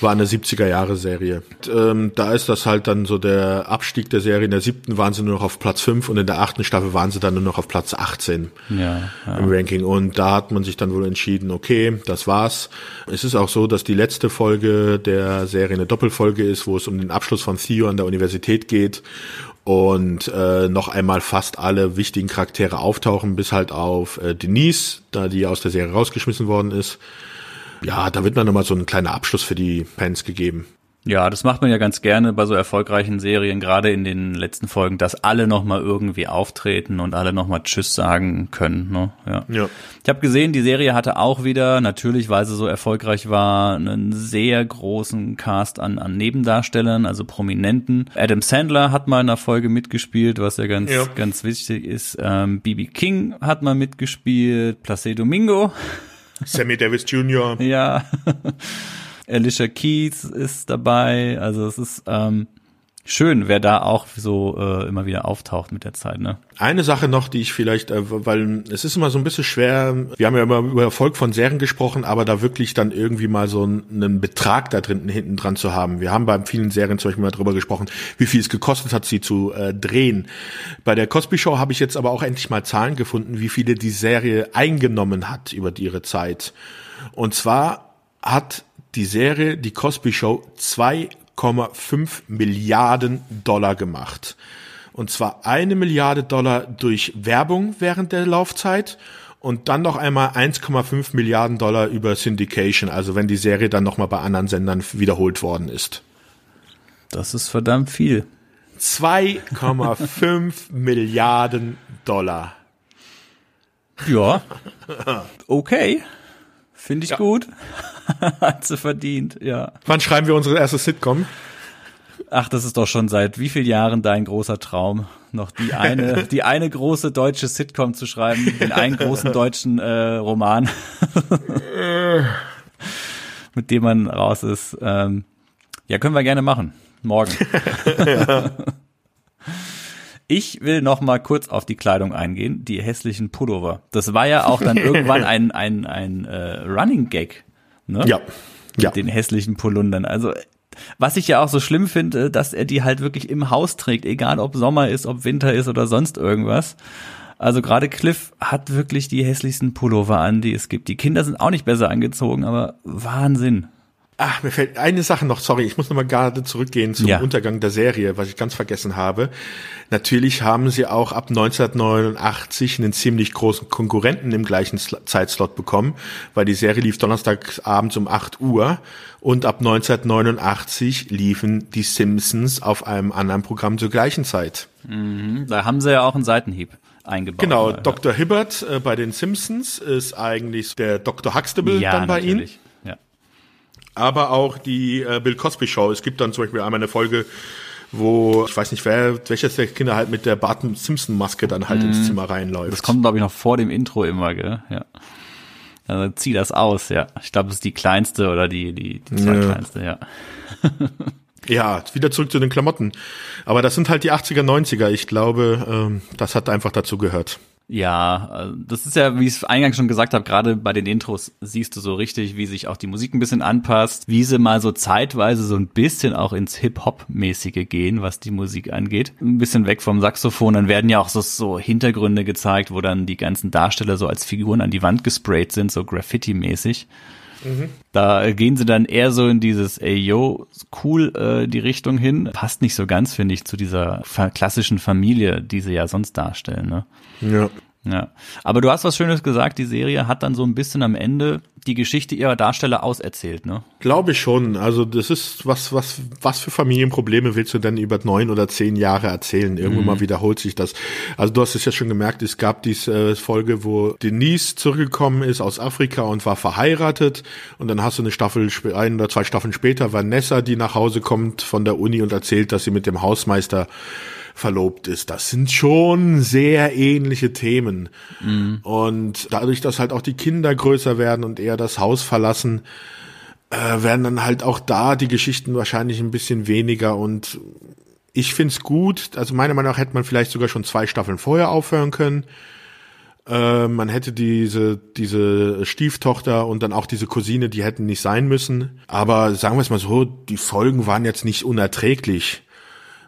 war eine 70er Jahre Serie. Ähm, da ist das halt dann so der Abstieg der Serie. In der siebten waren sie nur noch auf Platz fünf und in der achten Staffel waren sie dann nur noch auf Platz 18 ja, ja. im Ranking. Und da hat man sich dann wohl entschieden, okay, das war's. Es ist auch so, dass die letzte Folge der Serie eine Doppelfolge ist, wo es um den Abschluss von Theo an der Universität geht und äh, noch einmal fast alle wichtigen Charaktere auftauchen, bis halt auf äh, Denise, da die aus der Serie rausgeschmissen worden ist ja, da wird dann nochmal so ein kleiner Abschluss für die Fans gegeben. Ja, das macht man ja ganz gerne bei so erfolgreichen Serien, gerade in den letzten Folgen, dass alle nochmal irgendwie auftreten und alle nochmal Tschüss sagen können. Ne? Ja. ja. Ich habe gesehen, die Serie hatte auch wieder, natürlich, weil sie so erfolgreich war, einen sehr großen Cast an, an Nebendarstellern, also Prominenten. Adam Sandler hat mal in einer Folge mitgespielt, was ja ganz, ja. ganz wichtig ist. Ähm, BB King hat mal mitgespielt, Placido Domingo Sammy Davis Jr. ja. Alicia Keys ist dabei. Also es ist ähm, schön, wer da auch so äh, immer wieder auftaucht mit der Zeit. Ne? Eine Sache noch, die ich vielleicht, äh, weil es ist immer so ein bisschen schwer, wir haben ja immer über Erfolg von Serien gesprochen, aber da wirklich dann irgendwie mal so einen Betrag da drin hinten dran zu haben. Wir haben bei vielen Serien zum Beispiel mal drüber gesprochen, wie viel es gekostet hat, sie zu äh, drehen. Bei der Cosby Show habe ich jetzt aber auch endlich mal Zahlen gefunden, wie viele die Serie eingenommen hat über ihre Zeit. Und zwar hat die Serie, die Cosby Show, zwei 1,5 Milliarden Dollar gemacht. Und zwar eine Milliarde Dollar durch Werbung während der Laufzeit und dann noch einmal 1,5 Milliarden Dollar über Syndication, also wenn die Serie dann nochmal bei anderen Sendern wiederholt worden ist. Das ist verdammt viel. 2,5 Milliarden Dollar. Ja. Okay. Finde ich ja. gut. Hat sie verdient, ja. Wann schreiben wir unsere erste Sitcom? Ach, das ist doch schon seit wie vielen Jahren dein großer Traum, noch die eine, die eine große deutsche Sitcom zu schreiben, den einen großen deutschen äh, Roman, mit dem man raus ist. Ähm, ja, können wir gerne machen. Morgen. ja. Ich will noch mal kurz auf die Kleidung eingehen, die hässlichen Pullover. Das war ja auch dann irgendwann ein ein ein äh, Running Gag, ne? Ja. Ja. Mit den hässlichen Polundern. Also was ich ja auch so schlimm finde, dass er die halt wirklich im Haus trägt, egal ob Sommer ist, ob Winter ist oder sonst irgendwas. Also gerade Cliff hat wirklich die hässlichsten Pullover an, die es gibt. Die Kinder sind auch nicht besser angezogen, aber Wahnsinn. Ach, mir fällt eine Sache noch, sorry, ich muss nochmal gerade zurückgehen zum ja. Untergang der Serie, was ich ganz vergessen habe. Natürlich haben sie auch ab 1989 einen ziemlich großen Konkurrenten im gleichen Zeitslot bekommen, weil die Serie lief donnerstagsabends um 8 Uhr und ab 1989 liefen die Simpsons auf einem anderen Programm zur gleichen Zeit. Mhm, da haben sie ja auch einen Seitenhieb eingebaut. Genau, Dr. Hibbert äh, bei den Simpsons ist eigentlich der Dr. Huxtable ja, dann bei natürlich. ihnen aber auch die äh, Bill Cosby Show. Es gibt dann zum Beispiel einmal eine Folge, wo ich weiß nicht wer, welches der Kinder halt mit der Bart Simpson Maske dann halt mm, ins mhm. Zimmer reinläuft. Das kommt glaube ich noch vor dem Intro immer, gell? Ja. Also zieh das aus, ja. Ich glaube, es ist die kleinste oder die die die zweitkleinste, ja. ja, wieder zurück zu den Klamotten. Aber das sind halt die 80er, 90er. Ich glaube, ähm, das hat einfach dazu gehört. Ja, äh, das ist ja, wie ich es eingangs schon gesagt habe, gerade bei den Intros siehst du so richtig, wie sich auch die Musik ein bisschen anpasst, wie sie mal so zeitweise so ein bisschen auch ins Hip-Hop-mäßige gehen, was die Musik angeht. Ein bisschen weg vom Saxophon, dann werden ja auch so, so Hintergründe gezeigt, wo dann die ganzen Darsteller so als Figuren an die Wand gesprayt sind, so Graffiti-mäßig. Mhm. Da gehen sie dann eher so in dieses, ey, yo, cool, äh, die Richtung hin. Passt nicht so ganz, finde ich, zu dieser klassischen Familie, die sie ja sonst darstellen, ne? Ja. Ja, aber du hast was Schönes gesagt, die Serie hat dann so ein bisschen am Ende die Geschichte ihrer Darsteller auserzählt, ne? Glaube ich schon. Also das ist, was, was, was für Familienprobleme willst du denn über neun oder zehn Jahre erzählen? Irgendwann mhm. mal wiederholt sich das. Also du hast es ja schon gemerkt, es gab diese äh, Folge, wo Denise zurückgekommen ist aus Afrika und war verheiratet und dann hast du eine Staffel, ein oder zwei Staffeln später Vanessa, die nach Hause kommt von der Uni und erzählt, dass sie mit dem Hausmeister verlobt ist. Das sind schon sehr ähnliche Themen. Mhm. Und dadurch, dass halt auch die Kinder größer werden und eher das Haus verlassen, äh, werden dann halt auch da die Geschichten wahrscheinlich ein bisschen weniger und ich find's gut. Also meiner Meinung nach hätte man vielleicht sogar schon zwei Staffeln vorher aufhören können. Äh, man hätte diese, diese Stieftochter und dann auch diese Cousine, die hätten nicht sein müssen. Aber sagen wir es mal so, die Folgen waren jetzt nicht unerträglich.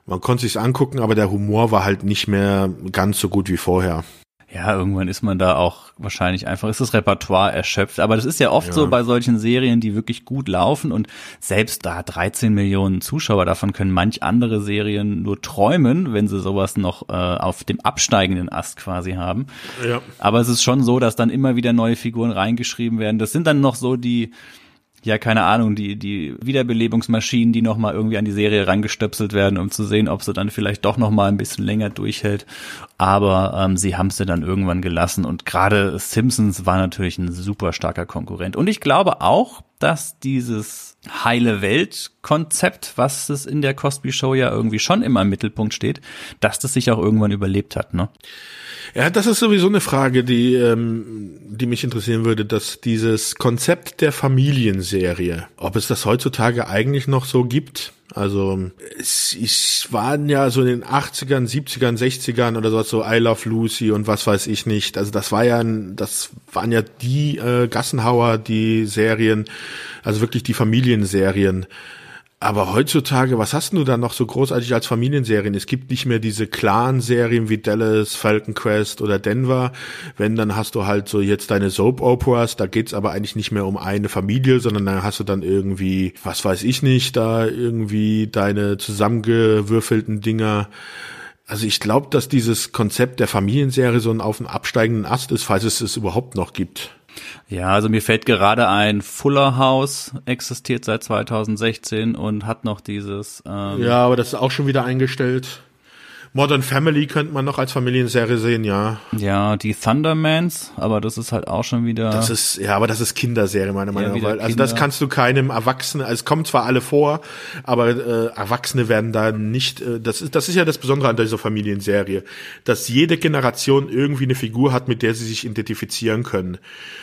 Man konnte sich's angucken, aber der Humor war halt nicht mehr ganz so gut wie vorher. Ja, irgendwann ist man da auch wahrscheinlich einfach, ist das Repertoire erschöpft. Aber das ist ja oft ja. so bei solchen Serien, die wirklich gut laufen und selbst da 13 Millionen Zuschauer, davon können manch andere Serien nur träumen, wenn sie sowas noch äh, auf dem absteigenden Ast quasi haben. Ja. Aber es ist schon so, dass dann immer wieder neue Figuren reingeschrieben werden. Das sind dann noch so die, ja, keine Ahnung, die, die Wiederbelebungsmaschinen, die nochmal irgendwie an die Serie rangestöpselt werden, um zu sehen, ob sie dann vielleicht doch nochmal ein bisschen länger durchhält. Aber ähm, sie haben sie dann irgendwann gelassen und gerade Simpsons war natürlich ein super starker Konkurrent. Und ich glaube auch, dass dieses heile Welt-Konzept, was es in der Cosby Show ja irgendwie schon immer im Mittelpunkt steht, dass das sich auch irgendwann überlebt hat, ne? Ja, das ist sowieso eine Frage, die, ähm, die mich interessieren würde, dass dieses Konzept der Familienserie, ob es das heutzutage eigentlich noch so gibt. Also es, es waren ja so in den 80ern, 70ern, 60ern oder sowas so I Love Lucy und was weiß ich nicht. Also das war ja, das waren ja die äh, Gassenhauer, die Serien, also wirklich die Familienserien. Aber heutzutage, was hast du da noch so großartig als Familienserien? Es gibt nicht mehr diese Clan-Serien wie Dallas, Falcon Quest oder Denver. Wenn, dann hast du halt so jetzt deine Soap-Operas, da geht's aber eigentlich nicht mehr um eine Familie, sondern dann hast du dann irgendwie, was weiß ich nicht, da irgendwie deine zusammengewürfelten Dinger. Also ich glaube, dass dieses Konzept der Familienserie so ein auf dem absteigenden Ast ist, falls es es überhaupt noch gibt. Ja, also mir fällt gerade ein, Fuller House existiert seit 2016 und hat noch dieses. Ähm ja, aber das ist auch schon wieder eingestellt. Modern Family könnte man noch als Familienserie sehen, ja. Ja, die Thundermans, aber das ist halt auch schon wieder. Das ist, ja, aber das ist Kinderserie, meiner Meinung nach. Also das kannst du keinem Erwachsenen, also es kommen zwar alle vor, aber äh, Erwachsene werden da nicht, äh, das ist, das ist ja das Besondere an dieser Familienserie, dass jede Generation irgendwie eine Figur hat, mit der sie sich identifizieren können.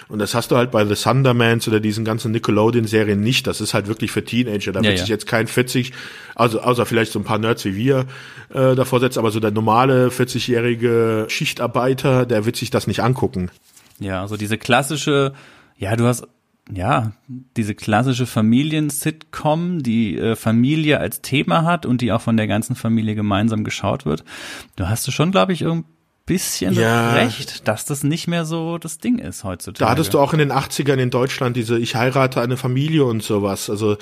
Und das hast du halt bei The Thundermans oder diesen ganzen Nickelodeon-Serien nicht. Das ist halt wirklich für Teenager. Da ja, wird ja. sich jetzt kein 40, also außer vielleicht so ein paar Nerds wie wir äh, davor setzen, aber so der normale 40-jährige Schichtarbeiter, der wird sich das nicht angucken. Ja, also diese klassische, ja, du hast ja, diese klassische Familien-Sitcom, die äh, Familie als Thema hat und die auch von der ganzen Familie gemeinsam geschaut wird. Du hast du schon, glaube ich, irgendwie bisschen ja. recht, dass das nicht mehr so das Ding ist heutzutage. Da hattest du auch in den 80ern in Deutschland diese Ich heirate eine Familie und sowas. Also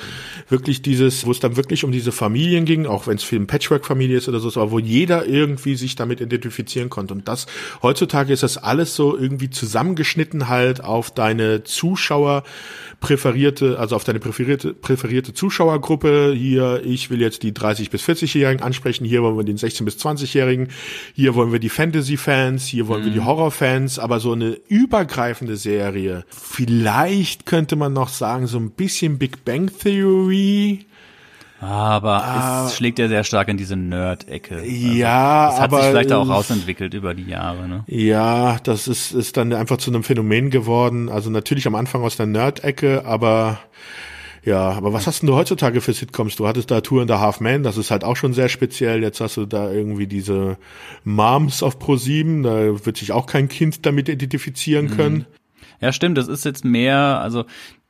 wirklich dieses, wo es dann wirklich um diese Familien ging, auch wenn es für eine Patchwork-Familie ist oder so, aber wo jeder irgendwie sich damit identifizieren konnte. Und das, heutzutage ist das alles so irgendwie zusammengeschnitten halt auf deine Zuschauer präferierte, also auf deine präferierte, präferierte Zuschauergruppe. Hier, ich will jetzt die 30 bis 40-Jährigen ansprechen. Hier wollen wir den 16 bis 20-Jährigen. Hier wollen wir die Fantasy Fantasy-Fans, hier wollen mhm. wir die mhm. Horror-Fans, aber so eine übergreifende Serie. Vielleicht könnte man noch sagen, so ein bisschen Big Bang Theory. Aber ah, es schlägt ja sehr stark in diese Nerd-Ecke. Also ja, das hat aber sich vielleicht auch rausentwickelt über die Jahre. Ne? Ja, das ist ist dann einfach zu einem Phänomen geworden. Also natürlich am Anfang aus der Nerd-Ecke, aber ja, aber was hast denn du heutzutage für Sitcoms? Du hattest da Tour in the Half Man, das ist halt auch schon sehr speziell. Jetzt hast du da irgendwie diese Moms auf Pro 7, da wird sich auch kein Kind damit identifizieren mhm. können. Ja, stimmt, das ist jetzt mehr, also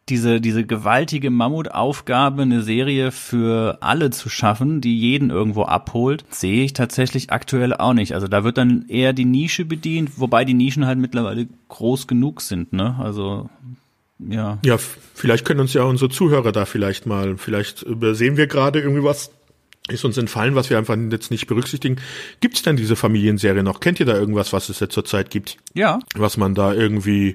diese, diese gewaltige Mammutaufgabe, eine Serie für alle zu schaffen, die jeden irgendwo abholt, sehe ich tatsächlich aktuell auch nicht. Also da wird dann eher die Nische bedient, wobei die Nischen halt mittlerweile groß genug sind, ne? Also ja. Ja, vielleicht können uns ja unsere Zuhörer da vielleicht mal, vielleicht übersehen wir gerade irgendwie was, ist uns entfallen, was wir einfach jetzt nicht berücksichtigen. Gibt es denn diese Familienserie noch? Kennt ihr da irgendwas, was es jetzt zurzeit gibt? Ja. Was man da irgendwie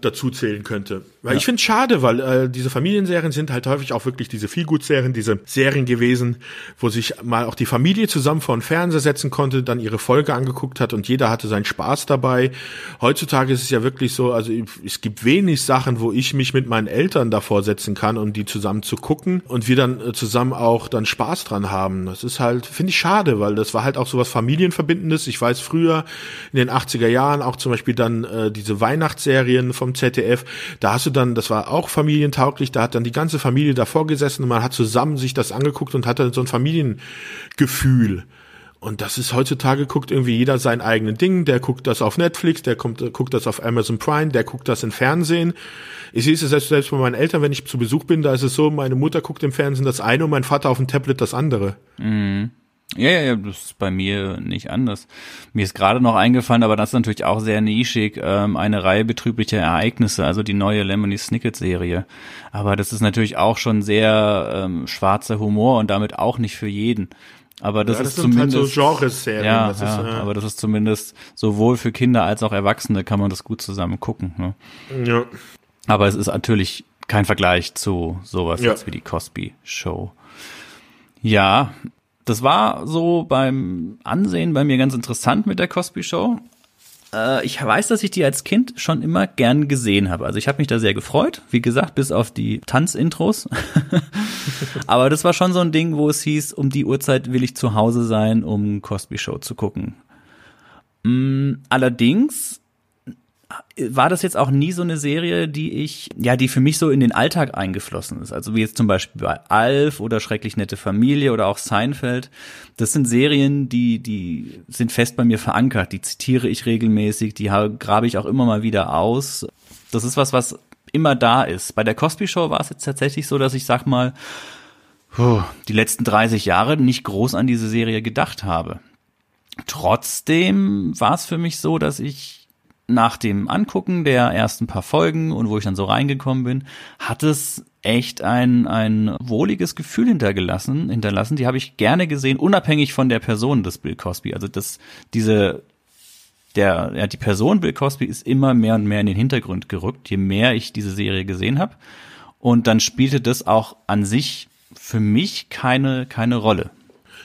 dazu zählen könnte? Weil ja. ich finde es schade, weil äh, diese Familienserien sind halt häufig auch wirklich diese Feelgood-Serien, diese Serien gewesen, wo sich mal auch die Familie zusammen vor den Fernseher setzen konnte, dann ihre Folge angeguckt hat und jeder hatte seinen Spaß dabei. Heutzutage ist es ja wirklich so, also es gibt wenig Sachen, wo ich mich mit meinen Eltern davor setzen kann, um die zusammen zu gucken und wir dann äh, zusammen auch dann Spaß dran haben. Das ist halt, finde ich schade, weil das war halt auch so was Familienverbindendes. Ich weiß früher in den 80er Jahren auch zum Beispiel dann äh, diese Weihnachtsserien vom ZDF, da hast du dann, das war auch familientauglich, da hat dann die ganze Familie davor gesessen und man hat zusammen sich das angeguckt und hatte so ein Familiengefühl. Und das ist heutzutage guckt irgendwie jeder sein eigenen Ding. Der guckt das auf Netflix, der kommt, guckt das auf Amazon Prime, der guckt das im Fernsehen. Ich sehe es selbst, selbst bei meinen Eltern, wenn ich zu Besuch bin, da ist es so, meine Mutter guckt im Fernsehen das eine und mein Vater auf dem Tablet das andere. Mhm. Ja, ja, ja, das ist bei mir nicht anders. Mir ist gerade noch eingefallen, aber das ist natürlich auch sehr nischig, ähm, eine Reihe betrüblicher Ereignisse, also die neue Lemony Snicket Serie. Aber das ist natürlich auch schon sehr ähm, schwarzer Humor und damit auch nicht für jeden. Aber das, ja, das ist zumindest halt so Genreserien. Ja, das ja, ist, äh, aber das ist zumindest sowohl für Kinder als auch Erwachsene kann man das gut zusammen gucken. Ne? Ja. Aber es ist natürlich kein Vergleich zu sowas ja. jetzt wie die Cosby Show. Ja, das war so beim Ansehen bei mir ganz interessant mit der Cosby Show. Äh, ich weiß, dass ich die als Kind schon immer gern gesehen habe. Also ich habe mich da sehr gefreut. Wie gesagt, bis auf die Tanzintros. Aber das war schon so ein Ding, wo es hieß, um die Uhrzeit will ich zu Hause sein, um Cosby Show zu gucken. Mm, allerdings war das jetzt auch nie so eine Serie, die ich, ja, die für mich so in den Alltag eingeflossen ist. Also wie jetzt zum Beispiel bei Alf oder Schrecklich nette Familie oder auch Seinfeld. Das sind Serien, die, die sind fest bei mir verankert. Die zitiere ich regelmäßig, die grabe ich auch immer mal wieder aus. Das ist was, was immer da ist. Bei der Cosby Show war es jetzt tatsächlich so, dass ich sag mal, die letzten 30 Jahre nicht groß an diese Serie gedacht habe. Trotzdem war es für mich so, dass ich nach dem Angucken der ersten paar Folgen und wo ich dann so reingekommen bin, hat es echt ein, ein wohliges Gefühl hintergelassen, hinterlassen. Die habe ich gerne gesehen, unabhängig von der Person des Bill Cosby. Also das, diese, der, ja, die Person Bill Cosby ist immer mehr und mehr in den Hintergrund gerückt, je mehr ich diese Serie gesehen habe. Und dann spielte das auch an sich für mich keine, keine Rolle.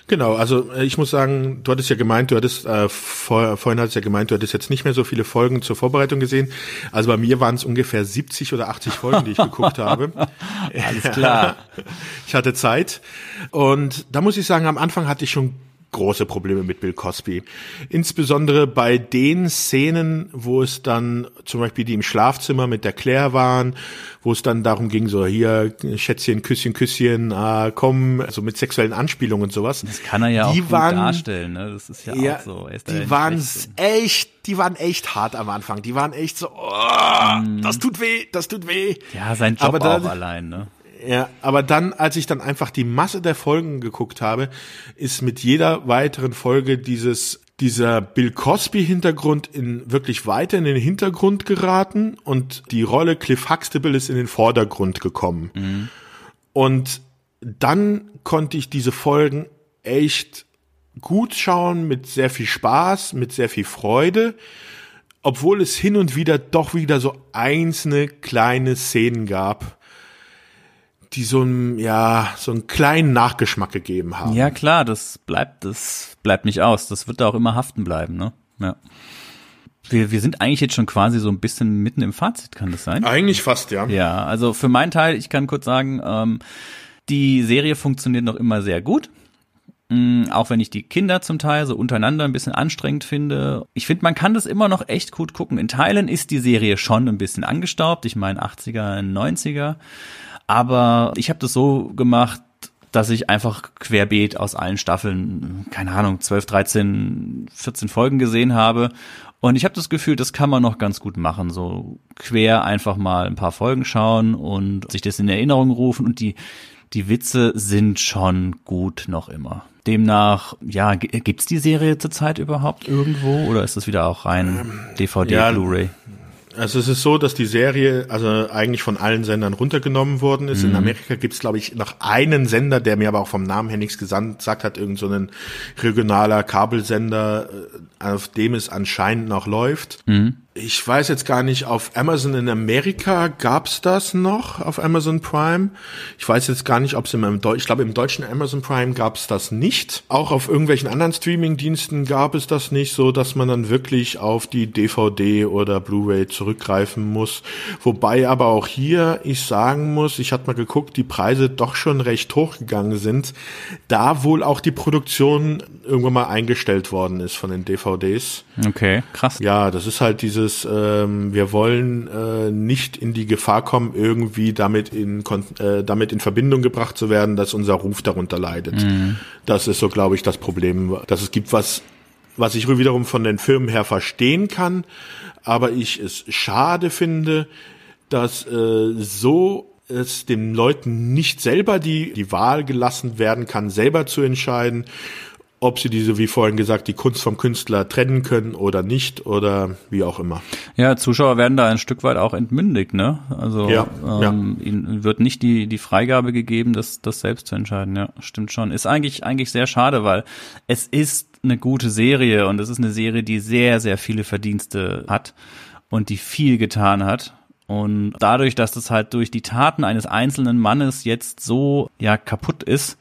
Genau, also äh, ich muss sagen, du hattest ja gemeint, du hattest äh, vor, vorhin hattest ja gemeint, du hattest jetzt nicht mehr so viele Folgen zur Vorbereitung gesehen. Also bei mir waren es ungefähr 70 oder 80 Folgen, die ich geguckt habe. Alles klar. ich hatte Zeit und da muss ich sagen, am Anfang hatte ich schon große Probleme mit Bill Cosby. Insbesondere bei den Szenen, wo es dann zum Beispiel die im Schlafzimmer mit der Claire waren, wo es dann darum ging, so hier Schätzchen, Küsschen, Küsschen, ah, komm, also mit sexuellen Anspielungen und sowas. Das kann er ja die auch waren, darstellen, ne? Das ist ja, ja auch so. Die waren echt, die waren echt hart am Anfang. Die waren echt so, oh, mm. das tut weh, das tut weh. Ja, sein Job Aber auch allein, ne? Ja, aber dann, als ich dann einfach die Masse der Folgen geguckt habe, ist mit jeder weiteren Folge dieses dieser Bill Cosby Hintergrund in wirklich weiter in den Hintergrund geraten und die Rolle Cliff Huxtable ist in den Vordergrund gekommen. Mhm. Und dann konnte ich diese Folgen echt gut schauen, mit sehr viel Spaß, mit sehr viel Freude, obwohl es hin und wieder doch wieder so einzelne kleine Szenen gab, die so einen, ja, so einen kleinen Nachgeschmack gegeben haben. Ja, klar, das bleibt, das bleibt nicht aus. Das wird da auch immer haften bleiben, ne? Ja. Wir, wir sind eigentlich jetzt schon quasi so ein bisschen mitten im Fazit, kann das sein? Eigentlich fast, ja. Ja, also für meinen Teil, ich kann kurz sagen, ähm, die Serie funktioniert noch immer sehr gut. Mm, auch wenn ich die Kinder zum Teil so untereinander ein bisschen anstrengend finde. Ich finde, man kann das immer noch echt gut gucken. In Teilen ist die Serie schon ein bisschen angestaubt. Ich meine 80er, 90er. Aber ich habe das so gemacht, dass ich einfach querbeet aus allen Staffeln, keine Ahnung, 12, 13, 14 Folgen gesehen habe. Und ich habe das Gefühl, das kann man noch ganz gut machen. So quer einfach mal ein paar Folgen schauen und sich das in Erinnerung rufen. Und die, die Witze sind schon gut noch immer. Demnach, ja, gibt's die Serie zurzeit überhaupt irgendwo oder ist das wieder auch rein DVD, ähm, ja, Blu-ray? Also es ist so, dass die Serie also eigentlich von allen Sendern runtergenommen worden ist. Mhm. In Amerika gibt es, glaube ich, noch einen Sender, der mir aber auch vom Namen her nichts gesagt hat, irgend so ein regionaler Kabelsender, äh, auf dem es anscheinend noch läuft. Mhm ich weiß jetzt gar nicht, auf Amazon in Amerika gab's das noch, auf Amazon Prime. Ich weiß jetzt gar nicht, ob es im, Deutsch, ich glaube im deutschen Amazon Prime gab's das nicht. Auch auf irgendwelchen anderen Streaming-Diensten gab es das nicht, so dass man dann wirklich auf die DVD oder Blu-ray zurückgreifen muss. Wobei aber auch hier ich sagen muss, ich hatte mal geguckt, die Preise doch schon recht hochgegangen sind, da wohl auch die Produktion irgendwann mal eingestellt worden ist von den DVDs. Okay, krass. Ja, das ist halt diese dieses, ähm, wir wollen äh, nicht in die Gefahr kommen, irgendwie damit in, äh, damit in Verbindung gebracht zu werden, dass unser Ruf darunter leidet. Mhm. Das ist so, glaube ich, das Problem, dass es gibt, was, was ich wiederum von den Firmen her verstehen kann, aber ich es schade finde, dass äh, so es den Leuten nicht selber die, die Wahl gelassen werden kann, selber zu entscheiden ob sie diese, wie vorhin gesagt, die Kunst vom Künstler trennen können oder nicht oder wie auch immer. Ja, Zuschauer werden da ein Stück weit auch entmündigt, ne? Also ja, ähm, ja. ihnen wird nicht die die Freigabe gegeben, das das selbst zu entscheiden. Ja, stimmt schon. Ist eigentlich eigentlich sehr schade, weil es ist eine gute Serie und es ist eine Serie, die sehr sehr viele Verdienste hat und die viel getan hat. Und dadurch, dass das halt durch die Taten eines einzelnen Mannes jetzt so ja kaputt ist,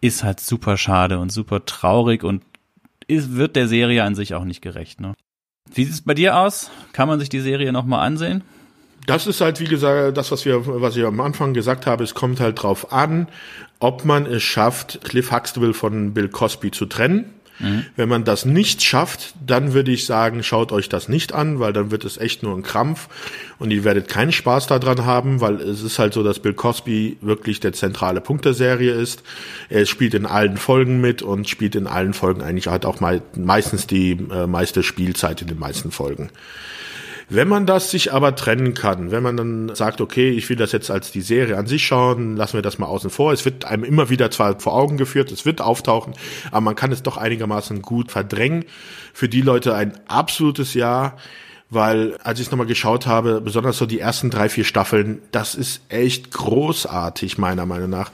ist halt super schade und super traurig und ist, wird der Serie an sich auch nicht gerecht. Ne? Wie sieht es bei dir aus? Kann man sich die Serie nochmal ansehen? Das ist halt, wie gesagt, das, was wir, was ich am Anfang gesagt habe, es kommt halt drauf an, ob man es schafft, Cliff Huxtable von Bill Cosby zu trennen. Mhm. Wenn man das nicht schafft, dann würde ich sagen, schaut euch das nicht an, weil dann wird es echt nur ein Krampf und ihr werdet keinen Spaß daran haben, weil es ist halt so, dass Bill Cosby wirklich der zentrale Punkt der Serie ist. Er spielt in allen Folgen mit und spielt in allen Folgen eigentlich hat auch meistens die äh, meiste Spielzeit in den meisten Folgen. Wenn man das sich aber trennen kann, wenn man dann sagt, okay, ich will das jetzt als die Serie an sich schauen, lassen wir das mal außen vor. Es wird einem immer wieder zwar vor Augen geführt, es wird auftauchen, aber man kann es doch einigermaßen gut verdrängen. Für die Leute ein absolutes Ja weil als ich nochmal geschaut habe, besonders so die ersten drei, vier Staffeln, das ist echt großartig, meiner Meinung nach.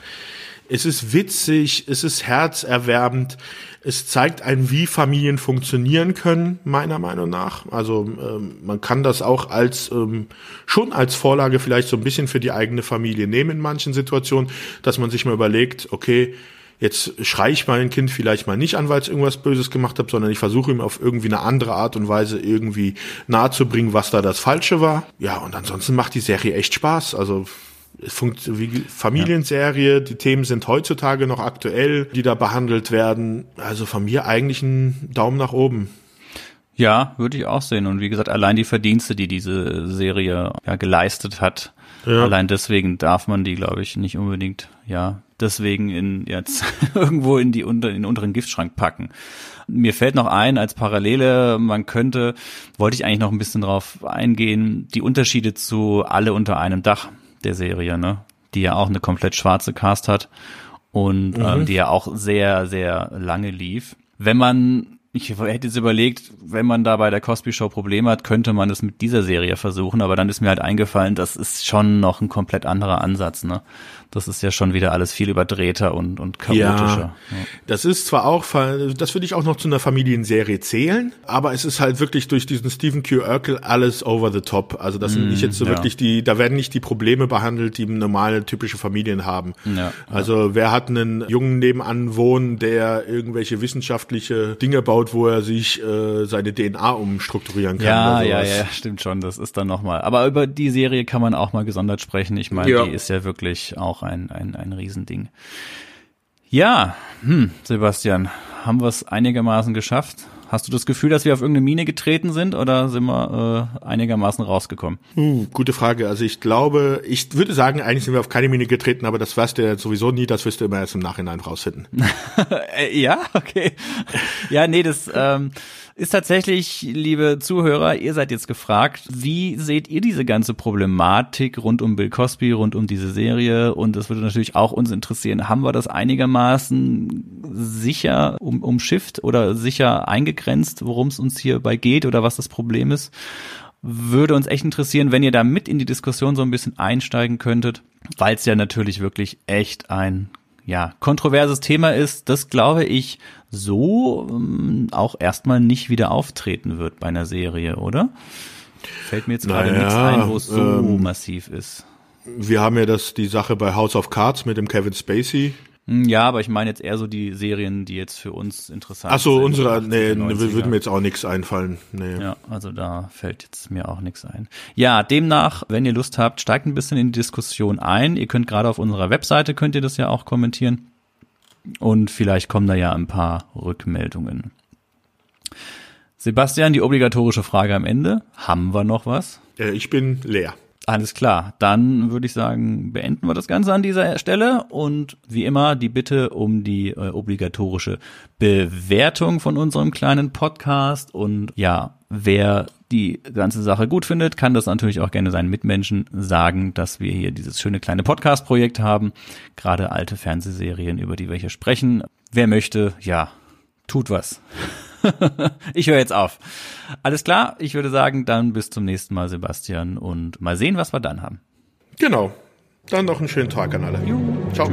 Es ist witzig, es ist herzerwärmend, es zeigt ein, wie Familien funktionieren können, meiner Meinung nach. Also ähm, man kann das auch als ähm, schon als Vorlage vielleicht so ein bisschen für die eigene Familie nehmen in manchen Situationen, dass man sich mal überlegt, okay, jetzt schreie ich mein Kind vielleicht mal nicht an, weil es irgendwas Böses gemacht hat, sondern ich versuche ihm auf irgendwie eine andere Art und Weise irgendwie nahezubringen, was da das Falsche war. Ja, und ansonsten macht die Serie echt Spaß. Also Familienserie, die Themen sind heutzutage noch aktuell, die da behandelt werden. Also von mir eigentlich ein Daumen nach oben. Ja, würde ich auch sehen. Und wie gesagt, allein die Verdienste, die diese Serie ja geleistet hat, ja. allein deswegen darf man die, glaube ich, nicht unbedingt, ja, deswegen in jetzt irgendwo in die unter, in den unteren Giftschrank packen. Mir fällt noch ein, als Parallele, man könnte, wollte ich eigentlich noch ein bisschen drauf eingehen, die Unterschiede zu alle unter einem Dach der Serie, ne? Die ja auch eine komplett schwarze Cast hat und mhm. ähm, die ja auch sehr, sehr lange lief. Wenn man ich hätte jetzt überlegt, wenn man da bei der Cosby Show Probleme hat, könnte man es mit dieser Serie versuchen, aber dann ist mir halt eingefallen, das ist schon noch ein komplett anderer Ansatz, ne? Das ist ja schon wieder alles viel überdrehter und, und chaotischer. Ja, ja. Das ist zwar auch, das würde ich auch noch zu einer Familienserie zählen, aber es ist halt wirklich durch diesen Stephen Q. Urkel alles over the top. Also das sind mm, nicht jetzt so ja. wirklich die, da werden nicht die Probleme behandelt, die normale typische Familien haben. Ja, also wer hat einen Jungen nebenan wohnen, der irgendwelche wissenschaftliche Dinge baut, wo er sich äh, seine DNA umstrukturieren kann? Ja, ja, ja, stimmt schon. Das ist dann nochmal. Aber über die Serie kann man auch mal gesondert sprechen. Ich meine, die ist ja wirklich auch ein, ein, ein Riesending. Ja, hm, Sebastian, haben wir es einigermaßen geschafft? Hast du das Gefühl, dass wir auf irgendeine Mine getreten sind oder sind wir äh, einigermaßen rausgekommen? Hm, gute Frage. Also ich glaube, ich würde sagen, eigentlich sind wir auf keine Mine getreten, aber das weißt du ja sowieso nie, das wirst du immer erst im Nachhinein rausfinden. Äh, ja, okay. Ja, nee, das ähm, ist tatsächlich, liebe Zuhörer, ihr seid jetzt gefragt, wie seht ihr diese ganze Problematik rund um Bill Cosby, rund um diese Serie? Und das würde natürlich auch uns interessieren, haben wir das einigermaßen sicher um, umschifft oder sicher eingegrenzt, worum es uns hierbei geht oder was das Problem ist? würde uns echt interessieren, wenn ihr da mit in die Diskussion so ein bisschen einsteigen könntet, weil es ja natürlich wirklich echt ein ja, kontroverses Thema ist, das glaube ich so ähm, auch erstmal nicht wieder auftreten wird bei einer Serie, oder? Fällt mir jetzt gerade Naja, nichts ein, wo es so ähm, massiv ist. Wir haben ja das, die Sache bei House of Cards mit dem Kevin Spacey. Hm, Ja, aber ich meine jetzt eher so die Serien, die jetzt für uns interessant Ach so, sind. unsere, 80er, nee, 90er. würde mir jetzt auch nichts einfallen. Nee. Ja, also da fällt jetzt mir auch nichts ein. Ja, demnach, wenn ihr Lust habt, steigt ein bisschen in die Diskussion ein. Ihr könnt gerade auf unserer Webseite, könnt ihr das ja auch kommentieren. Und vielleicht kommen da ja ein paar Rückmeldungen. Sebastian, die obligatorische Frage am Ende. Haben wir noch was? Äh, ich bin leer. Alles klar, dann würde ich sagen, beenden wir das Ganze an dieser Stelle und wie immer die Bitte um die äh, obligatorische Bewertung von unserem kleinen Podcast und ja, wer die ganze Sache gut findet, kann das natürlich auch gerne seinen Mitmenschen sagen, dass wir hier dieses schöne kleine Podcast-Projekt haben, gerade alte Fernsehserien, über die wir hier sprechen. Wer möchte, ja, tut was. ich höre jetzt auf. Alles klar, ich würde sagen, dann bis zum nächsten Mal, Sebastian, und mal sehen, was wir dann haben. Genau. Dann noch einen schönen Tag an alle. Ciao.